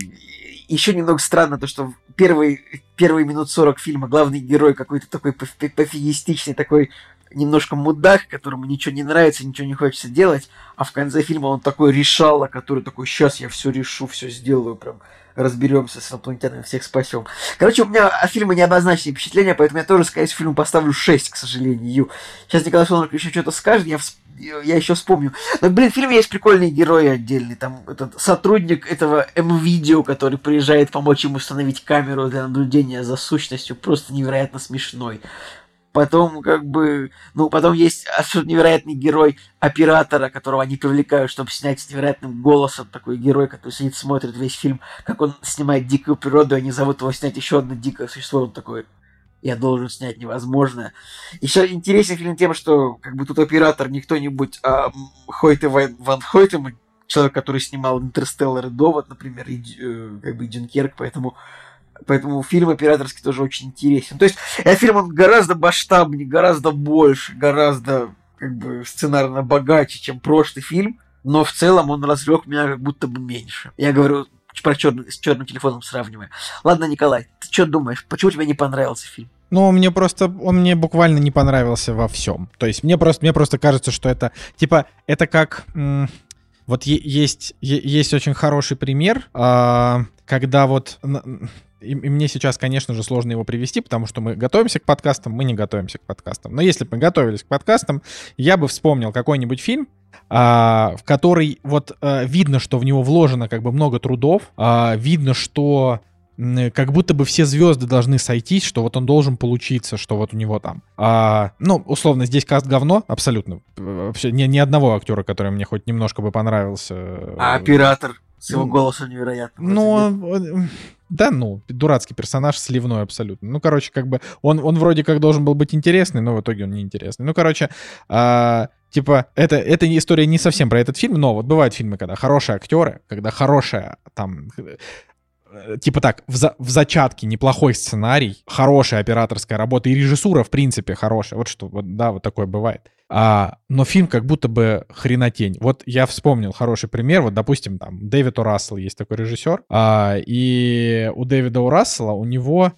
еще немного странно то, что первый, первые минут 40 фильма главный герой какой-то такой пофи- пофигистичный, такой немножко мудак, которому ничего не нравится, ничего не хочется делать, а в конце фильма он такой решала, который такой, сейчас я все решу, все сделаю, прям разберемся с инопланетянами, всех спасем. Короче, у меня от фильма неоднозначные впечатления, поэтому я тоже, скорее всего, фильму поставлю 6, к сожалению. Сейчас Николай Федорович еще что-то скажет, я, всп- я еще вспомню. Но, блин, в фильме есть прикольные герои отдельные. Там этот сотрудник этого М-видео, который приезжает помочь ему установить камеру для наблюдения за сущностью, просто невероятно смешной. Потом, как бы, ну, потом есть абсолютно невероятный герой оператора, которого они привлекают, чтобы снять с невероятным голосом такой герой, который сидит, смотрит весь фильм, как он снимает дикую природу, и они зовут его снять еще одно дикое существо, он такой, я должен снять невозможное. Еще интересен фильм тем, что как бы тут оператор не кто-нибудь, а Хойте Ван, Ван Хойтем, человек, который снимал Интерстеллар и Довод, например, и э, как бы Дюнкерк, поэтому Поэтому фильм операторский тоже очень интересен. То есть, этот фильм, он гораздо масштабнее, гораздо больше, гораздо как бы сценарно богаче, чем прошлый фильм, но в целом он развлек меня как будто бы меньше. Я говорю про черный, с черным телефоном сравнивая. Ладно, Николай, ты что думаешь, почему тебе не понравился фильм? Ну, мне просто, он мне буквально не понравился во всем. То есть мне просто, мне просто кажется, что это, типа, это как, вот есть, есть очень хороший пример, а, когда вот, и, и мне сейчас, конечно же, сложно его привести, потому что мы готовимся к подкастам, мы не готовимся к подкастам. Но если бы мы готовились к подкастам, я бы вспомнил какой-нибудь фильм, а, в который вот а, видно, что в него вложено как бы много трудов, а, видно, что как будто бы все звезды должны сойтись, что вот он должен получиться, что вот у него там. А, ну, условно, здесь каст говно, абсолютно. Вообще ни, ни одного актера, который мне хоть немножко бы понравился. А оператор с его ну, голосом невероятным. Ну, Да ну, дурацкий персонаж, сливной абсолютно. Ну, короче, как бы он, он вроде как должен был быть интересный, но в итоге он неинтересный. Ну, короче, а, типа, это, эта история не совсем про этот фильм, но вот бывают фильмы, когда хорошие актеры, когда хорошая там э, типа так, в, за, в зачатке неплохой сценарий, хорошая операторская работа и режиссура, в принципе, хорошая. Вот что, вот, да, вот такое бывает. А, но фильм как будто бы хренотень. Вот я вспомнил хороший пример. Вот, допустим, там Дэвид О. есть такой режиссер. А, и у Дэвида О. у него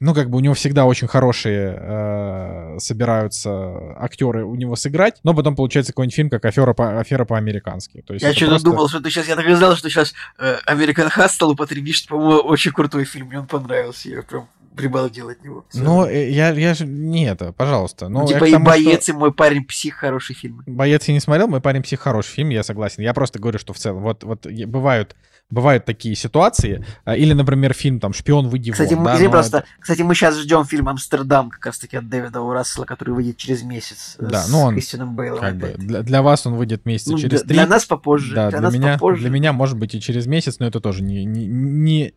ну, как бы у него всегда очень хорошие э, собираются актеры у него сыграть, но потом получается какой-нибудь фильм, как «Афера, по, афера по-американски». То есть я что-то просто... думал, что ты сейчас... Я так и знал, что сейчас э, «Американ Хастл» употребишь, по-моему, очень крутой фильм, мне он понравился, я прям прибалдел от него. Ну, э, я, я же... Не это, пожалуйста. Ну, типа и тому, «Боец», что... и «Мой парень псих» хороший фильм. «Боец» я не смотрел, «Мой парень псих» хороший фильм, я согласен. Я просто говорю, что в целом, вот, вот бывают бывают такие ситуации. А, или, например, фильм там «Шпион, выйди кстати, вон». Мы, да, просто, это... Кстати, мы сейчас ждем фильм «Амстердам» как раз-таки от Дэвида Урассела, который выйдет через месяц да, с ну он, Кристианом Бейлом. Как бы, для, для вас он выйдет месяца ну, через три. Для нас попозже. Да, для, для, меня, попозже. для меня может быть и через месяц, но это тоже не, не, не,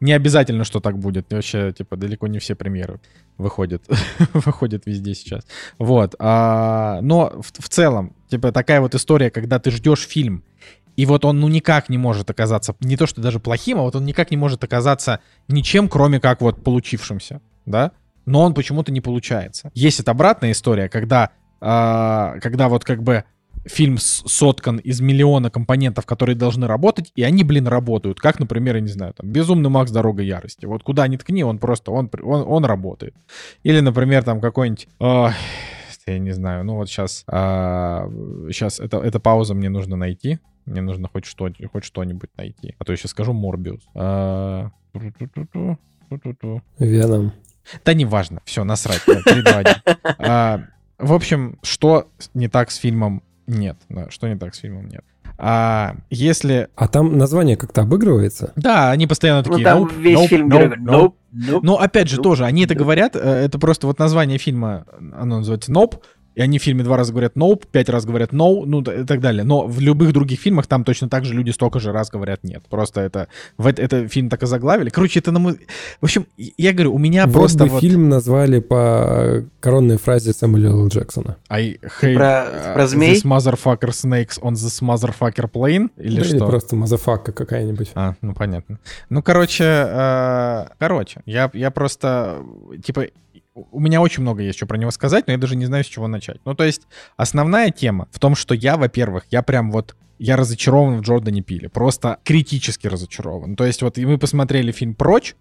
не обязательно, что так будет. Вообще, типа, далеко не все премьеры выходят, выходят везде сейчас. Вот. А, но в, в целом, типа, такая вот история, когда ты ждешь фильм, и вот он ну никак не может оказаться, не то что даже плохим, а вот он никак не может оказаться ничем, кроме как вот получившимся, да? Но он почему-то не получается. Есть это обратная история, когда, э, когда вот как бы фильм соткан из миллиона компонентов, которые должны работать, и они, блин, работают. Как, например, я не знаю, там, «Безумный Макс. Дорога ярости». Вот куда ни ткни, он просто, он, он, он работает. Или, например, там какой-нибудь... Э, я не знаю, ну вот сейчас, э, а, сейчас это, эта пауза мне нужно найти. Мне нужно хоть, что, хоть что-нибудь найти. А то я сейчас скажу Морбиус. А... Веном. Да неважно. Все, насрать. А, в общем, что не так с фильмом нет. Да, что не так с фильмом нет. А если... А там название как-то обыгрывается? Да, они постоянно ну, такие... Ну, там nope, весь nope, фильм nope, nope, nope, nope, Но опять же nope, тоже, они nope. это говорят, э, это просто вот название фильма, оно называется Nope, и они в фильме два раза говорят «nope», пять раз говорят «no», ну и так далее. Но в любых других фильмах там точно так же люди столько же раз говорят «нет». Просто это, в это, это фильм так и заглавили. Короче, это на мой... В общем, я говорю, у меня вот просто бы вот... фильм назвали по коронной фразе Сэмюэла Джексона. I hate про, uh, про змей? this motherfucker snakes on this motherfucker plane? Или да, что? Или просто motherfucker какая-нибудь. А, ну понятно. Ну, короче, э, короче, я, я просто, типа, у меня очень много есть что про него сказать, но я даже не знаю, с чего начать. Ну, то есть, основная тема в том, что я, во-первых, я прям вот я разочарован в Джордане Пиле. Просто критически разочарован. То есть вот мы посмотрели фильм «Прочь»,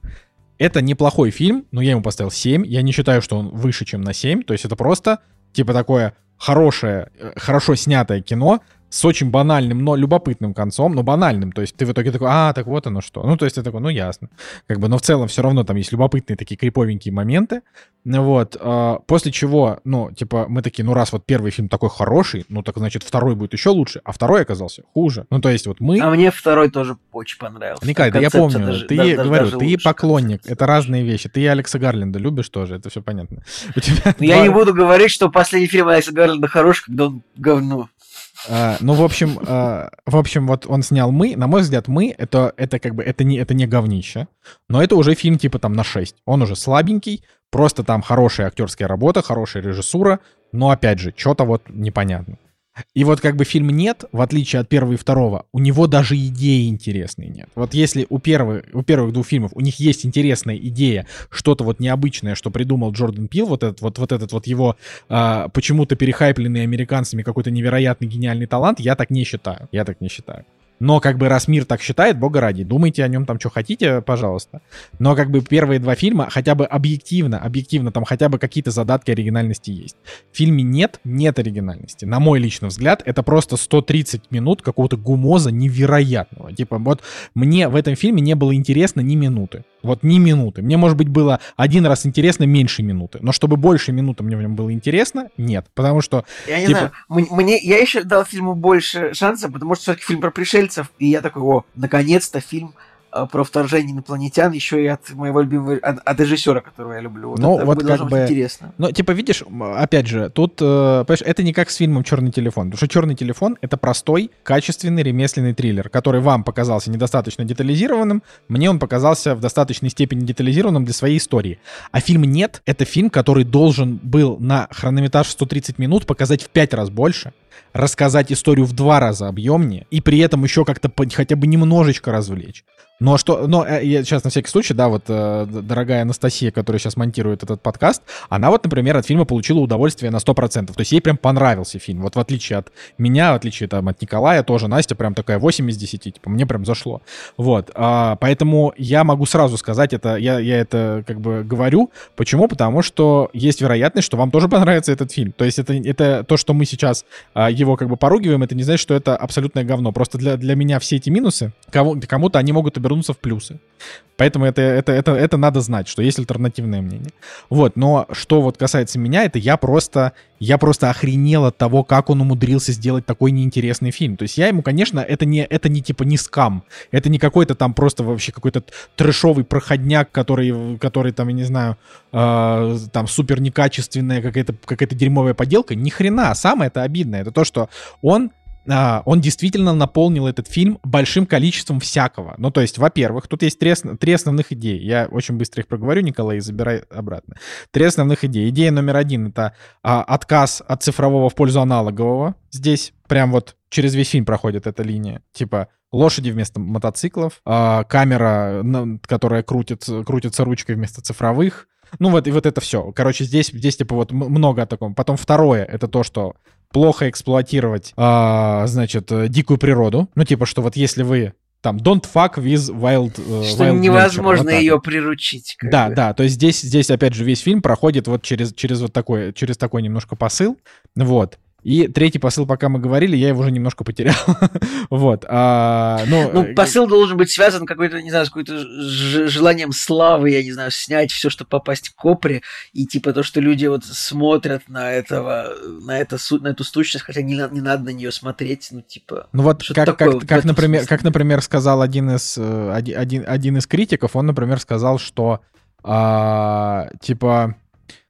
это неплохой фильм, но я ему поставил 7. Я не считаю, что он выше, чем на 7. То есть это просто, типа, такое хорошее, э, хорошо снятое кино, с очень банальным, но любопытным концом, но банальным. То есть ты в итоге такой, а, так вот оно что. Ну, то есть ты такой, ну, ясно. Как бы, но в целом все равно там есть любопытные такие криповенькие моменты. Вот. А, после чего, ну, типа, мы такие, ну, раз вот первый фильм такой хороший, ну, так значит, второй будет еще лучше, а второй оказался хуже. Ну, то есть вот мы... А мне второй тоже очень понравился. Николай, да я помню, даже, ты, даже, говорю, даже ты поклонник, это разные вещи. Ты Алекса Гарленда любишь тоже, это все понятно. У тебя ну, Я не буду говорить, что последний фильм Алекса Гарленда хороший, когда он говно. А, ну, в общем, а, в общем, вот он снял «Мы». На мой взгляд, «Мы» — это, это как бы, это не, это не говнище, но это уже фильм типа там на 6. Он уже слабенький, просто там хорошая актерская работа, хорошая режиссура, но, опять же, что-то вот непонятно. И вот как бы фильм «Нет», в отличие от первого и второго, у него даже идеи интересные нет. Вот если у, первых, у первых двух фильмов у них есть интересная идея, что-то вот необычное, что придумал Джордан Пил, вот этот вот, вот, этот вот его а, почему-то перехайпленный американцами какой-то невероятный гениальный талант, я так не считаю. Я так не считаю. Но как бы раз мир так считает, бога ради, думайте о нем там, что хотите, пожалуйста. Но как бы первые два фильма хотя бы объективно, объективно там хотя бы какие-то задатки оригинальности есть. В фильме нет, нет оригинальности. На мой личный взгляд, это просто 130 минут какого-то гумоза невероятного. Типа вот мне в этом фильме не было интересно ни минуты. Вот ни минуты. Мне, может быть, было один раз интересно меньше минуты. Но чтобы больше минуты мне в нем было интересно, нет. Потому что... Я не типа... знаю. Мне, я еще дал фильму больше шанса, потому что все-таки фильм про пришельцев. И я такой, о, наконец-то фильм э, про вторжение инопланетян, еще и от моего любимого, от, от режиссера, которого я люблю. Вот Ну, это вот как быть бы- интересно. Ну, типа, видишь, опять же, тут, э, понимаешь, это не как с фильмом «Черный телефон», потому что «Черный телефон» — это простой, качественный ремесленный триллер, который вам показался недостаточно детализированным, мне он показался в достаточной степени детализированным для своей истории. А фильм «Нет» — это фильм, который должен был на хронометраж 130 минут показать в 5 раз больше, рассказать историю в два раза объемнее и при этом еще как-то хотя бы немножечко развлечь. Но что, но э, я сейчас на всякий случай, да, вот э, дорогая Анастасия, которая сейчас монтирует этот подкаст, она вот, например, от фильма получила удовольствие на 100%. То есть ей прям понравился фильм. Вот в отличие от меня, в отличие там от Николая, тоже Настя прям такая 8 из 10, типа мне прям зашло. Вот, а, поэтому я могу сразу сказать это, я, я это как бы говорю. Почему? Потому что есть вероятность, что вам тоже понравится этот фильм. То есть это, это то, что мы сейчас а, его как бы поругиваем, это не значит, что это абсолютное говно. Просто для, для меня все эти минусы, кого, кому-то они могут обернуться в плюсы. Поэтому это, это, это, это надо знать, что есть альтернативное мнение. Вот, но что вот касается меня, это я просто, я просто охренел от того, как он умудрился сделать такой неинтересный фильм. То есть я ему, конечно, это не, это не типа не скам, это не какой-то там просто вообще какой-то трэшовый проходняк, который, который там, я не знаю, э, там супер некачественная какая-то какая дерьмовая поделка. Ни хрена. Самое это обидное, это то, что он а, он действительно наполнил этот фильм большим количеством всякого. Ну, то есть, во-первых, тут есть три, ос- три основных идеи. Я очень быстро их проговорю, Николай, и забирай обратно. Три основных идеи. Идея номер один — это а, отказ от цифрового в пользу аналогового. Здесь прям вот через весь фильм проходит эта линия. Типа лошади вместо мотоциклов, а, камера, которая крутится, крутится ручкой вместо цифровых. Ну вот, и вот это все. Короче, здесь, здесь типа вот много о таком. Потом второе, это то, что плохо эксплуатировать, а, значит, э, дикую природу. Ну, типа, что вот если вы там don't fuck with wild, э, Что wild nature. невозможно Вот так ее вот. приручить. Да, бы. да, то есть здесь, здесь опять же весь фильм проходит вот через, через вот такой, через такой немножко посыл, вот. И третий посыл, пока мы говорили, я его уже немножко потерял. вот. а, ну, Ну, э, посыл должен быть связан какой-то, не знаю, с какой-то желанием славы, я не знаю, снять все, что попасть к копре, и типа то, что люди вот смотрят на этого, на, это, на эту сущность, хотя не, не надо на нее смотреть, ну, типа... Ну вот как, такое как, вот как, например, смысле. как, например, сказал один из, э, оди- один, один из критиков, он, например, сказал, что а, типа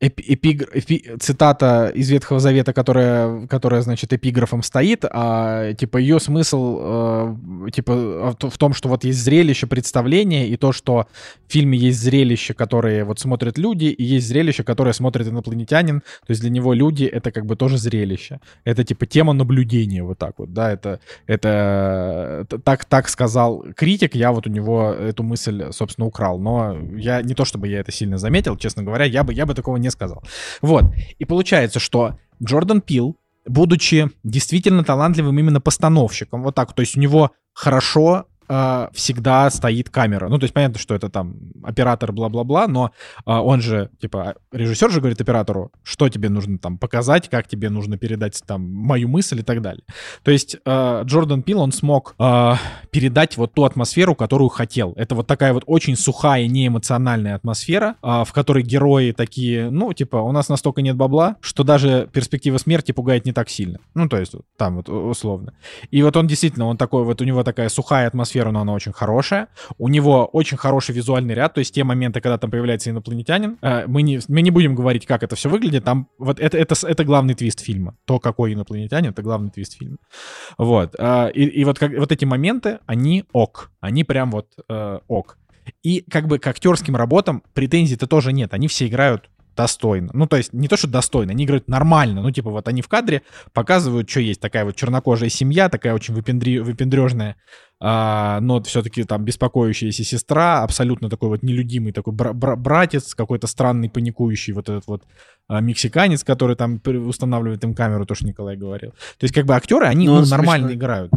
эпигр- эпи- цитата из Ветхого Завета, которая, которая, значит, эпиграфом стоит, а типа ее смысл э, типа в т- в том, что вот есть зрелище, представление, и то, что в фильме есть зрелище, которые вот смотрят люди, и есть зрелище, которое смотрит инопланетянин, то есть для него люди — это как бы тоже зрелище. Это типа тема наблюдения, вот так вот, да, это, это т- так, так сказал критик, я вот у него эту мысль, собственно, украл, но я не то чтобы я это сильно заметил, честно говоря, я бы, я бы такого не сказал. Вот, и получается, что Джордан Пил, будучи действительно талантливым именно постановщиком, вот так, то есть у него хорошо э, всегда стоит камера. Ну, то есть понятно, что это там оператор, бла-бла-бла, но э, он же, типа, режиссер же говорит оператору, что тебе нужно там показать, как тебе нужно передать там мою мысль и так далее. То есть э, Джордан Пил, он смог э, передать вот ту атмосферу, которую хотел. Это вот такая вот очень сухая, неэмоциональная атмосфера, э, в которой герои такие, ну, типа, у нас настолько нет бабла, что даже перспектива смерти пугает не так сильно. Ну, то есть там вот условно. И вот он действительно, он такой, вот у него такая сухая атмосфера, но она очень хорошая. У него очень хороший визуальный ряд, то есть те моменты, когда там появляется инопланетянин, э, мы, не, мы не будем говорить, как это все выглядит, там вот это, это, это главный твист фильма. То, какой инопланетянин, это главный твист фильма. Вот. э, И, и вот, как, вот эти моменты, они ок. Они прям вот э, ок. И как бы к актерским работам претензий-то тоже нет. Они все играют достойно. Ну, то есть не то, что достойно, они играют нормально. Ну, типа вот они в кадре показывают, что есть такая вот чернокожая семья, такая очень выпендри... выпендрежная, а, но все-таки там беспокоящаяся сестра, абсолютно такой вот нелюдимый такой бра- бра- братец, какой-то странный паникующий вот этот вот а, мексиканец, который там устанавливает им камеру, то, что Николай говорил. То есть как бы актеры, они Ну, ну, нормально играют.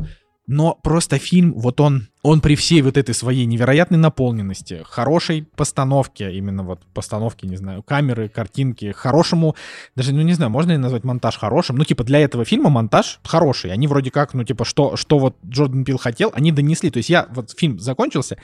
Но просто фильм, вот он, он при всей вот этой своей невероятной наполненности, хорошей постановке, именно вот постановке, не знаю, камеры, картинки, хорошему, даже, ну не знаю, можно ли назвать монтаж хорошим? Ну типа для этого фильма монтаж хороший. Они вроде как, ну типа, что, что вот Джордан Пил хотел, они донесли. То есть я, вот фильм закончился,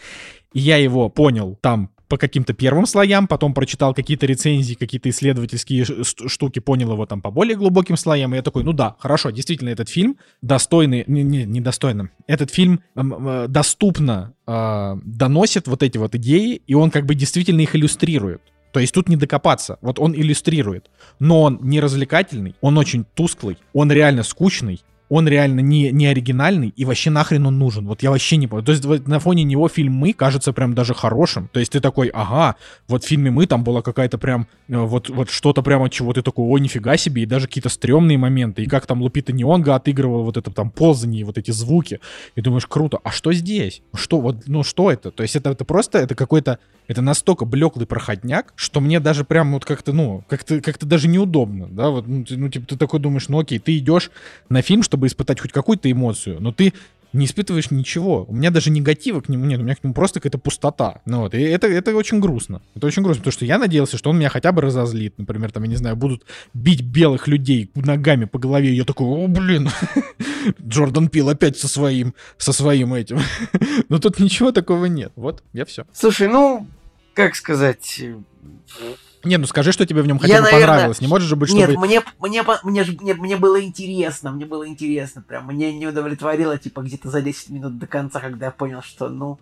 и я его понял там по каким-то первым слоям, потом прочитал какие-то рецензии, какие-то исследовательские штуки, понял его там по более глубоким слоям, и я такой, ну да, хорошо, действительно, этот фильм достойный, не, не, не достойно, этот фильм э, доступно э, доносит вот эти вот идеи, и он как бы действительно их иллюстрирует. То есть тут не докопаться. Вот он иллюстрирует. Но он не развлекательный, он очень тусклый, он реально скучный, он реально не, не оригинальный, и вообще нахрен он нужен. Вот я вообще не понял. То есть на фоне него фильм «Мы» кажется прям даже хорошим. То есть ты такой, ага, вот в фильме «Мы» там была какая-то прям, э, вот, вот что-то прямо, чего ты такой, ой, нифига себе, и даже какие-то стрёмные моменты, и как там Лупита Неонга отыгрывала вот это там ползание, вот эти звуки. И думаешь, круто, а что здесь? Что, вот, ну что это? То есть это, это просто, это какой-то, это настолько блеклый проходняк, что мне даже прям вот как-то, ну, как-то как даже неудобно, да, вот, ну, ты, ну, типа, ты такой думаешь, ну окей, ты идешь на фильм, чтобы чтобы испытать хоть какую-то эмоцию, но ты не испытываешь ничего. У меня даже негатива к нему нет, у меня к нему просто какая-то пустота. Ну вот, и это, это очень грустно. Это очень грустно, потому что я надеялся, что он меня хотя бы разозлит. Например, там, я не знаю, будут бить белых людей ногами по голове, и я такой, о, блин, Джордан Пил опять со своим, со своим этим. Но тут ничего такого нет. Вот, я все. Слушай, ну, как сказать, не, ну скажи, что тебе в нем хотя бы наверное... понравилось. Не может же быть, чтобы... Нет, мне, мне, мне, мне, мне было интересно, мне было интересно. Прям мне не удовлетворило, типа, где-то за 10 минут до конца, когда я понял, что, ну,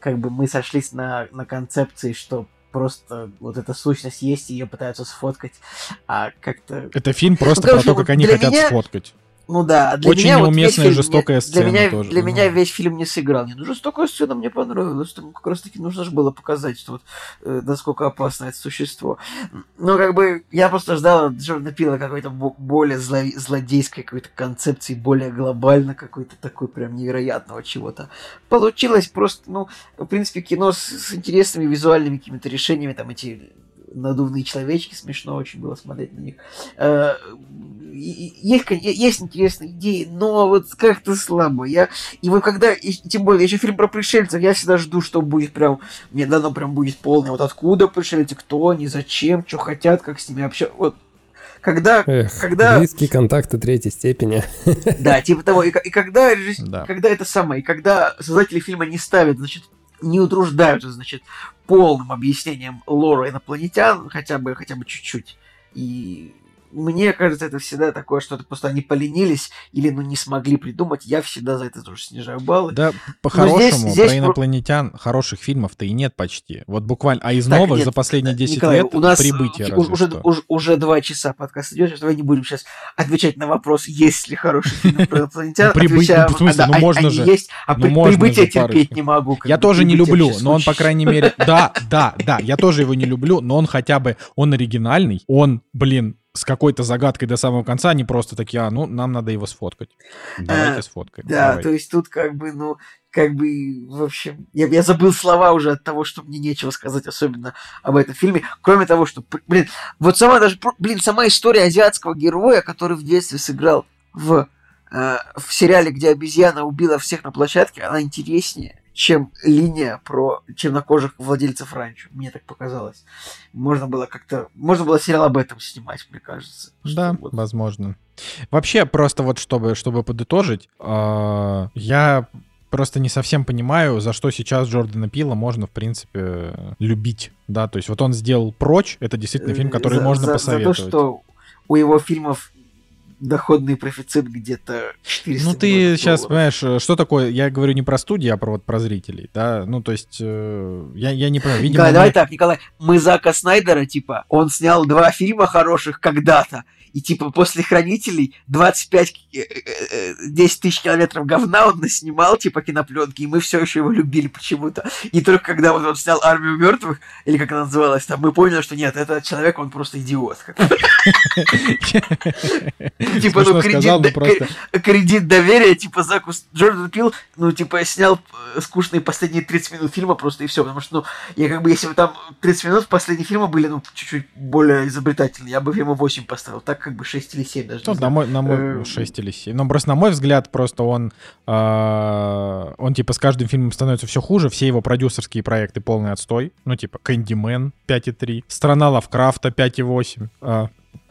как бы мы сошлись на, на концепции, что просто вот эта сущность есть, ее пытаются сфоткать, а как-то... Это фильм просто ну, короче, про то, как они хотят меня... сфоткать. Ну да, для Очень меня неуместная вот жестокая сцена для меня, тоже. Для ну. меня весь фильм не сыграл. Нет, ну жестокая сцена мне понравилась. Там как раз таки нужно же было показать, что вот э, насколько опасно это существо. Но как бы я просто ждал Джордана Пила какой-то более зло, злодейской какой-то концепции, более глобально какой-то такой прям невероятного чего-то. Получилось просто, ну, в принципе, кино с, с интересными визуальными какими-то решениями, там эти надувные человечки, смешно очень было смотреть на них. Э, есть, есть интересные идеи, но вот как-то слабо. Я, и вот когда, и, тем более, еще фильм про пришельцев, я всегда жду, что будет прям, мне дано прям будет полный, вот откуда пришельцы, кто они, зачем, что хотят, как с ними общаться. Вот когда, Эх, когда... Близкие контакты третьей степени. Да, типа того. И, и когда, да. когда это самое, и когда создатели фильма не ставят, значит, не утруждаются, значит, полным объяснением лора инопланетян, хотя бы, хотя бы чуть-чуть. И мне кажется, это всегда такое, что-то просто они поленились или ну не смогли придумать. Я всегда за это тоже снижаю баллы. Да, по-хорошему, про инопланетян про... хороших фильмов-то и нет почти. Вот буквально, а из так, новых нет, за последние 10 Николай, лет у нас прибытие уже, уже, уже, уже два часа подкаст идет, что давай не будем сейчас отвечать на вопрос, есть ли хороший фильм про инопланетян. Прибытие, в смысле, ну можно же. Есть, а прибытие терпеть не могу. Я тоже не люблю, но он, по крайней мере, да, да, да, я тоже его не люблю, но он хотя бы, он оригинальный, он, блин, с какой-то загадкой до самого конца, они просто такие, а, ну, нам надо его сфоткать. Давайте а, сфоткаем. Да, давай. то есть тут как бы, ну, как бы, в общем, я, я забыл слова уже от того, что мне нечего сказать, особенно об этом фильме, кроме того, что, блин, вот сама даже, блин, сама история азиатского героя, который в детстве сыграл в, э, в сериале, где обезьяна убила всех на площадке, она интереснее чем линия про чернокожих владельцев ранчо. Мне так показалось. Можно было как-то... Можно было сериал об этом снимать, мне кажется. Да, вот... возможно. Вообще, просто вот чтобы, чтобы подытожить, э, я просто не совсем понимаю, за что сейчас Джордана Пила можно, в принципе, любить. Да, то есть вот он сделал «Прочь», это действительно фильм, который за, можно за, посоветовать. За то, что у его фильмов доходный профицит где-то 400 Ну, ты сейчас долларов. понимаешь, что такое, я говорю не про студии, а про, вот, про зрителей, да, ну, то есть, э, я, я не понимаю, видимо... Николай, мы... давай так, Николай, мы Зака Снайдера, типа, он снял два фильма хороших когда-то, и типа после хранителей 25 10 э, э, тысяч километров говна он наснимал, типа кинопленки, и мы все еще его любили почему-то. И только когда вот он снял армию мертвых, или как она называлась, там мы поняли, что нет, этот человек, он просто идиот. Типа, ну, кредит доверия, типа, Заку Джордан Пил, ну, типа, снял э, скучные последние 30 минут фильма просто и все, потому что, ну, я как бы, если бы там 30 минут последние фильма были, ну, чуть-чуть более изобретательные, я бы ему 8 поставил, так как бы 6 или 7 даже. Ну, на мой, на мой 6 или 7. Ну, просто на мой взгляд, просто он, э, он типа с каждым фильмом становится все хуже, все его продюсерские проекты полный отстой. Ну, типа Кэндимен 5,3, Страна Лавкрафта 5,8. Э,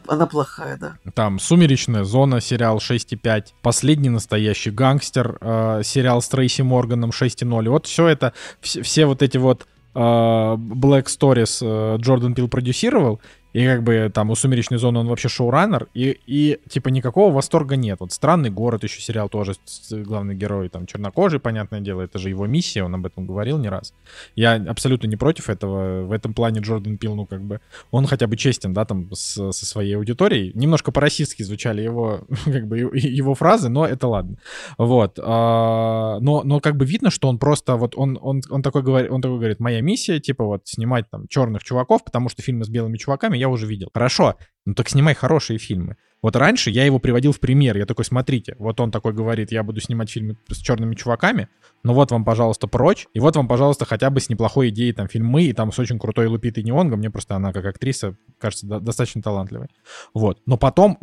она плохая, да. Там «Сумеречная зона» сериал 6,5, «Последний настоящий гангстер» э, сериал с Трейси Морганом 6,0. И вот все это, все, все вот эти вот Black Stories э, Джордан Пил продюсировал, и как бы там у «Сумеречной зоны» он вообще шоураннер, и, и типа никакого восторга нет. Вот «Странный город» еще сериал тоже, главный герой там чернокожий, понятное дело, это же его миссия, он об этом говорил не раз. Я абсолютно не против этого. В этом плане Джордан Пил, ну как бы, он хотя бы честен, да, там с, со своей аудиторией. Немножко по-российски звучали его, как бы, его фразы, но это ладно. Вот. А, но, но как бы видно, что он просто, вот он, он, он, такой говорит, он такой говорит, моя миссия, типа вот снимать там черных чуваков, потому что фильмы с белыми чуваками я уже видел. Хорошо, ну так снимай хорошие фильмы. Вот раньше я его приводил в пример. Я такой, смотрите, вот он такой говорит, я буду снимать фильмы с черными чуваками, но вот вам, пожалуйста, прочь, и вот вам, пожалуйста, хотя бы с неплохой идеей там фильмы, и там с очень крутой Лупитой Неонго, мне просто она как актриса кажется до- достаточно талантливой. Вот. Но потом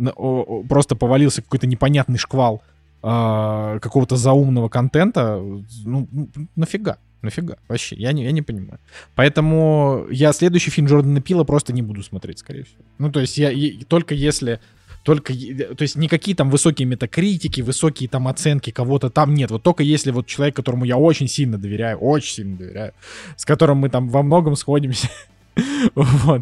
просто повалился какой-то непонятный шквал э- какого-то заумного контента. Ну, ну нафига? Нафига? Вообще, я не, я не понимаю. Поэтому я следующий фильм Джордана Пила просто не буду смотреть, скорее всего. Ну, то есть я, я только если только, то есть никакие там высокие метакритики, высокие там оценки кого-то там нет. Вот только если вот человек, которому я очень сильно доверяю, очень сильно доверяю, с которым мы там во многом сходимся, вот,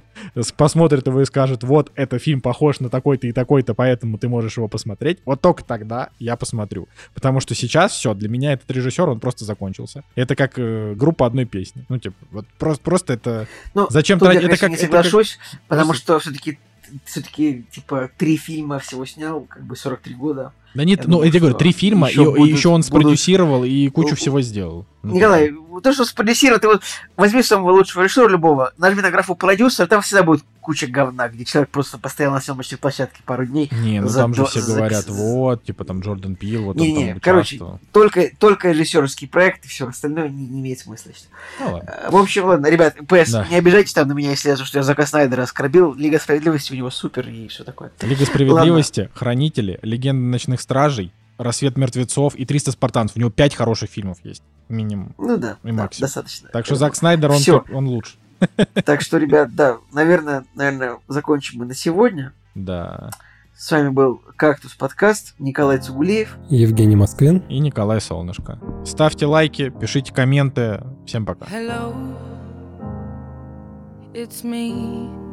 посмотрит его и скажет, вот, это фильм похож на такой-то и такой-то, поэтому ты можешь его посмотреть, вот только тогда я посмотрю. Потому что сейчас все, для меня этот режиссер, он просто закончился. Это как э, группа одной песни. Ну, типа, вот просто, просто это... Ну, Зачем тратить? Это как... не соглашусь, это как... потому просто... что все-таки все-таки, типа, три фильма всего снял, как бы 43 года. Да нет, я ну, думаю, я тебе говорю, три фильма, еще и, будут, и еще он спродюсировал будут... и кучу ну, всего сделал. Ну, Николай, то, что спродюсировал, ты вот возьми самого лучшего режиссера любого, нажми на графу продюсер, там всегда будет куча говна, где человек просто постоял на съемочной площадке пару дней. Не, ну за, там же все за... говорят, вот, типа там Джордан Пил, вот не, он не, там короче, только, только режиссерский проект, и все остальное не, не имеет смысла. Ну, ладно. В общем, ладно, ребят, ПС, да. не обижайтесь там на меня, если я за что я Зака Снайдера оскорбил. Лига справедливости у него супер и все такое. Лига справедливости, Хранители, Легенды ночных стражей, Рассвет мертвецов и 300 спартанцев. У него 5 хороших фильмов есть, минимум. Ну да, и да достаточно. Так что Зак Снайдер, он, Всё. он лучше. Так что, ребят, да, наверное, наверное, закончим мы на сегодня. Да. С вами был «Кактус подкаст», Николай Цугулеев. Евгений Москвин. И Николай Солнышко. Ставьте лайки, пишите комменты. Всем пока. Hello, it's me.